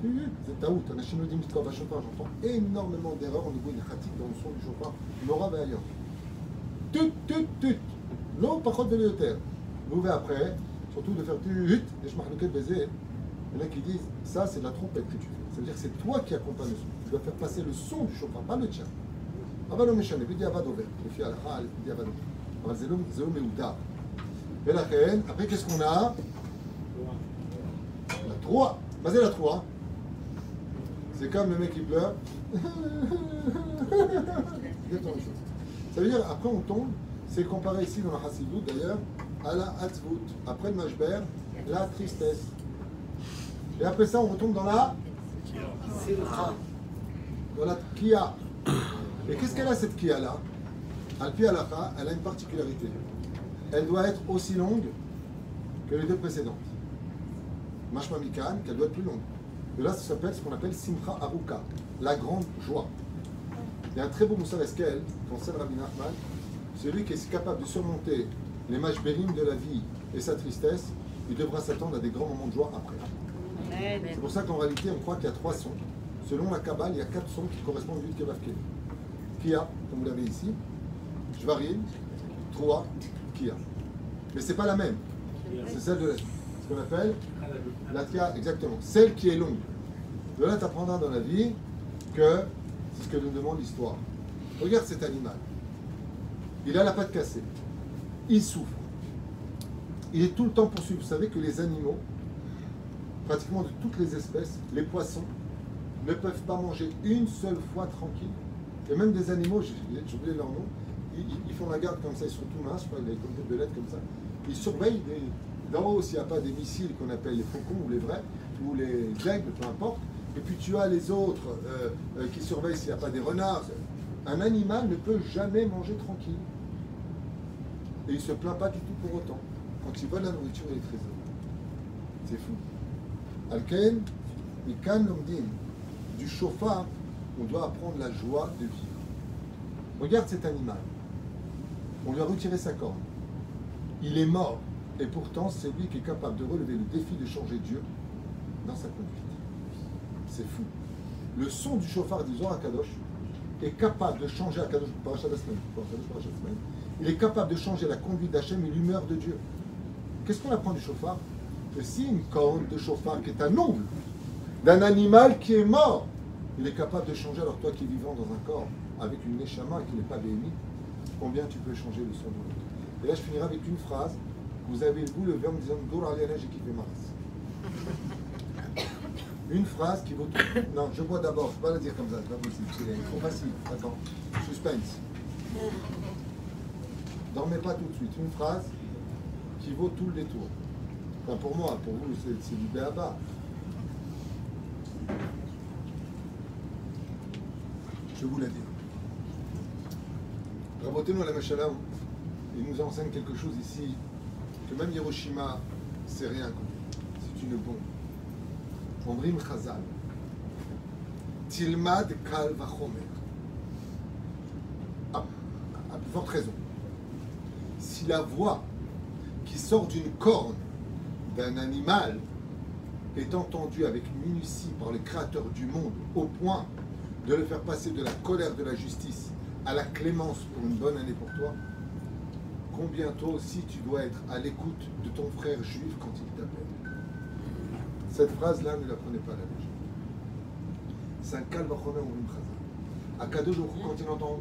tu. C'est taout. Un achinodim qui va chauffard. J'entends énormément d'erreurs au niveau des pratiques dans le son du chauffard. Nora va ailleurs Tut, tut, tut. Non, pas contre de terre. Mauvais après, surtout de faire tut, et je marque le baiser. Il y en a qui disent, ça c'est de la trompette que tu fais. Ça veut dire que c'est toi qui accompagne le son. Tu dois faire passer le son du chauffard, pas le tien. אבל לא משנה, בדיעבד עובר, לפי ההלכה, בדיעבד עובר. אבל זה לא, זה לא מהודר. ולכן, après qu'est-ce qu'on a La 3. מה זה la 3 C'est comme le mec qui pleure. Exactement la même chose. Ça veut dire, après on tombe, c'est comparé ici dans la Hassidut d'ailleurs, à la Hatzvut. Après le Mashber, la tristesse. Et après ça, on retombe dans la dans la Kia. Et qu'est-ce qu'elle a cette Kia-là? Alpi Alakha, elle a une particularité. Elle doit être aussi longue que les deux précédentes. Mashma Mikan, qu'elle doit être plus longue. Et là, ça s'appelle ce qu'on appelle Simcha Aruka, la grande joie. Il y a un très beau Moussa Eskel, qu'enseigne Rabbi Nachman, celui qui est capable de surmonter les mashberim de la vie et sa tristesse, il devra s'attendre à des grands moments de joie après. C'est pour ça qu'en réalité, on croit qu'il y a trois sons. Selon la Kabbale, il y a quatre sons qui correspondent à Kevavke. Kia, comme vous l'avez ici, Shvarim, Troa, Kia. Mais c'est pas la même. C'est celle de ce qu'on appelle la Kia, exactement. Celle qui est longue. De là, tu apprendras dans la vie que c'est ce que nous demande l'histoire. Regarde cet animal. Il a la patte cassée. Il souffre. Il est tout le temps poursuivi. Vous savez que les animaux, pratiquement de toutes les espèces, les poissons, ne peuvent pas manger une seule fois tranquille. Et même des animaux, j'ai oublié leur nom, ils, font la garde comme ça, ils sont tout minces, je pas, ils comme des belettes comme ça. Ils surveillent d'en haut s'il n'y a pas des missiles qu'on appelle les faucons ou les vrais, ou les aigles, peu importe. Et puis tu as les autres euh, euh, qui surveillent s'il n'y a pas des renards. Un animal ne peut jamais manger tranquille. Et il ne se plaint pas du tout pour autant. Quand il vole la nourriture, il est très heureux. C'est fou. Alken, Mikan Lomdin, du chauffard, on doit apprendre la joie de vivre. Regarde cet animal. On lui a retiré sa corne. Il est mort. Et pourtant, c'est lui qui est capable de relever le défi de changer Dieu dans sa conduite. C'est fou. Le son du chauffard du Zohar Kadosh est capable de changer. Il est capable de changer la conduite d'Hachem et l'humeur de Dieu. Qu'est-ce qu'on apprend du chauffard? Que si une corne de chauffard qui est un ongle d'un animal qui est mort, il est capable de changer, alors toi qui es vivant dans un corps avec une neshama qui n'est pas bénie, combien tu peux changer le son de l'autre? Et là, je finirai avec une phrase. Vous avez vous levé en me disant kiffé ma race. Une phrase qui vaut tout. Non, je bois d'abord, je ne peux pas la dire comme ça, c'est pas possible. C'est trop facile. Attends, suspense. Dormez pas tout de suite. Une phrase qui vaut tout le détour. Enfin, pour moi, pour vous, c'est du béaba. Je vous la dis. Rabotenu la Mashalam, il nous enseigne quelque chose ici, que même Hiroshima, c'est rien C'est une bombe. Plus forte raison. Si la voix qui sort d'une corne d'un animal est entendue avec minutie par le Créateur du monde au point de le faire passer de la colère de la justice à la clémence pour une bonne année pour toi, combien toi aussi tu dois être à l'écoute de ton frère juif quand il t'appelle Cette phrase-là, ne la prenez pas à la légère. C'est un calme ou une phrase. À Kadosh quand il entend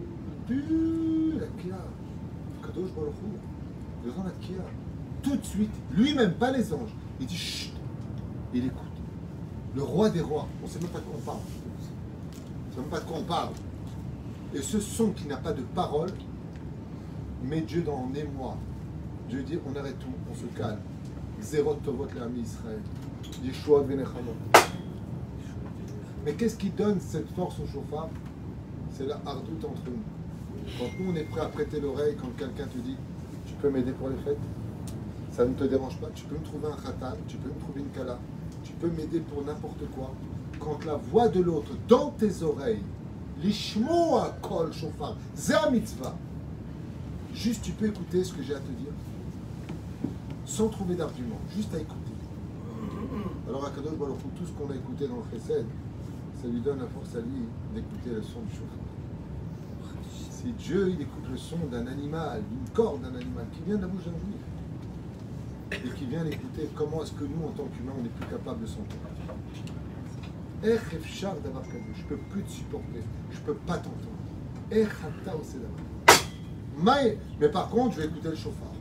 la Kia, Kadosh il entend la Kia. Tout de suite, lui-même, pas les anges, il dit Chut, il écoute. Le roi des rois, on ne sait même pas de quoi on parle. On ne sait même pas de quoi on parle. Et ce son qui n'a pas de parole met Dieu dans émoi. Dieu dit on arrête tout, on se calme. Zérot tovot l'ami Israël. Yeshua venechamo. Mais qu'est-ce qui donne cette force au chauffard C'est la hardoute entre nous. Quand nous on est prêt à prêter l'oreille, quand quelqu'un te dit tu peux m'aider pour les fêtes, ça ne te dérange pas, tu peux me trouver un khatan, tu peux me trouver une kala, tu peux m'aider pour n'importe quoi. Quand la voix de l'autre dans tes oreilles Lishmoa kol. C'est un mitzvah. Juste, tu peux écouter ce que j'ai à te dire. Sans trouver d'argument. Juste à écouter. Mm. Alors Akadosh Baruch tout ce qu'on a écouté dans le Chesed, ça lui donne la force à lui d'écouter le son du chauffeur. Si Dieu il écoute le son d'un animal, d'une corde d'un animal qui vient de la bouche d'un juif et qui vient l'écouter, comment est-ce que nous en tant qu'humains on n'est plus capable de s'entendre Je peux plus te supporter, je ne peux pas t'entendre. Mais par contre, je vais écouter le chauffard.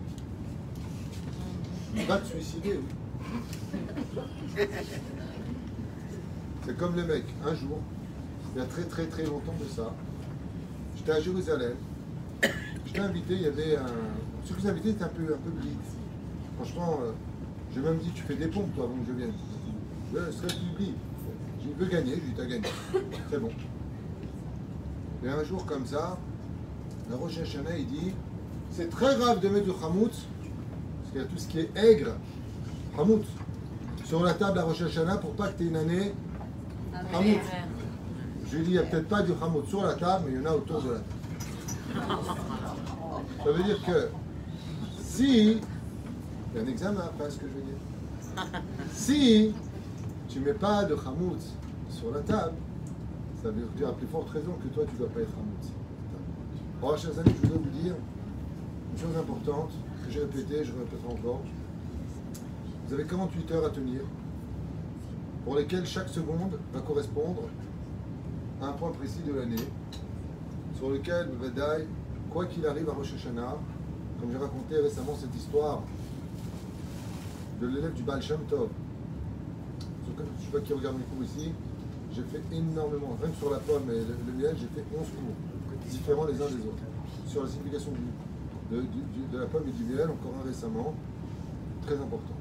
Tu vas te suicider, oui. C'est comme le mec, un jour, il y a très très très longtemps de ça, j'étais à Jérusalem, j'étais invité, il y avait un... Qui sont invités étaient un peu, un peu blitz. Franchement, euh, j'ai même dit, tu fais des pompes toi avant que je vienne. Je serais plus blitz. J'ai veux gagner, je lui ai dit, t'as gagné. C'est bon. Et un jour comme ça, la Rosh Hashanah, il dit, c'est très grave de mettre du chamoutz, parce qu'il y a tout ce qui est aigre, chamoutz, sur la table à Rosh Hashanah pour pas que tu aies une année chamoutz. Je lui ai il n'y a peut-être pas du chamoutz sur la table, mais il y en a autour de la table. Ça veut dire que si, il y a un examen après ce que je veux dire. Si tu mets pas de chamoutz sur la table, ça veut dire à plus forte raison que toi tu ne dois pas être chamoutz. Alors, je voudrais vous dire une chose importante que j'ai répétée, je répéterai encore. Vous avez 48 heures à tenir, pour lesquelles chaque seconde va correspondre à un point précis de l'année, sur lequel, Vadaï, quoi qu'il arrive à Rosh Hashanah, comme j'ai raconté récemment cette histoire de l'élève du Baal Shem Tov, je ne sais pas qui regarde mes cours ici, j'ai fait énormément, même sur la pomme et le, le miel, j'ai fait 11 cours, différents les uns des autres, sur la signification de la pomme et du miel, encore un récemment, très important.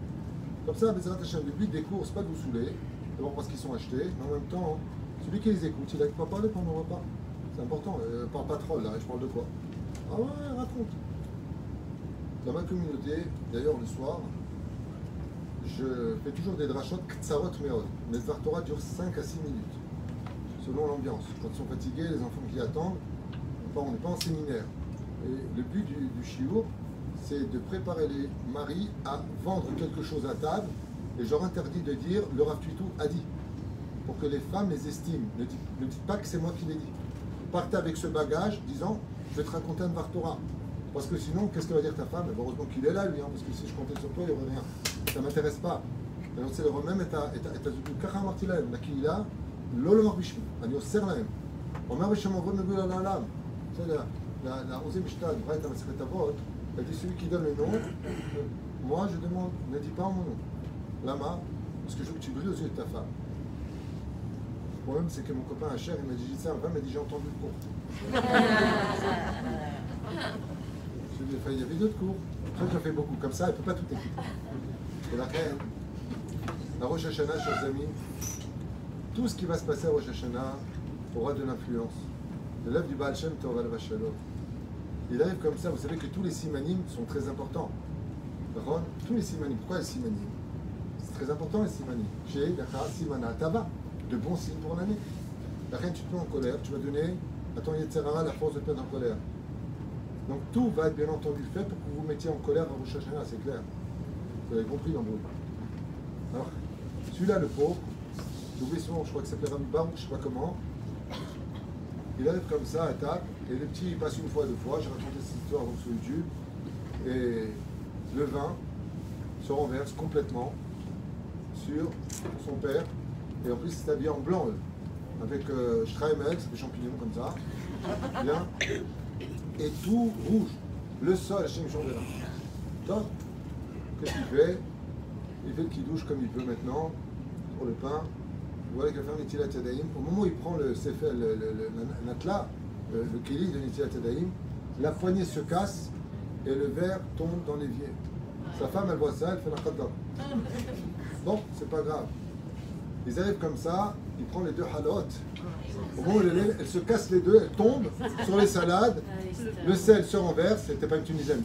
Comme ça, Bezrat Hashem, le but des cours, c'est pas de vous saouler, d'abord parce qu'ils sont achetés, mais en même temps, celui qui les écoute, il n'arrive pas à parler pendant le repas. C'est important, euh, pas là, je parle de quoi Ah ouais, raconte. Dans ma communauté, d'ailleurs le soir, je fais toujours des drachot ktsarot meod. Dvar Torah durent 5 à 6 minutes, selon l'ambiance. Quand ils sont fatigués, les enfants qui attendent, on n'est pas en séminaire. Et le but du, du c'est de préparer les maris à vendre quelque chose à table et je leur interdis de dire le Rav a dit pour que les femmes les estiment. Ne dites, pas que c'est moi qui l'ai dit. Partez avec ce bagage disant je vais te raconter un Vartora. Parce que sinon, qu'est-ce que va dire ta femme? Ben, heureusement qu'il est là, lui, hein, parce que si je comptais sur toi, il n'y aurait rien. Ça ne m'intéresse pas. Alors, c'est le même la elle dit celui qui donne le nom, moi je demande, ne dis pas mon nom. Lama, parce que je veux que tu brilles aux yeux de ta femme. Le problème, c'est que mon copain à cher, il m'a dit, j'ai ça, ma m'a dit, j'ai entendu le cours. il y avait d'autres cours. Après, j'en fais beaucoup. Comme ça, elle ne peut pas tout écouter. Et la reine, la Rosh Hashanah, chers amis, tout ce qui va se passer à Rosh Hashanah aura de l'influence. De l'œuvre du Baal Shem Tov al il arrive comme ça, vous savez que tous les simanim sont très importants. D'accord Tous les simanim. Pourquoi les simanim C'est très important les simanim. Chez Dakar, Simana Tava, de bons signes pour l'année. La reine, tu te mets en colère, tu vas donner à ton Yetzerara la force de te mettre en colère. Donc tout va être bien entendu fait pour que vous vous mettiez en colère à Rosh Hashanah, c'est clair. Vous avez compris l'embrouille. Alors, celui-là, le pauvre, j'oublie son je crois que ça s'appelle Rami Baruch, je sais pas comment. Il arrive comme ça, attaque, et le petit il passe une fois, deux fois, j'ai raconté cette histoire sur YouTube, et le vin se renverse complètement sur son père, et en plus c'est habillé en blanc, avec euh, Streimex, des champignons comme ça, bien, et tout rouge. Le sol, Hachem Chambéra. Top. Qu'est-ce qu'il fait? Il fait le qui-douche comme il peut maintenant, pour le pain. Au moment où il prend le Sefer, le, le, le, le Natla, le, le Kéli de Nitilat Yadayim, la poignée se casse et le verre tombe dans l'évier. Sa femme, elle voit ça, elle fait la khata. Bon, c'est pas grave. Ils arrivent comme ça, il prend les deux halotes. Au moment où elle se casse les deux, elle tombe sur les salades, le sel se renverse, c'était pas une Tunisienne.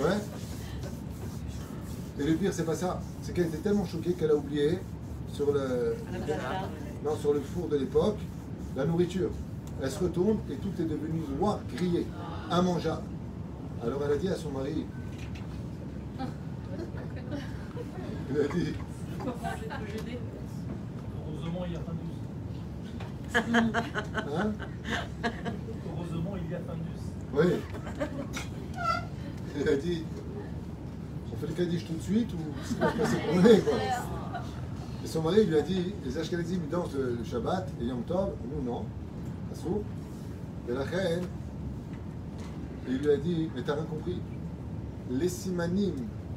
Ouais. Et le pire, c'est pas ça. C'est qu'elle était tellement choquée qu'elle a oublié sur le, non, sur le four de l'époque la nourriture. Elle se retourne et tout est devenu noir, grillé, immangeable. Alors elle a dit à son mari, elle a dit, Heureusement, il y a fin douce. hein? Heureusement, il y a fin douce. Oui. Elle a dit, fait le Kaddish tout de suite ou c'est se passer pour quoi Et son mari lui a dit, les Ashkenazim dansent le, Shabbat et Yom Tov, nous non, Assour. Et la reine, il lui a dit, mais t'as rien compris. Les simanim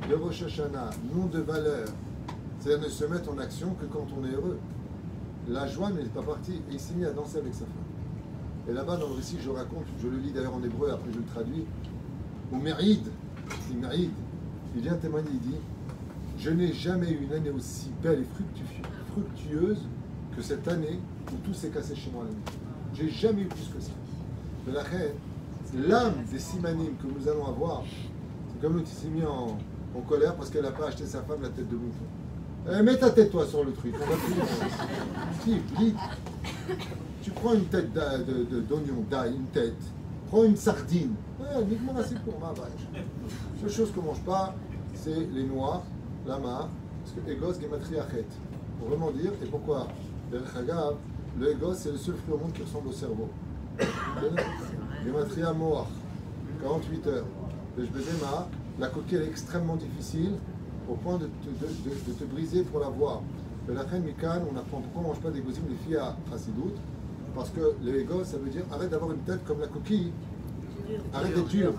de Rosh Hashanah n'ont de valeur, c'est-à-dire ne se mettent en action que quand on est heureux. La joie n'est pas partie et il s'est mis à danser avec sa femme. Et là-bas, dans le récit, je raconte, je le lis d'ailleurs en hébreu, après je le traduis, au Méride, il Méride, il vient témoigner, il dit Je n'ai jamais eu une année aussi belle et fructu- fructueuse que cette année où tout s'est cassé chez moi la nuit. J'ai jamais eu plus que ça. De la reine, l'âme des simanim que nous allons avoir, c'est comme l'autre qui s'est mis en, colère parce qu'elle n'a pas acheté sa femme la tête de bouffon. Eh, mets ta tête toi sur le truc, on va vite. Tu prends une tête d'oignon, d'ail, une tête. Prends une sardine. Ouais, uniquement assez pour ma vache. Seule chose qu'on mange pas, les noix, la mare, parce que Egos Gematriachet. Pour vraiment dire, et pourquoi? Le Egos, c'est le seul fruit au monde qui ressemble au cerveau. Gematria Moach, 48 heures. Le Jbedema, la coquille est extrêmement difficile, au point de te, briser pour la voir. Le Lachen Mikan, on apprend pourquoi on ne mange pas des gozim, les filles à Chassidout, parce que le ça veut dire arrête d'avoir une tête comme la coquille, arrête d'être dur.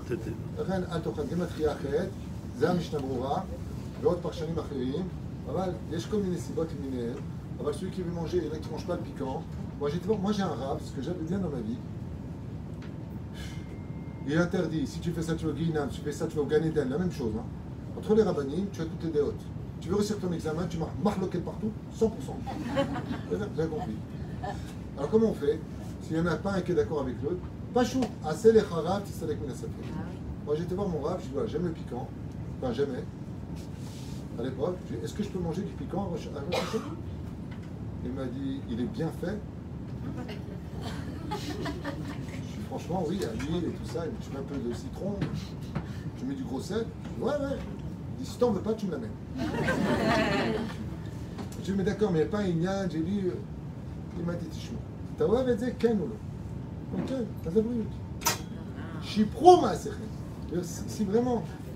Gematria אל תאכל גמטריה אחרת, זה המשנה ברורה, ועוד פרשנים אחרים, אבל יש כל מיני סיבות למיניהן, אבל celui qui veut manger, il y en a qui ne mangent pas le piquant. Moi j'ai moi, j'ai un rab, ce que j'avais bien dans ma vie, il est interdit, si tu fais ça tu vas au Guinam, si tu fais ça tu vas au Gan Eden, la même chose. hein. Entre les rabbinim, tu as toutes les déotes. Tu veux réussir ton examen, tu marques marloquet partout, 100%. Vous avez vous avez compris. Alors comment on fait S'il n'y en a pas un qui est d'accord avec l'autre, pas chaud, assez les harab, c'est avec Minasafir. Moi j'ai été voir mon rab, je lui ai dit voilà, j'aime le piquant, Ben jamais. À l'époque, est-ce que je peux manger du piquant à Il m'a dit, il est bien fait. Je franchement, oui, à l'huile et tout ça, je mets un peu de citron, je mets du gros sel. Ouais, ouais. Il dit, si t'en veux pas, tu me l'amènes. je dis, mais d'accord, mais il n'y a pas un j'ai lu. Euh, il m'a dit, tishmo. Tawa va dire, ken ou non? Ok, t'as abri. Chipro ma Si vraiment.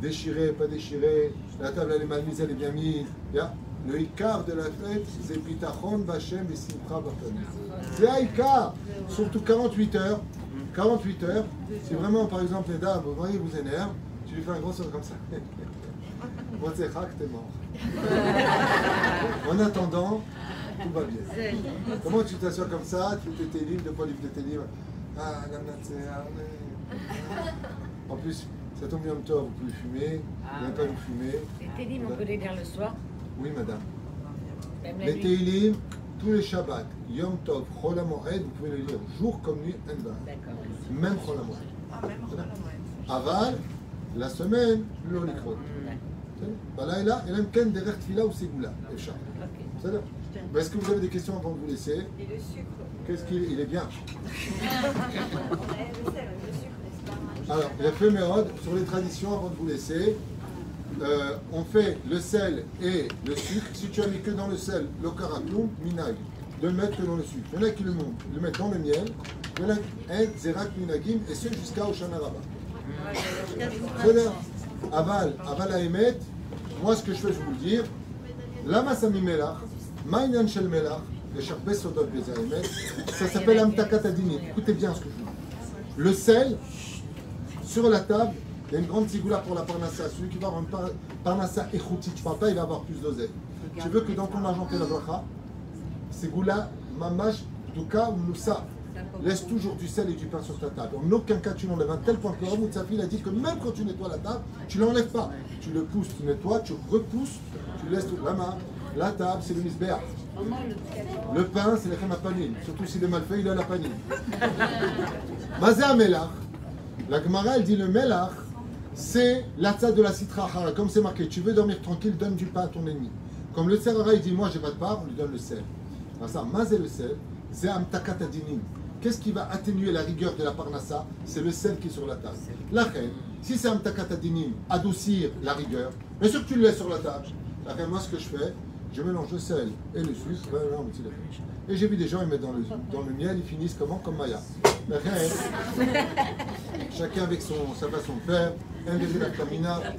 déchiré, pas déchiré, la table elle est mal mise, elle est bien mise. Le Icar de la fête, c'est Pitachon, Bachem et Simcha. C'est Icar, surtout 48 heures. 48 heures, si vraiment par exemple les dames, vous voyez, vous énerve, tu lui fais un gros sourire comme ça. Moi, c'est t'es mort. En attendant, tout va bien. Comment tu t'assois comme ça, tu fais tes livres, de quoi livre de tes livres Ah, la En plus, ça tombe bien en vous pouvez fumer, ah, vous pas vous fumer. Les télim, on peut les lire le soir Oui, madame. Même les télim, tous les Shabbats, Yom Tov, Chol vous pouvez les lire jour comme nuit, en bas. D'accord. Même Cholamoed. Ah, même Cholamoed. Aval, la semaine, le Likro. Balaïla, et même Ken derrière Tfila ou Ségoula, et Charles. Okay. Est-ce que vous avez des questions avant de vous laisser? Et le sucre Qu'est-ce qu'il il est bien Alors, la l'éphémérode, sur les traditions, avant de vous laisser, euh, on fait le sel et le sucre. Si tu as mis que dans le sel, le caracloum, minag, de mettre que dans le sucre. Il y en a qui le, montent, le mettent dans le miel, il y en a qui zerak minagim, et ce jusqu'à Oshana Rabba. Aval, aval à émettre, moi ce que je fais, je vous le dire, lama sami melach, maïnan shel melach, les ça s'appelle amtakatadini. Écoutez bien ce que je vous dis. Le sel, sur la table, il y a une grande sigoula pour la parnassa. Celui qui va avoir une par- parnassa échouti, tu parles pas, il va avoir plus d'oseille. Tu veux que dans ton argent, tu aies la bracha, sigoula, mamash, duka ou moussa. Laisse toujours du sel et du pain sur ta table. En aucun cas tu l'enlèves. À tel point que Rav Moutsafi a dit que même quand tu nettoies la table, tu l'enlèves pas. Tu le pousses, tu nettoies, tu repousses, tu laisses tout. La main, la table, c'est le misbéach. Le pain, c'est la crème à panine. Surtout s'il est mal fait, il a la panine. Mazé. La Gemara, elle dit le melach, c'est l'atzad de la citra. Comme c'est marqué, tu veux dormir tranquille, donne du pain à ton ennemi. Comme le serrara, il dit, moi j'ai pas de part, on lui donne le sel. Alors ça, mazé le sel, c'est amtakat adinim. Qu'est-ce qui va atténuer la rigueur de la parnassa? C'est le sel qui est sur la table. La reine, si c'est amtakat adinim, adoucir la rigueur, bien sûr que tu le laisses sur la table. La reine, moi ce que je fais, je mélange le sel et le sucre. Et j'ai vu des gens, ils mettent dans le, dans le miel, ils finissent comment Comme Maya. Reine, chacun avec son, sa façon de faire. Un.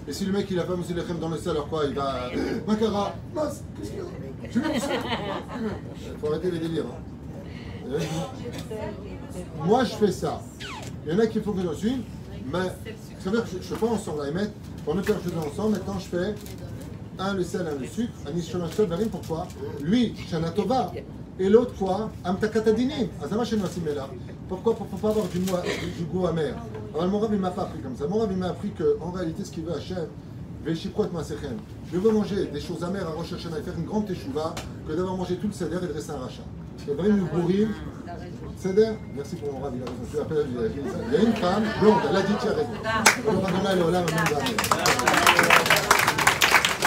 Et si le mec il a pas mis le crème dans le sel, alors quoi Il va. Macara, a Tu veux Il faut arrêter les délires. hein. Moi je fais ça. Il y en a qui font que j'en suis. Mais ça veut dire que je fais pas ensemble. Là, mettre, pour ne faire que ensemble, maintenant je fais un le sel, un le sucre. Anis Shonachol Barim, pourquoi? Lui, Shana Tova. Et l'autre quoi Amtakatadinim. Azama Shenwasimela. Pourquoi Pour ne pas avoir du, du goût amer. Alors mon rab il m'a pas appris comme ça. Mon rab il m'a appris qu'en réalité ce qu'il veut Hachem. Je veux manger des choses amères à Rosh Hashanah et faire une grande teshuva que d'avoir mangé tout le seder et de rester un rachat. C'est vrai, nous bourrim. Seder Merci pour mon rab, il il y a une femme blonde, elle a dit tu.